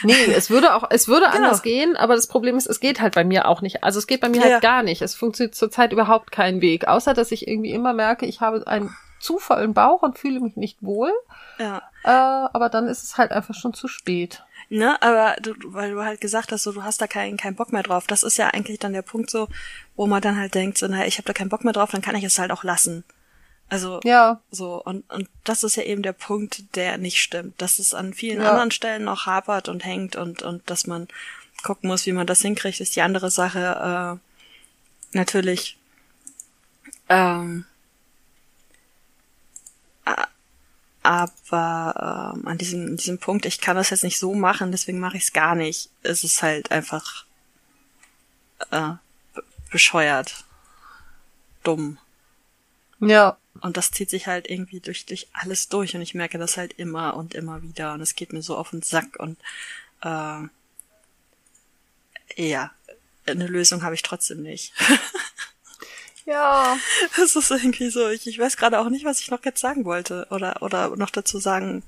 [SPEAKER 2] nee, es würde auch, es würde
[SPEAKER 3] Genau.
[SPEAKER 2] anders gehen, aber das Problem ist, es geht halt bei mir auch nicht. Also es geht bei mir
[SPEAKER 3] Ja,
[SPEAKER 2] halt
[SPEAKER 3] ja.
[SPEAKER 2] gar nicht. Es funktioniert zurzeit überhaupt keinen Weg, außer dass ich irgendwie immer merke, ich habe einen zu vollen Bauch und fühle mich nicht wohl.
[SPEAKER 3] ja.
[SPEAKER 2] Äh, aber dann ist es halt einfach schon zu spät.
[SPEAKER 3] Ne, aber du, weil du halt gesagt hast, so du hast da keinen keinen Bock mehr drauf. Das ist ja eigentlich dann der Punkt so, wo man dann halt denkt, so, naja, ich habe da keinen Bock mehr drauf, dann kann ich es halt auch lassen. Also
[SPEAKER 2] Ja,
[SPEAKER 3] so und und das ist ja eben der Punkt, der nicht stimmt, dass es an vielen
[SPEAKER 2] Ja.
[SPEAKER 3] anderen Stellen noch hapert und hängt und und dass man gucken muss, wie man das hinkriegt, ist die andere Sache. Äh, natürlich. Ähm, aber ähm, an diesem, an diesem Punkt, ich kann das jetzt nicht so machen, deswegen mache ich es gar nicht. Es ist halt einfach äh, be- bescheuert, dumm.
[SPEAKER 2] ja.
[SPEAKER 3] Und das zieht sich halt irgendwie durch, durch alles durch und ich merke das halt immer und immer wieder und es geht mir so auf den Sack und äh, ja, eine Lösung habe ich trotzdem nicht.
[SPEAKER 2] Ja.
[SPEAKER 3] Das ist irgendwie so, ich, ich weiß gerade auch nicht, was ich noch jetzt sagen wollte oder, oder noch dazu sagen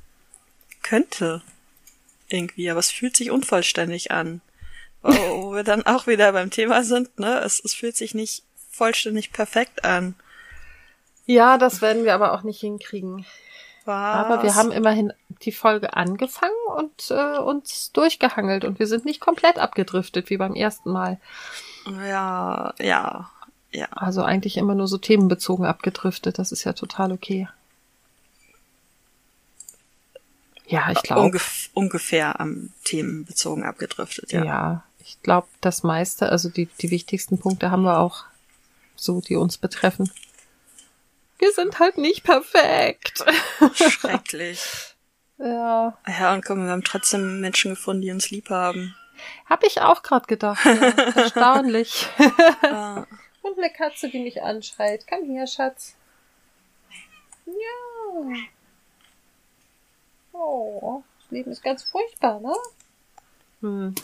[SPEAKER 3] könnte. Irgendwie, aber es fühlt sich unvollständig an. Wo, wo wir dann auch wieder beim Thema sind, ne? Es, es fühlt sich nicht vollständig perfekt an.
[SPEAKER 2] Ja, das werden wir aber auch nicht hinkriegen.
[SPEAKER 3] Was?
[SPEAKER 2] Aber wir haben immerhin die Folge angefangen und äh, uns durchgehangelt und wir sind nicht komplett abgedriftet wie beim ersten Mal.
[SPEAKER 3] Ja, ja, ja.
[SPEAKER 2] Also eigentlich immer nur so themenbezogen abgedriftet. Das ist ja total okay. Ja, ich glaube.
[SPEAKER 3] Ungef ungefähr am Themenbezogen abgedriftet, ja.
[SPEAKER 2] ja. ich glaube, das meiste, also die, die wichtigsten Punkte haben wir auch so, die uns betreffen. Wir sind halt nicht perfekt.
[SPEAKER 3] Schrecklich.
[SPEAKER 2] ja.
[SPEAKER 3] Ja, und komm, wir haben trotzdem Menschen gefunden, die uns lieb haben.
[SPEAKER 2] Hab ich auch gerade gedacht. Ja. Erstaunlich.
[SPEAKER 3] Ja.
[SPEAKER 2] Und eine Katze, die mich anschreit. Komm her, Schatz. Ja. Oh, das Leben ist ganz furchtbar, ne? Hm.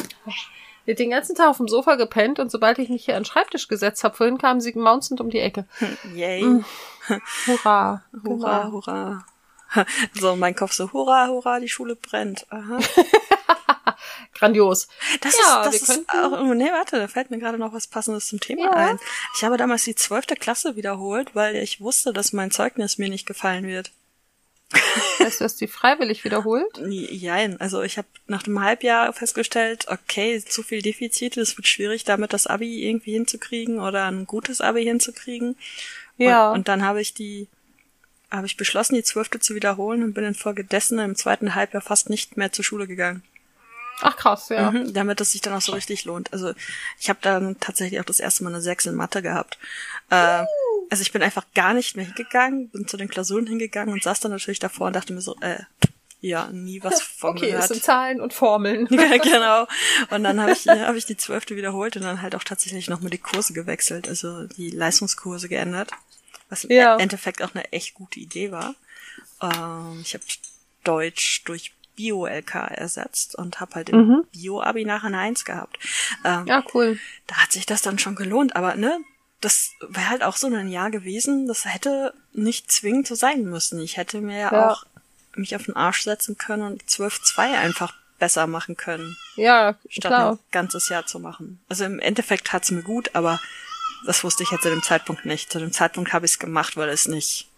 [SPEAKER 2] Ich hab den ganzen Tag auf dem Sofa gepennt und sobald ich mich hier an den Schreibtisch gesetzt habe, vorhin kamen sie maunzend um die Ecke.
[SPEAKER 3] Yay.
[SPEAKER 2] Mm. Hurra.
[SPEAKER 3] Hurra,
[SPEAKER 2] Genau.
[SPEAKER 3] hurra. So, mein Kopf so, hurra, hurra, die Schule brennt. Aha.
[SPEAKER 2] Grandios.
[SPEAKER 3] Das
[SPEAKER 2] Ja,
[SPEAKER 3] ist, das
[SPEAKER 2] wir
[SPEAKER 3] ist
[SPEAKER 2] könnten-
[SPEAKER 3] auch, oh, nee, warte, da fällt mir gerade noch was Passendes zum Thema
[SPEAKER 2] Ja.
[SPEAKER 3] ein. Ich habe damals die zwölfte Klasse wiederholt, weil ich wusste, dass mein Zeugnis mir nicht gefallen wird.
[SPEAKER 2] Weißt du, hast die freiwillig wiederholt?
[SPEAKER 3] Jein, also ich habe nach einem Halbjahr festgestellt, okay, zu viel Defizite, es wird schwierig, damit das Abi irgendwie hinzukriegen oder ein gutes Abi hinzukriegen.
[SPEAKER 2] Ja.
[SPEAKER 3] Und, und dann habe ich die, habe ich beschlossen, die zwölfte zu wiederholen und bin infolgedessen im zweiten Halbjahr fast nicht mehr zur Schule gegangen.
[SPEAKER 2] Ach krass, ja.
[SPEAKER 3] Mhm, damit es sich dann auch so richtig lohnt. Also ich habe dann tatsächlich auch das erste Mal eine Sechs in Mathe gehabt. Äh, also ich bin einfach gar nicht mehr hingegangen, bin zu den Klausuren hingegangen und saß dann natürlich davor und dachte mir so, äh, ja, nie was von
[SPEAKER 2] Okay, es
[SPEAKER 3] gehört.
[SPEAKER 2] sind Zahlen und Formeln.
[SPEAKER 3] Ja, genau. Und dann habe ich, hab ich die zwölfte wiederholt und dann halt auch tatsächlich nochmal die Kurse gewechselt, also die Leistungskurse geändert, was im
[SPEAKER 2] Ja.
[SPEAKER 3] Endeffekt auch eine echt gute Idee war. Ähm, ich habe Deutsch durch Bio-LK ersetzt und habe halt im
[SPEAKER 2] Mhm.
[SPEAKER 3] Bio-Abi nachher eine Eins gehabt. Ähm,
[SPEAKER 2] Ja, cool.
[SPEAKER 3] Da hat sich das dann schon gelohnt, aber ne, das wäre halt auch so ein Jahr gewesen, das hätte nicht zwingend so sein müssen. Ich hätte mir ja,
[SPEAKER 2] Ja.
[SPEAKER 3] auch mich auf den Arsch setzen können und 12-2 einfach besser machen können,
[SPEAKER 2] Ja,
[SPEAKER 3] statt
[SPEAKER 2] klar.
[SPEAKER 3] ein ganzes Jahr zu machen. Also im Endeffekt hat's mir gut, aber das wusste ich jetzt zu dem Zeitpunkt nicht. Zu dem Zeitpunkt habe ich es gemacht, weil es nicht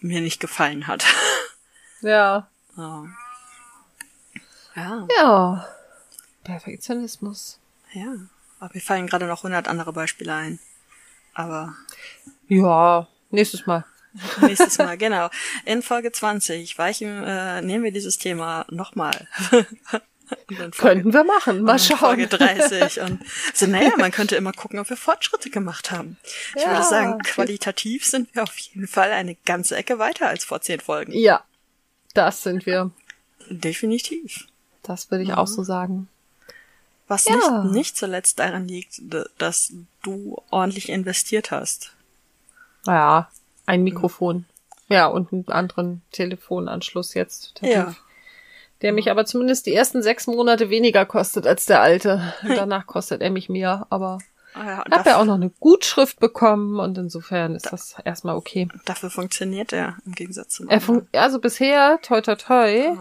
[SPEAKER 3] mir nicht gefallen hat.
[SPEAKER 2] Ja.
[SPEAKER 3] Ja. Ja,
[SPEAKER 2] Ja. Perfektionismus.
[SPEAKER 3] ja. Aber mir fallen gerade noch hundert andere Beispiele ein. Aber
[SPEAKER 2] Ja, nächstes Mal.
[SPEAKER 3] Nächstes Mal, genau. In Folge 20 weichen, äh, nehmen wir dieses Thema nochmal.
[SPEAKER 2] Könnten wir machen. Mal schauen.
[SPEAKER 3] Folge 30 und so, naja, man könnte immer gucken, ob wir Fortschritte gemacht haben. Ich
[SPEAKER 2] Ja.
[SPEAKER 3] würde sagen, qualitativ sind wir auf jeden Fall eine ganze Ecke weiter als vor zehn Folgen.
[SPEAKER 2] Ja, das sind wir.
[SPEAKER 3] Definitiv.
[SPEAKER 2] Das würde ich auch so sagen.
[SPEAKER 3] Was
[SPEAKER 2] Ja.
[SPEAKER 3] nicht, nicht zuletzt daran liegt, dass du ordentlich investiert hast.
[SPEAKER 2] Naja, ein Mikrofon. Ja, und einen anderen Telefonanschluss jetzt. Der,
[SPEAKER 3] Ja.
[SPEAKER 2] der mich aber zumindest die ersten sechs Monate weniger kostet als der alte. Danach kostet er mich mehr, aber
[SPEAKER 3] Ah ja, und
[SPEAKER 2] ich habe ja auch noch eine Gutschrift bekommen und insofern ist das erstmal okay.
[SPEAKER 3] dafür funktioniert er im Gegensatz zum
[SPEAKER 2] Er
[SPEAKER 3] anderen.
[SPEAKER 2] also bisher, toi toi toi,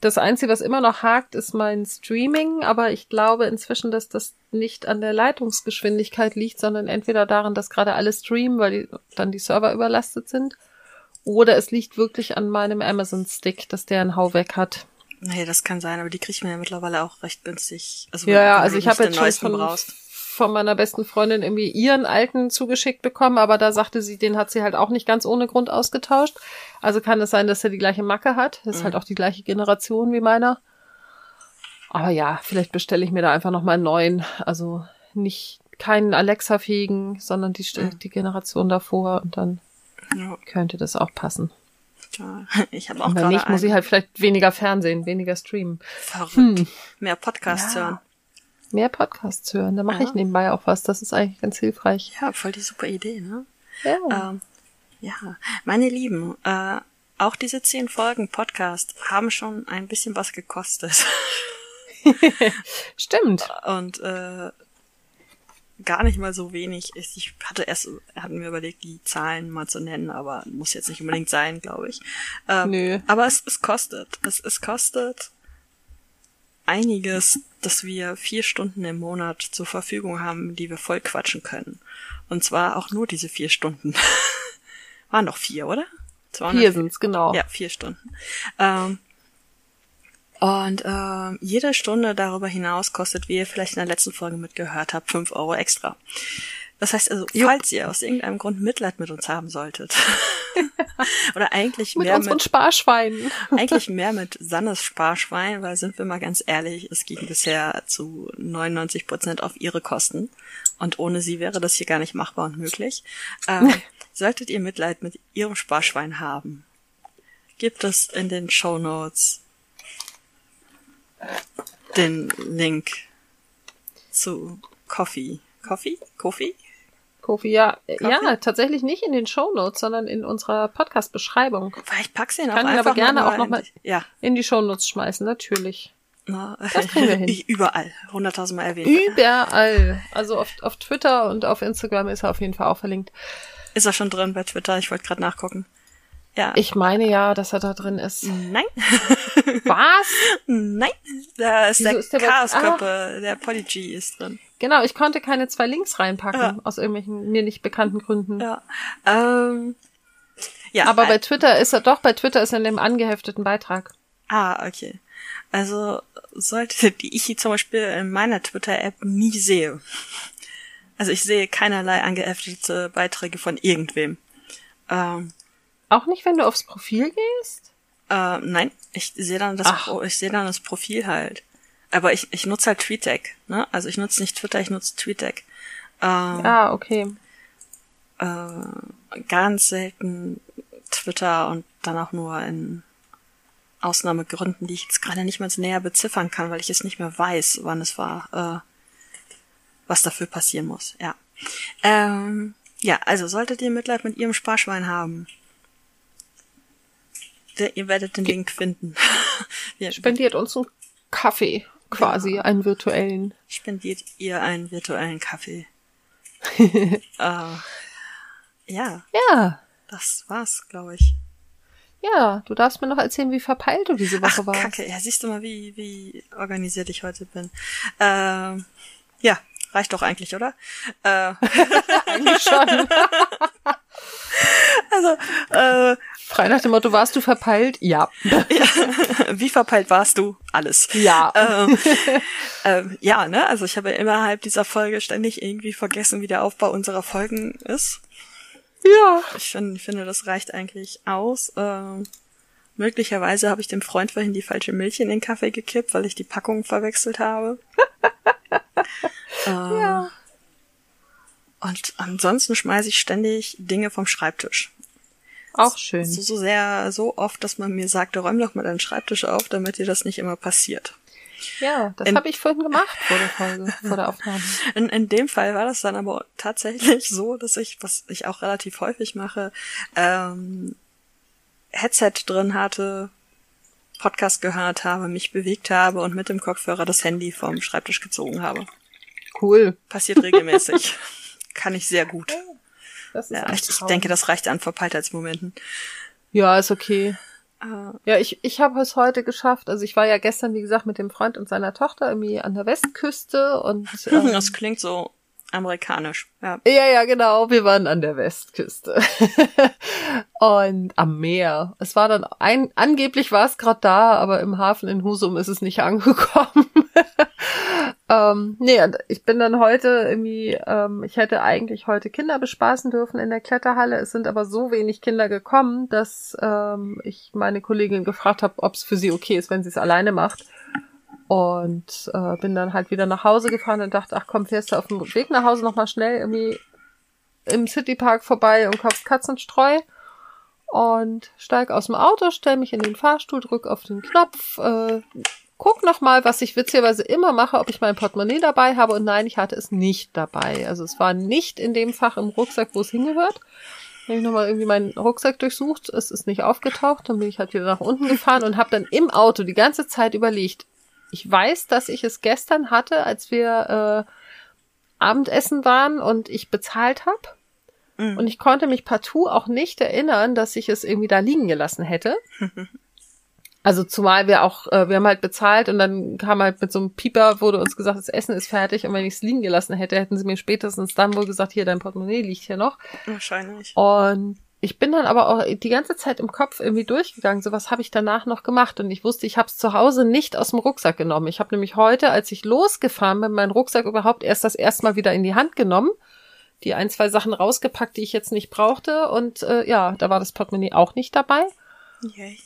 [SPEAKER 2] Das Einzige, was immer noch hakt, ist mein Streaming, aber ich glaube inzwischen, dass das nicht an der Leitungsgeschwindigkeit liegt, sondern entweder daran, dass gerade alle streamen, weil die, dann die Server überlastet sind, oder es liegt wirklich an meinem Amazon-Stick, dass der einen Hau weg hat.
[SPEAKER 3] Nee, das kann sein, aber die kriegt man ja mittlerweile auch recht günstig.
[SPEAKER 2] Also ja, ja, also ich habe jetzt schon von, brauchst von meiner besten Freundin irgendwie ihren alten zugeschickt bekommen, aber da sagte sie, den hat sie halt auch nicht ganz ohne Grund ausgetauscht. Also kann es sein, dass er die gleiche Macke hat. Das ist halt mhm. halt auch die gleiche Generation wie meiner. Aber ja, vielleicht bestelle ich mir da einfach nochmal einen neuen. Also nicht keinen Alexa-fähigen, sondern die, mhm. die Generation davor und dann ja. könnte das auch passen.
[SPEAKER 3] Ja, ich habe auch
[SPEAKER 2] gerade. nicht, muss ich halt vielleicht weniger Fernsehen, weniger streamen.
[SPEAKER 3] Verrückt. Hm. Mehr Podcasts ja. hören
[SPEAKER 2] mehr Podcasts hören. Da mache ja. ich nebenbei auch was. Das ist eigentlich ganz hilfreich.
[SPEAKER 3] Ja, voll die super Idee, ne? Ja. Ähm, ja, meine Lieben, äh, auch diese zehn Folgen Podcast haben schon ein bisschen was gekostet.
[SPEAKER 2] Stimmt.
[SPEAKER 3] Und äh, gar nicht mal so wenig. Ich hatte erst, hatten mir überlegt, die Zahlen mal zu nennen, aber muss jetzt nicht unbedingt sein, glaube ich. Ähm, Nö. Aber es, es kostet. Es, es kostet einiges, dass wir vier Stunden im Monat zur Verfügung haben, die wir voll quatschen können. Und zwar auch nur diese vier Stunden. Waren noch vier, oder?
[SPEAKER 2] 200, vier sind's, genau.
[SPEAKER 3] Ja, vier Stunden. Ähm, und äh, jede Stunde darüber hinaus kostet, wie ihr vielleicht in der letzten Folge mitgehört habt, fünf Euro extra. Das heißt also, falls ihr aus irgendeinem Grund Mitleid mit uns haben solltet, oder eigentlich
[SPEAKER 2] mit
[SPEAKER 3] mehr
[SPEAKER 2] unseren mit Sparschweinen,
[SPEAKER 3] eigentlich mehr mit Sannes Sparschwein, weil sind wir mal ganz ehrlich, es ging bisher zu 99 Prozent auf ihre Kosten und ohne sie wäre das hier gar nicht machbar und möglich. Ähm, solltet ihr Mitleid mit ihrem Sparschwein haben, gibt es in den Show Notes den Link zu Coffee. Coffee? Coffee?
[SPEAKER 2] Kofi, ja. Kofi? Ja, tatsächlich nicht in den Show Notes, sondern in unserer Podcast-Beschreibung.
[SPEAKER 3] Vielleicht packst du ihn
[SPEAKER 2] auch Kann
[SPEAKER 3] ihn
[SPEAKER 2] aber gerne noch auch nochmal ja. in die Show Notes schmeißen, natürlich.
[SPEAKER 3] Na, das kriegen wir hin. Überall. Hunderttausendmal erwähnt.
[SPEAKER 2] Überall. Also auf, auf Twitter und auf Instagram ist er auf jeden Fall auch verlinkt.
[SPEAKER 3] Ist er schon drin bei Twitter? Ich wollte gerade nachgucken.
[SPEAKER 2] Ja. Ich meine ja, dass er da drin ist.
[SPEAKER 3] Nein.
[SPEAKER 2] Was?
[SPEAKER 3] Nein. Da ist Wieso der, ist der Chaoskörper, ah. der Polyg ist drin.
[SPEAKER 2] Genau, ich konnte keine zwei Links reinpacken, ja. aus irgendwelchen mir nicht bekannten Gründen.
[SPEAKER 3] Ja. Ähm,
[SPEAKER 2] ja Aber bei Twitter ist er doch, bei Twitter ist er in dem angehefteten Beitrag.
[SPEAKER 3] Ah, okay. Also sollte die ich zum Beispiel in meiner Twitter-App nie sehe. Also ich sehe keinerlei angeheftete Beiträge von irgendwem. Ähm,
[SPEAKER 2] Auch nicht, wenn du aufs Profil gehst?
[SPEAKER 3] Äh, nein, ich sehe dann das, Ach. ich sehe dann das Profil halt. Aber ich, ich nutze halt TweetDeck, ne? Also ich nutze nicht Twitter, ich nutze TweetDeck.
[SPEAKER 2] Ähm, ah, okay.
[SPEAKER 3] Äh, ganz selten Twitter und dann auch nur in Ausnahmegründen, die ich jetzt gerade nicht mal näher beziffern kann, weil ich es nicht mehr weiß, wann es war, äh, was dafür passieren muss. Ja. Ähm, ja, also solltet ihr Mitleid mit ihrem Sparschwein haben, ihr werdet den Link finden.
[SPEAKER 2] Spendiert uns einen Kaffee quasi, ja. einen virtuellen.
[SPEAKER 3] Spendiert ihr einen virtuellen Kaffee. äh, ja.
[SPEAKER 2] Ja.
[SPEAKER 3] Das war's, glaube ich.
[SPEAKER 2] Ja, du darfst mir noch erzählen, wie verpeilt du diese Woche
[SPEAKER 3] Ach,
[SPEAKER 2] warst.
[SPEAKER 3] Kacke, ja, siehst du mal, wie, wie organisiert ich heute bin. Ähm, ja, reicht doch eigentlich, oder? Äh,
[SPEAKER 2] eigentlich schon.
[SPEAKER 3] Also, äh,
[SPEAKER 2] Frei nach dem Motto, warst du verpeilt? Ja. ja.
[SPEAKER 3] Wie verpeilt warst du? Alles.
[SPEAKER 2] Ja.
[SPEAKER 3] Ähm, ähm, ja, ne? Also ich habe innerhalb dieser Folge ständig irgendwie vergessen, wie der Aufbau unserer Folgen ist.
[SPEAKER 2] Ja.
[SPEAKER 3] Ich find, finde, das reicht eigentlich aus. Ähm, möglicherweise habe ich dem Freund vorhin die falsche Milch in den Kaffee gekippt, weil ich die Packung verwechselt habe. ähm, ja. Und ansonsten schmeiße ich ständig Dinge vom Schreibtisch.
[SPEAKER 2] Auch schön.
[SPEAKER 3] So, so sehr, so oft, dass man mir sagte, räum doch mal deinen Schreibtisch auf, damit dir das nicht immer passiert.
[SPEAKER 2] Ja, das habe ich vorhin gemacht vor der Folge, vor der Aufnahme.
[SPEAKER 3] In, in dem Fall war das dann aber tatsächlich so, dass ich, was ich auch relativ häufig mache, ähm, Headset drin hatte, Podcast gehört habe, mich bewegt habe und mit dem Kopfhörer das Handy vom Schreibtisch gezogen habe.
[SPEAKER 2] Cool.
[SPEAKER 3] Passiert regelmäßig. Kann ich sehr gut.
[SPEAKER 2] Das ist
[SPEAKER 3] ja, ich, ich denke, das reicht an Verpeiltheitsmomenten.
[SPEAKER 2] Ja, ist okay. Ja, ich, ich habe es heute geschafft. Also ich war ja gestern, wie gesagt, mit dem Freund und seiner Tochter irgendwie an der Westküste und
[SPEAKER 3] ähm, das klingt so amerikanisch. Ja.
[SPEAKER 2] ja, ja, genau. Wir waren an der Westküste und am Meer. Es war dann ein, angeblich war es gerade da, aber im Hafen in Husum ist es nicht angekommen. Ähm, nee, ich bin dann heute irgendwie, ähm, ich hätte eigentlich heute Kinder bespaßen dürfen in der Kletterhalle. Es sind aber so wenig Kinder gekommen, dass ähm, ich meine Kollegin gefragt habe, ob es für sie okay ist, wenn sie es alleine macht. Und äh, bin dann halt wieder nach Hause gefahren und dachte, ach komm, fährst du auf dem Weg nach Hause nochmal schnell irgendwie im Citypark vorbei und kaufst Katzenstreu. Und steig aus dem Auto, stell mich in den Fahrstuhl, drück auf den Knopf, äh, guck noch mal, was ich witzigerweise immer mache, ob ich mein Portemonnaie dabei habe. Und nein, ich hatte es nicht dabei. Also es war nicht in dem Fach im Rucksack, wo es hingehört. Habe ich nochmal irgendwie meinen Rucksack durchsucht. Es ist nicht aufgetaucht. Dann bin ich halt wieder nach unten gefahren und habe dann im Auto die ganze Zeit überlegt, ich weiß, dass ich es gestern hatte, als wir äh, Abendessen waren und ich bezahlt habe. Mhm. Und ich konnte mich partout auch nicht erinnern, dass ich es irgendwie da liegen gelassen hätte. Also zumal wir auch, äh, wir haben halt bezahlt und dann kam halt mit so einem Pieper, wurde uns gesagt, das Essen ist fertig und wenn ich es liegen gelassen hätte, hätten sie mir spätestens dann wohl gesagt, hier, dein Portemonnaie liegt hier noch.
[SPEAKER 3] Wahrscheinlich.
[SPEAKER 2] Und ich bin dann aber auch die ganze Zeit im Kopf irgendwie durchgegangen, so was habe ich danach noch gemacht und ich wusste, ich habe es zu Hause nicht aus dem Rucksack genommen. Ich habe nämlich heute, als ich losgefahren bin, meinen Rucksack überhaupt erst das erste Mal wieder in die Hand genommen, die ein, zwei Sachen rausgepackt, die ich jetzt nicht brauchte und äh, ja, da war das Portemonnaie auch nicht dabei.
[SPEAKER 3] Yay.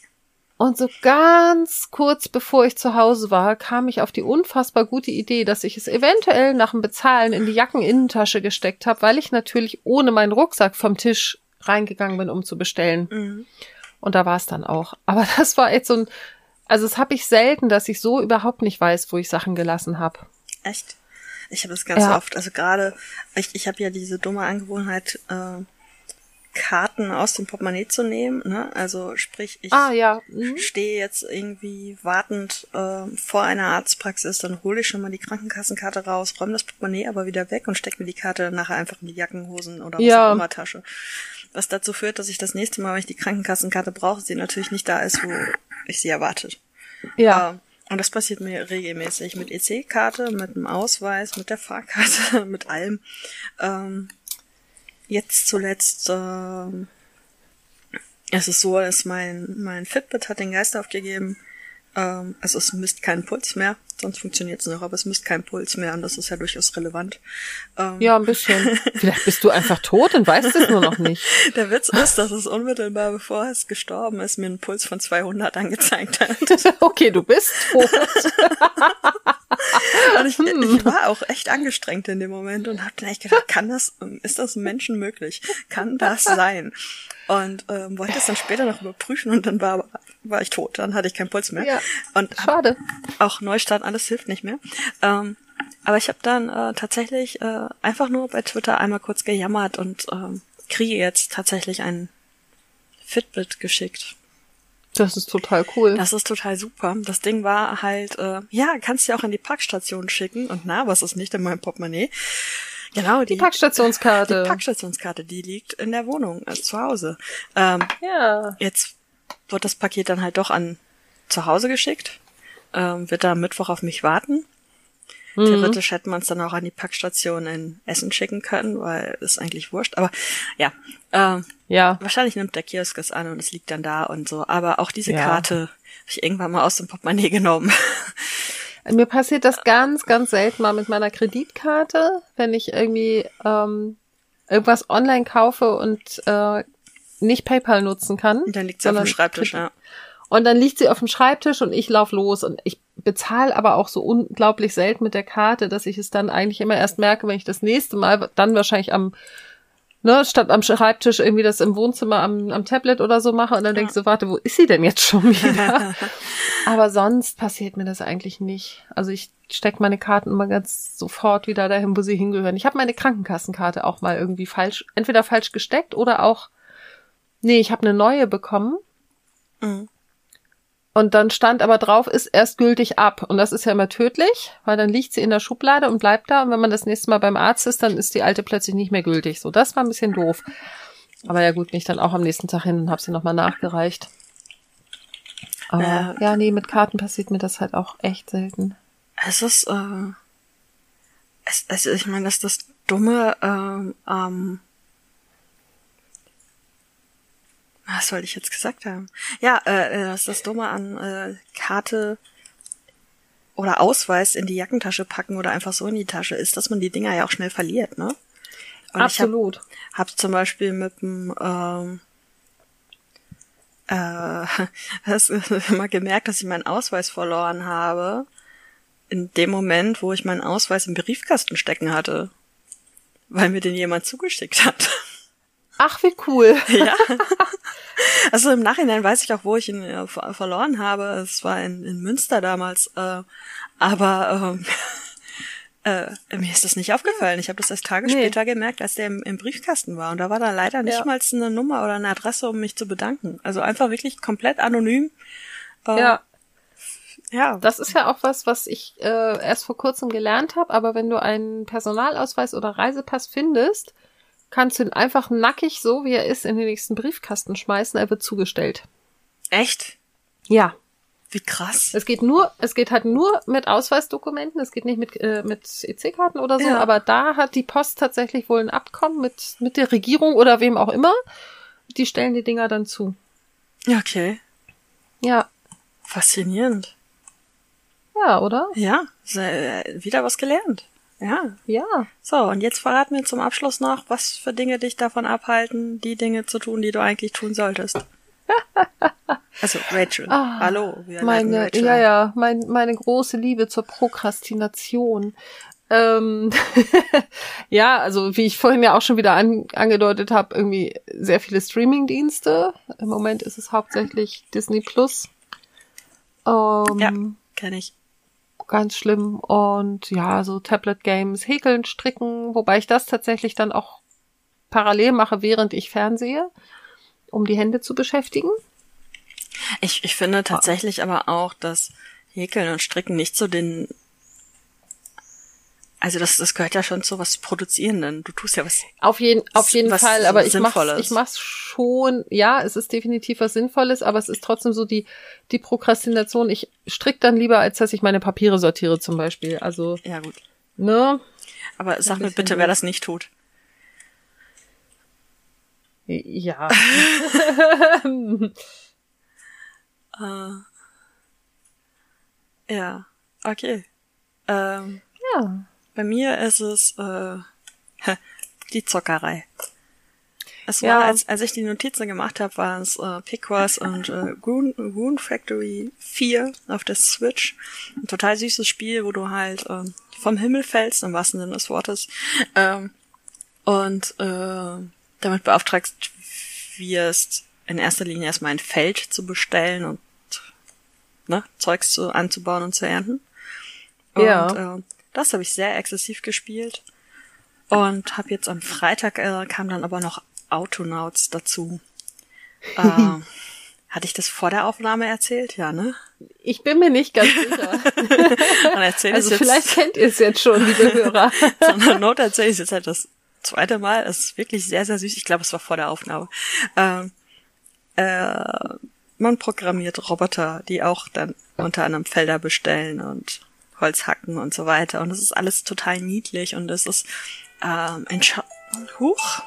[SPEAKER 2] Und so ganz kurz bevor ich zu Hause war, kam ich auf die unfassbar gute Idee, dass ich es eventuell nach dem Bezahlen in die Jackeninnentasche gesteckt habe, weil ich natürlich ohne meinen Rucksack vom Tisch reingegangen bin, um zu bestellen. Mhm. Und da war es dann auch. Aber das war echt so ein, also das habe ich selten, dass ich so überhaupt nicht weiß, wo ich Sachen gelassen habe.
[SPEAKER 3] Echt? Ich habe es ganz ja. oft. Also gerade, ich, ich habe ja diese dumme Angewohnheit, äh, Karten aus dem Portemonnaie zu nehmen. Ne? Also sprich, ich
[SPEAKER 2] ah, ja. mhm.
[SPEAKER 3] stehe jetzt irgendwie wartend äh, vor einer Arztpraxis, dann hole ich schon mal die Krankenkassenkarte raus, räume das Portemonnaie aber wieder weg und stecke mir die Karte dann nachher einfach in die Jackenhosen oder was ja. auch immer Tasche. Was dazu führt, dass ich das nächste Mal, wenn ich die Krankenkassenkarte brauche, sie natürlich nicht da ist, wo ich sie erwartet.
[SPEAKER 2] Ja.
[SPEAKER 3] Äh, und das passiert mir regelmäßig mit EC-Karte, mit dem Ausweis, mit der Fahrkarte, mit allem. Ähm, jetzt zuletzt, äh, es ist so, dass mein, mein Fitbit hat den Geist aufgegeben. Ähm, also es misst keinen Puls mehr, sonst funktioniert es noch, aber es misst keinen Puls mehr und das ist ja durchaus relevant.
[SPEAKER 2] Ähm, ja, ein bisschen. Vielleicht bist du einfach tot und weißt es nur noch nicht.
[SPEAKER 3] Der Witz ist, dass es unmittelbar bevor es gestorben ist, mir einen Puls von 200 angezeigt hat.
[SPEAKER 2] okay, du bist tot.
[SPEAKER 3] und ich, hm. ich, war auch echt angestrengt in dem Moment und hab dann echt gedacht, kann das, ist das Menschen möglich? Kann das sein? Und ähm, wollte es dann später noch überprüfen und dann war, war ich tot. Dann hatte ich keinen Puls mehr.
[SPEAKER 2] Ja,
[SPEAKER 3] und
[SPEAKER 2] schade.
[SPEAKER 3] Auch Neustart, alles hilft nicht mehr. Ähm, aber ich habe dann äh, tatsächlich äh, einfach nur bei Twitter einmal kurz gejammert und ähm, kriege jetzt tatsächlich ein Fitbit geschickt.
[SPEAKER 2] Das ist total cool.
[SPEAKER 3] Das ist total super. Das Ding war halt, äh, ja, kannst du auch in die Parkstation schicken. Und na, was ist nicht in meinem Portemonnaie? Genau,
[SPEAKER 2] die, die Packstationskarte.
[SPEAKER 3] Die Packstationskarte, die liegt in der Wohnung, also zu Hause. Ähm,
[SPEAKER 2] ja.
[SPEAKER 3] Jetzt wird das Paket dann halt doch an zu Hause geschickt. Ähm, wird da am Mittwoch auf mich warten. Mhm. Theoretisch hätte man es dann auch an die Packstation in Essen schicken können, weil ist eigentlich wurscht. Aber ja, ähm,
[SPEAKER 2] ja.
[SPEAKER 3] wahrscheinlich nimmt der Kiosk es an und es liegt dann da und so. Aber auch diese ja. Karte habe ich irgendwann mal aus dem Portemonnaie genommen.
[SPEAKER 2] Mir passiert das ganz, ganz selten mal mit meiner Kreditkarte, wenn ich irgendwie ähm, irgendwas online kaufe und äh, nicht PayPal nutzen kann.
[SPEAKER 3] Und dann liegt sie auf dem Schreibtisch, ja.
[SPEAKER 2] Und dann liegt sie auf dem Schreibtisch und ich lauf los und ich bezahle aber auch so unglaublich selten mit der Karte, dass ich es dann eigentlich immer erst merke, wenn ich das nächste Mal dann wahrscheinlich am ne, statt am Schreibtisch irgendwie das im Wohnzimmer am, am Tablet oder so mache und dann ja. denkst du, warte, wo ist sie denn jetzt schon wieder? Aber sonst passiert mir das eigentlich nicht. Also ich stecke meine Karten immer ganz sofort wieder dahin, wo sie hingehören. Ich habe meine Krankenkassenkarte auch mal irgendwie falsch, entweder falsch gesteckt oder auch, nee, ich habe eine neue bekommen. Mhm. Und dann stand aber drauf, ist erst gültig ab. Und das ist ja immer tödlich, weil dann liegt sie in der Schublade und bleibt da. Und wenn man das nächste Mal beim Arzt ist, dann ist die alte plötzlich nicht mehr gültig. So, das war ein bisschen doof. Aber ja gut, bin ich dann auch am nächsten Tag hin und habe sie nochmal nachgereicht. Aber ja. ja, nee, mit Karten passiert mir das halt auch echt selten.
[SPEAKER 3] Es ist, äh, es, es, ich meine, das ist das Dumme, ähm, ähm, was wollte ich jetzt gesagt haben? Ja, äh, äh, das ist das Dumme an äh, Karte oder Ausweis in die Jackentasche packen oder einfach so in die Tasche ist, dass man die Dinger ja auch schnell verliert, ne?
[SPEAKER 2] Und Absolut.
[SPEAKER 3] Ich hab, hab zum Beispiel mit dem ähm, äh, hast immer gemerkt, dass ich meinen Ausweis verloren habe. In dem Moment, wo ich meinen Ausweis im Briefkasten stecken hatte. Weil mir den jemand zugeschickt hat.
[SPEAKER 2] Ach, wie cool.
[SPEAKER 3] Ja. Also im Nachhinein weiß ich auch, wo ich ihn äh, verloren habe. Es war in, in Münster damals. Äh, aber ähm, äh, mir ist das nicht aufgefallen. Ich habe das erst Tage nee. später gemerkt, als der im, im, Briefkasten war. Und da war da leider nicht ja. mal eine Nummer oder eine Adresse, um mich zu bedanken. Also einfach wirklich komplett anonym.
[SPEAKER 2] Äh, ja. Ja. Das ist ja auch was, was ich äh, erst vor kurzem gelernt habe. Aber wenn du einen Personalausweis oder Reisepass findest, kannst du ihn einfach nackig, so wie er ist, in den nächsten Briefkasten schmeißen. Er wird zugestellt.
[SPEAKER 3] Echt?
[SPEAKER 2] Ja.
[SPEAKER 3] Wie krass.
[SPEAKER 2] Es geht nur, es geht halt nur mit Ausweisdokumenten, es geht nicht mit, äh, mit EC-Karten oder so, ja. aber da hat die Post tatsächlich wohl ein Abkommen mit, mit der Regierung oder wem auch immer. Die stellen die Dinger dann zu.
[SPEAKER 3] Okay.
[SPEAKER 2] Ja.
[SPEAKER 3] Faszinierend.
[SPEAKER 2] Ja, oder?
[SPEAKER 3] Ja, wieder was gelernt. Ja.
[SPEAKER 2] Ja.
[SPEAKER 3] So, und jetzt verrat mir zum Abschluss noch, was für Dinge dich davon abhalten, die Dinge zu tun, die du eigentlich tun solltest. Also Rachel, ah, hallo.
[SPEAKER 2] Meine, Rachel. ja, ja, mein, meine große Liebe zur Prokrastination. Ähm, ja, also wie ich vorhin ja auch schon wieder an, angedeutet habe, irgendwie sehr viele Streaming-Dienste. Im Moment ist es hauptsächlich Disney Plus.
[SPEAKER 3] Ähm, ja, kenne ich.
[SPEAKER 2] Ganz schlimm. Und ja, so Tablet-Games, Häkeln, Stricken, wobei ich das tatsächlich dann auch parallel mache, während ich fernsehe um die Hände zu beschäftigen.
[SPEAKER 3] Ich, ich finde tatsächlich aber auch, dass Häkeln und Stricken nicht zu den also das, das gehört ja schon zu was Produzierenden. Du tust ja was.
[SPEAKER 2] Auf jeden, auf jeden Fall. Aber ich mach's, ich mach's schon. Ja, es ist definitiv was Sinnvolles, aber es ist trotzdem so die die Prokrastination. Ich strick dann lieber, als dass ich meine Papiere sortiere zum Beispiel. Also.
[SPEAKER 3] Ja gut.
[SPEAKER 2] Ne?
[SPEAKER 3] Aber sag mir bitte, wer das nicht tut.
[SPEAKER 2] Ja.
[SPEAKER 3] uh, ja, okay. Ähm,
[SPEAKER 2] ja.
[SPEAKER 3] Bei mir ist es äh, die Zockerei. Es war, ja. als, als ich die Notizen gemacht habe, waren es äh, Picross und äh, Rune, Rune Factory 4 auf der Switch. Ein total süßes Spiel, wo du halt äh, vom Himmel fällst, im wahrsten Sinne des Wortes. Ähm, und äh, damit beauftragt wirst, in erster Linie erstmal ein Feld zu bestellen und ne, Zeugs zu, anzubauen und zu ernten. Und ja. äh, das habe ich sehr exzessiv gespielt. Und habe jetzt am Freitag äh, kam dann aber noch Autonauts dazu. äh, hatte ich das vor der Aufnahme erzählt? Ja, ne?
[SPEAKER 2] Ich bin mir nicht ganz sicher. also vielleicht kennt ihr es jetzt schon, liebe Hörer.
[SPEAKER 3] Sondern Not erzähle ich es jetzt halt das zweite Mal. Es ist wirklich sehr, sehr süß. Ich glaube, es war vor der Aufnahme. Ähm, äh, man programmiert Roboter, die auch dann unter anderem Felder bestellen und Holz hacken und so weiter. Und es ist alles total niedlich und es ist ähm, ein Huch.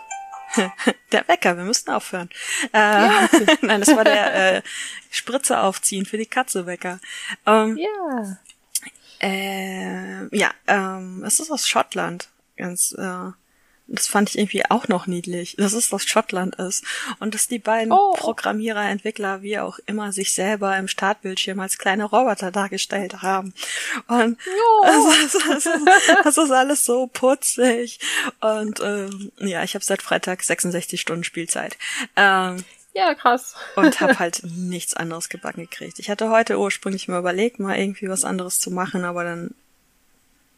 [SPEAKER 3] der Wecker, wir müssten aufhören. Äh, ja. Nein, das war der äh, Spritze aufziehen für die Katze Wecker.
[SPEAKER 2] Ähm, ja.
[SPEAKER 3] Äh, ja, ähm, es ist aus Schottland. Ganz äh, das fand ich irgendwie auch noch niedlich, dass es aus Schottland ist und dass die beiden oh. Programmierer, Entwickler, wie auch immer, sich selber im Startbildschirm als kleine Roboter dargestellt haben. Und oh. das, ist, das, ist, alles so putzig. Und ähm, ja, ich habe seit Freitag 66 Stunden Spielzeit. Ähm,
[SPEAKER 2] ja, krass.
[SPEAKER 3] und habe halt nichts anderes gebacken gekriegt. Ich hatte heute ursprünglich mal überlegt, mal irgendwie was anderes zu machen, aber dann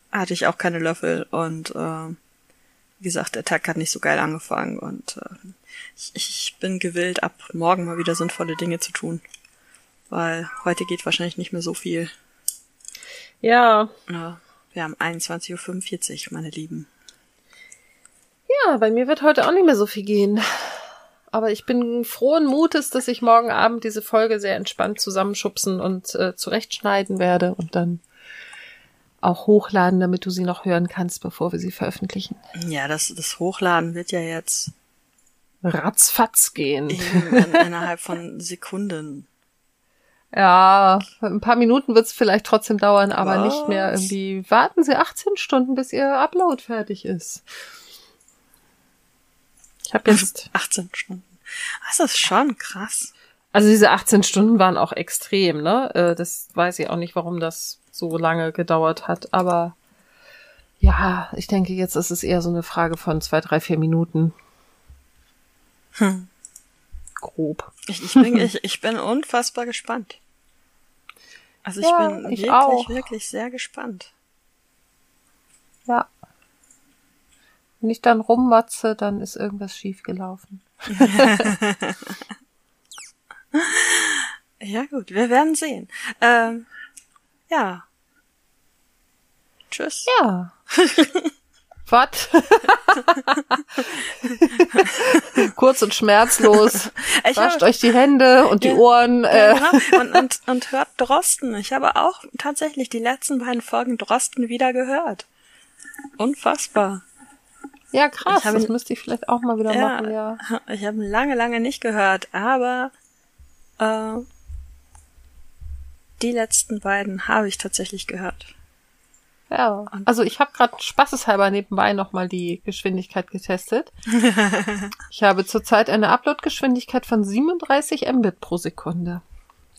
[SPEAKER 3] hatte ich auch keine Löffel und äh, wie gesagt, der Tag hat nicht so geil angefangen und äh, ich, ich bin gewillt, ab morgen mal wieder sinnvolle Dinge zu tun. Weil heute geht wahrscheinlich nicht mehr so viel.
[SPEAKER 2] Ja.
[SPEAKER 3] ja wir haben 21.45 Uhr, meine Lieben.
[SPEAKER 2] Ja, bei mir wird heute auch nicht mehr so viel gehen. aber ich bin frohen Mutes, dass ich morgen Abend diese Folge sehr entspannt zusammenschubsen und äh, zurechtschneiden werde und dann auch hochladen, damit du sie noch hören kannst, bevor wir sie veröffentlichen.
[SPEAKER 3] Ja, das, das Hochladen wird ja jetzt
[SPEAKER 2] ratzfatz gehen.
[SPEAKER 3] in, innerhalb von Sekunden.
[SPEAKER 2] Ja, ein paar Minuten wird es vielleicht trotzdem dauern, aber Was? nicht mehr irgendwie. Warten Sie 18 Stunden, bis Ihr Upload fertig ist. Ich habe jetzt
[SPEAKER 3] 18 Stunden. Das ist schon krass.
[SPEAKER 2] Also diese 18 Stunden waren auch extrem, ne? Äh, das weiß ich auch nicht, warum das so lange gedauert hat, aber ja, ich denke, jetzt ist es eher so eine Frage von zwei, drei, vier Minuten. Hm. Grob.
[SPEAKER 3] Ich, ich, bin, ich, ich bin unfassbar gespannt. Also ich ja, bin ich wirklich, auch. wirklich sehr gespannt.
[SPEAKER 2] Ja. Wenn ich dann rummatze, dann ist irgendwas schiefgelaufen.
[SPEAKER 3] ja gut, wir werden sehen. Ähm, ja. Tschüss.
[SPEAKER 2] Ja. Was? Kurz und schmerzlos. Ich Wascht hab, euch die Hände und die ja, Ohren. Äh. Ja,
[SPEAKER 3] genau. und, und, und hört Drosten. Ich habe auch tatsächlich die letzten beiden Folgen Drosten wieder gehört. Unfassbar.
[SPEAKER 2] Ja, krass. das ihn, müsste ich vielleicht auch mal wieder ja, machen, ja.
[SPEAKER 3] Ich habe lange, lange nicht gehört, aber äh, die letzten beiden habe ich tatsächlich gehört.
[SPEAKER 2] Ja, also ich habe gerade spaßeshalber nebenbei nochmal die Geschwindigkeit getestet. ich habe zurzeit eine Upload-Geschwindigkeit von 37 Mbit pro Sekunde.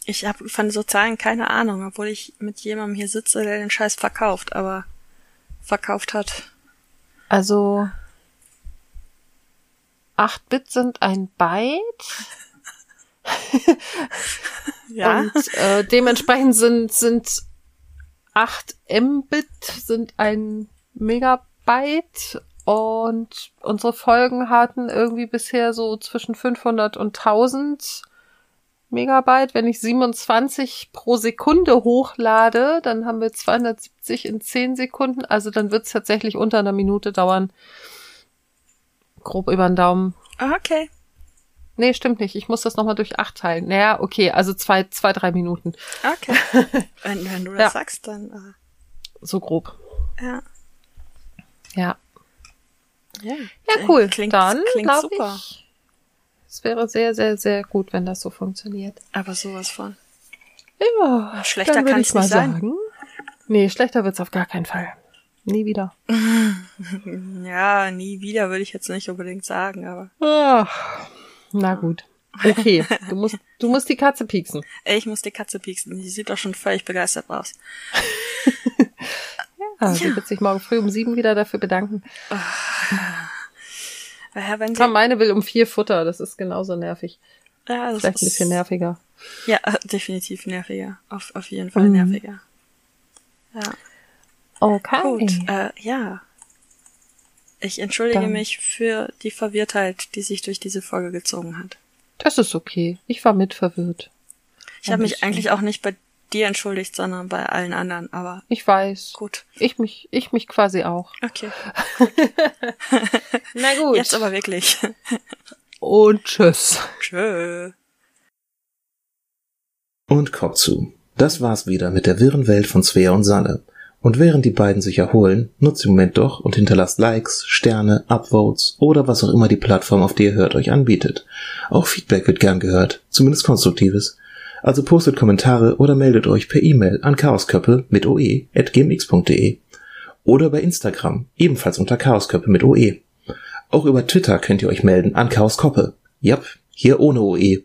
[SPEAKER 3] Ich habe von so Zahlen keine Ahnung, obwohl ich mit jemandem hier sitze, der den Scheiß verkauft, aber verkauft hat.
[SPEAKER 2] Also 8 Bit sind ein Byte. ja. Und äh, dementsprechend sind, sind 8 Mbit sind ein Megabyte und unsere Folgen hatten irgendwie bisher so zwischen 500 und 1000 Megabyte. Wenn ich 27 pro Sekunde hochlade, dann haben wir 270 in 10 Sekunden. Also dann wird es tatsächlich unter einer Minute dauern. Grob über den Daumen.
[SPEAKER 3] Ah, okay.
[SPEAKER 2] Nee, stimmt nicht. Ich muss das nochmal durch acht teilen. Naja, okay, also zwei, zwei, drei Minuten.
[SPEAKER 3] Okay. wenn, wenn du das ja. sagst, dann. Äh.
[SPEAKER 2] So grob.
[SPEAKER 3] Ja.
[SPEAKER 2] Ja.
[SPEAKER 3] Ja,
[SPEAKER 2] ja cool. Klingt, dann klingt super. Ich, es wäre sehr, sehr, sehr gut, wenn das so funktioniert.
[SPEAKER 3] Aber sowas von.
[SPEAKER 2] Ja.
[SPEAKER 3] Schlechter kann es nicht sein. Sagen.
[SPEAKER 2] Nee, schlechter wird's auf gar keinen Fall. Nie wieder.
[SPEAKER 3] ja, nie wieder würde ich jetzt nicht unbedingt sagen, aber.
[SPEAKER 2] Ach. Na gut. Okay, du musst, du musst die Katze pieksen.
[SPEAKER 3] Ich muss die Katze pieksen. Die sieht doch schon völlig begeistert aus.
[SPEAKER 2] ja, sie wird sich morgen früh um sieben wieder dafür bedanken.
[SPEAKER 3] Ja, wenn
[SPEAKER 2] sie meine will um vier Futter. Das ist genauso nervig.
[SPEAKER 3] Ja, das
[SPEAKER 2] Vielleicht ein bisschen nerviger.
[SPEAKER 3] Ja, definitiv nerviger. Auf, auf jeden Fall mhm. nerviger. Ja.
[SPEAKER 2] Okay.
[SPEAKER 3] Gut, äh, ja. Ich entschuldige Dann. mich für die Verwirrtheit, die sich durch diese Folge gezogen hat.
[SPEAKER 2] Das ist okay. Ich war mit verwirrt.
[SPEAKER 3] Ich habe mich eigentlich auch nicht bei dir entschuldigt, sondern bei allen anderen, aber.
[SPEAKER 2] Ich weiß.
[SPEAKER 3] Gut.
[SPEAKER 2] Ich mich, ich mich quasi auch.
[SPEAKER 3] Okay.
[SPEAKER 2] Na gut.
[SPEAKER 3] Jetzt aber wirklich.
[SPEAKER 2] Und tschüss.
[SPEAKER 3] Tschö.
[SPEAKER 1] Und Kopf zu. Das war's wieder mit der wirren Welt von Svea und Sanne. Und während die beiden sich erholen, nutzt den Moment doch und hinterlasst Likes, Sterne, Upvotes oder was auch immer die Plattform, auf der ihr hört, euch anbietet. Auch Feedback wird gern gehört, zumindest konstruktives. Also postet Kommentare oder meldet euch per E-Mail an chaosköppe mit oe at gmx.de oder bei Instagram, ebenfalls unter chaosköppe mit oe. Auch über Twitter könnt ihr euch melden an chaoskoppe. Jap, hier ohne OE,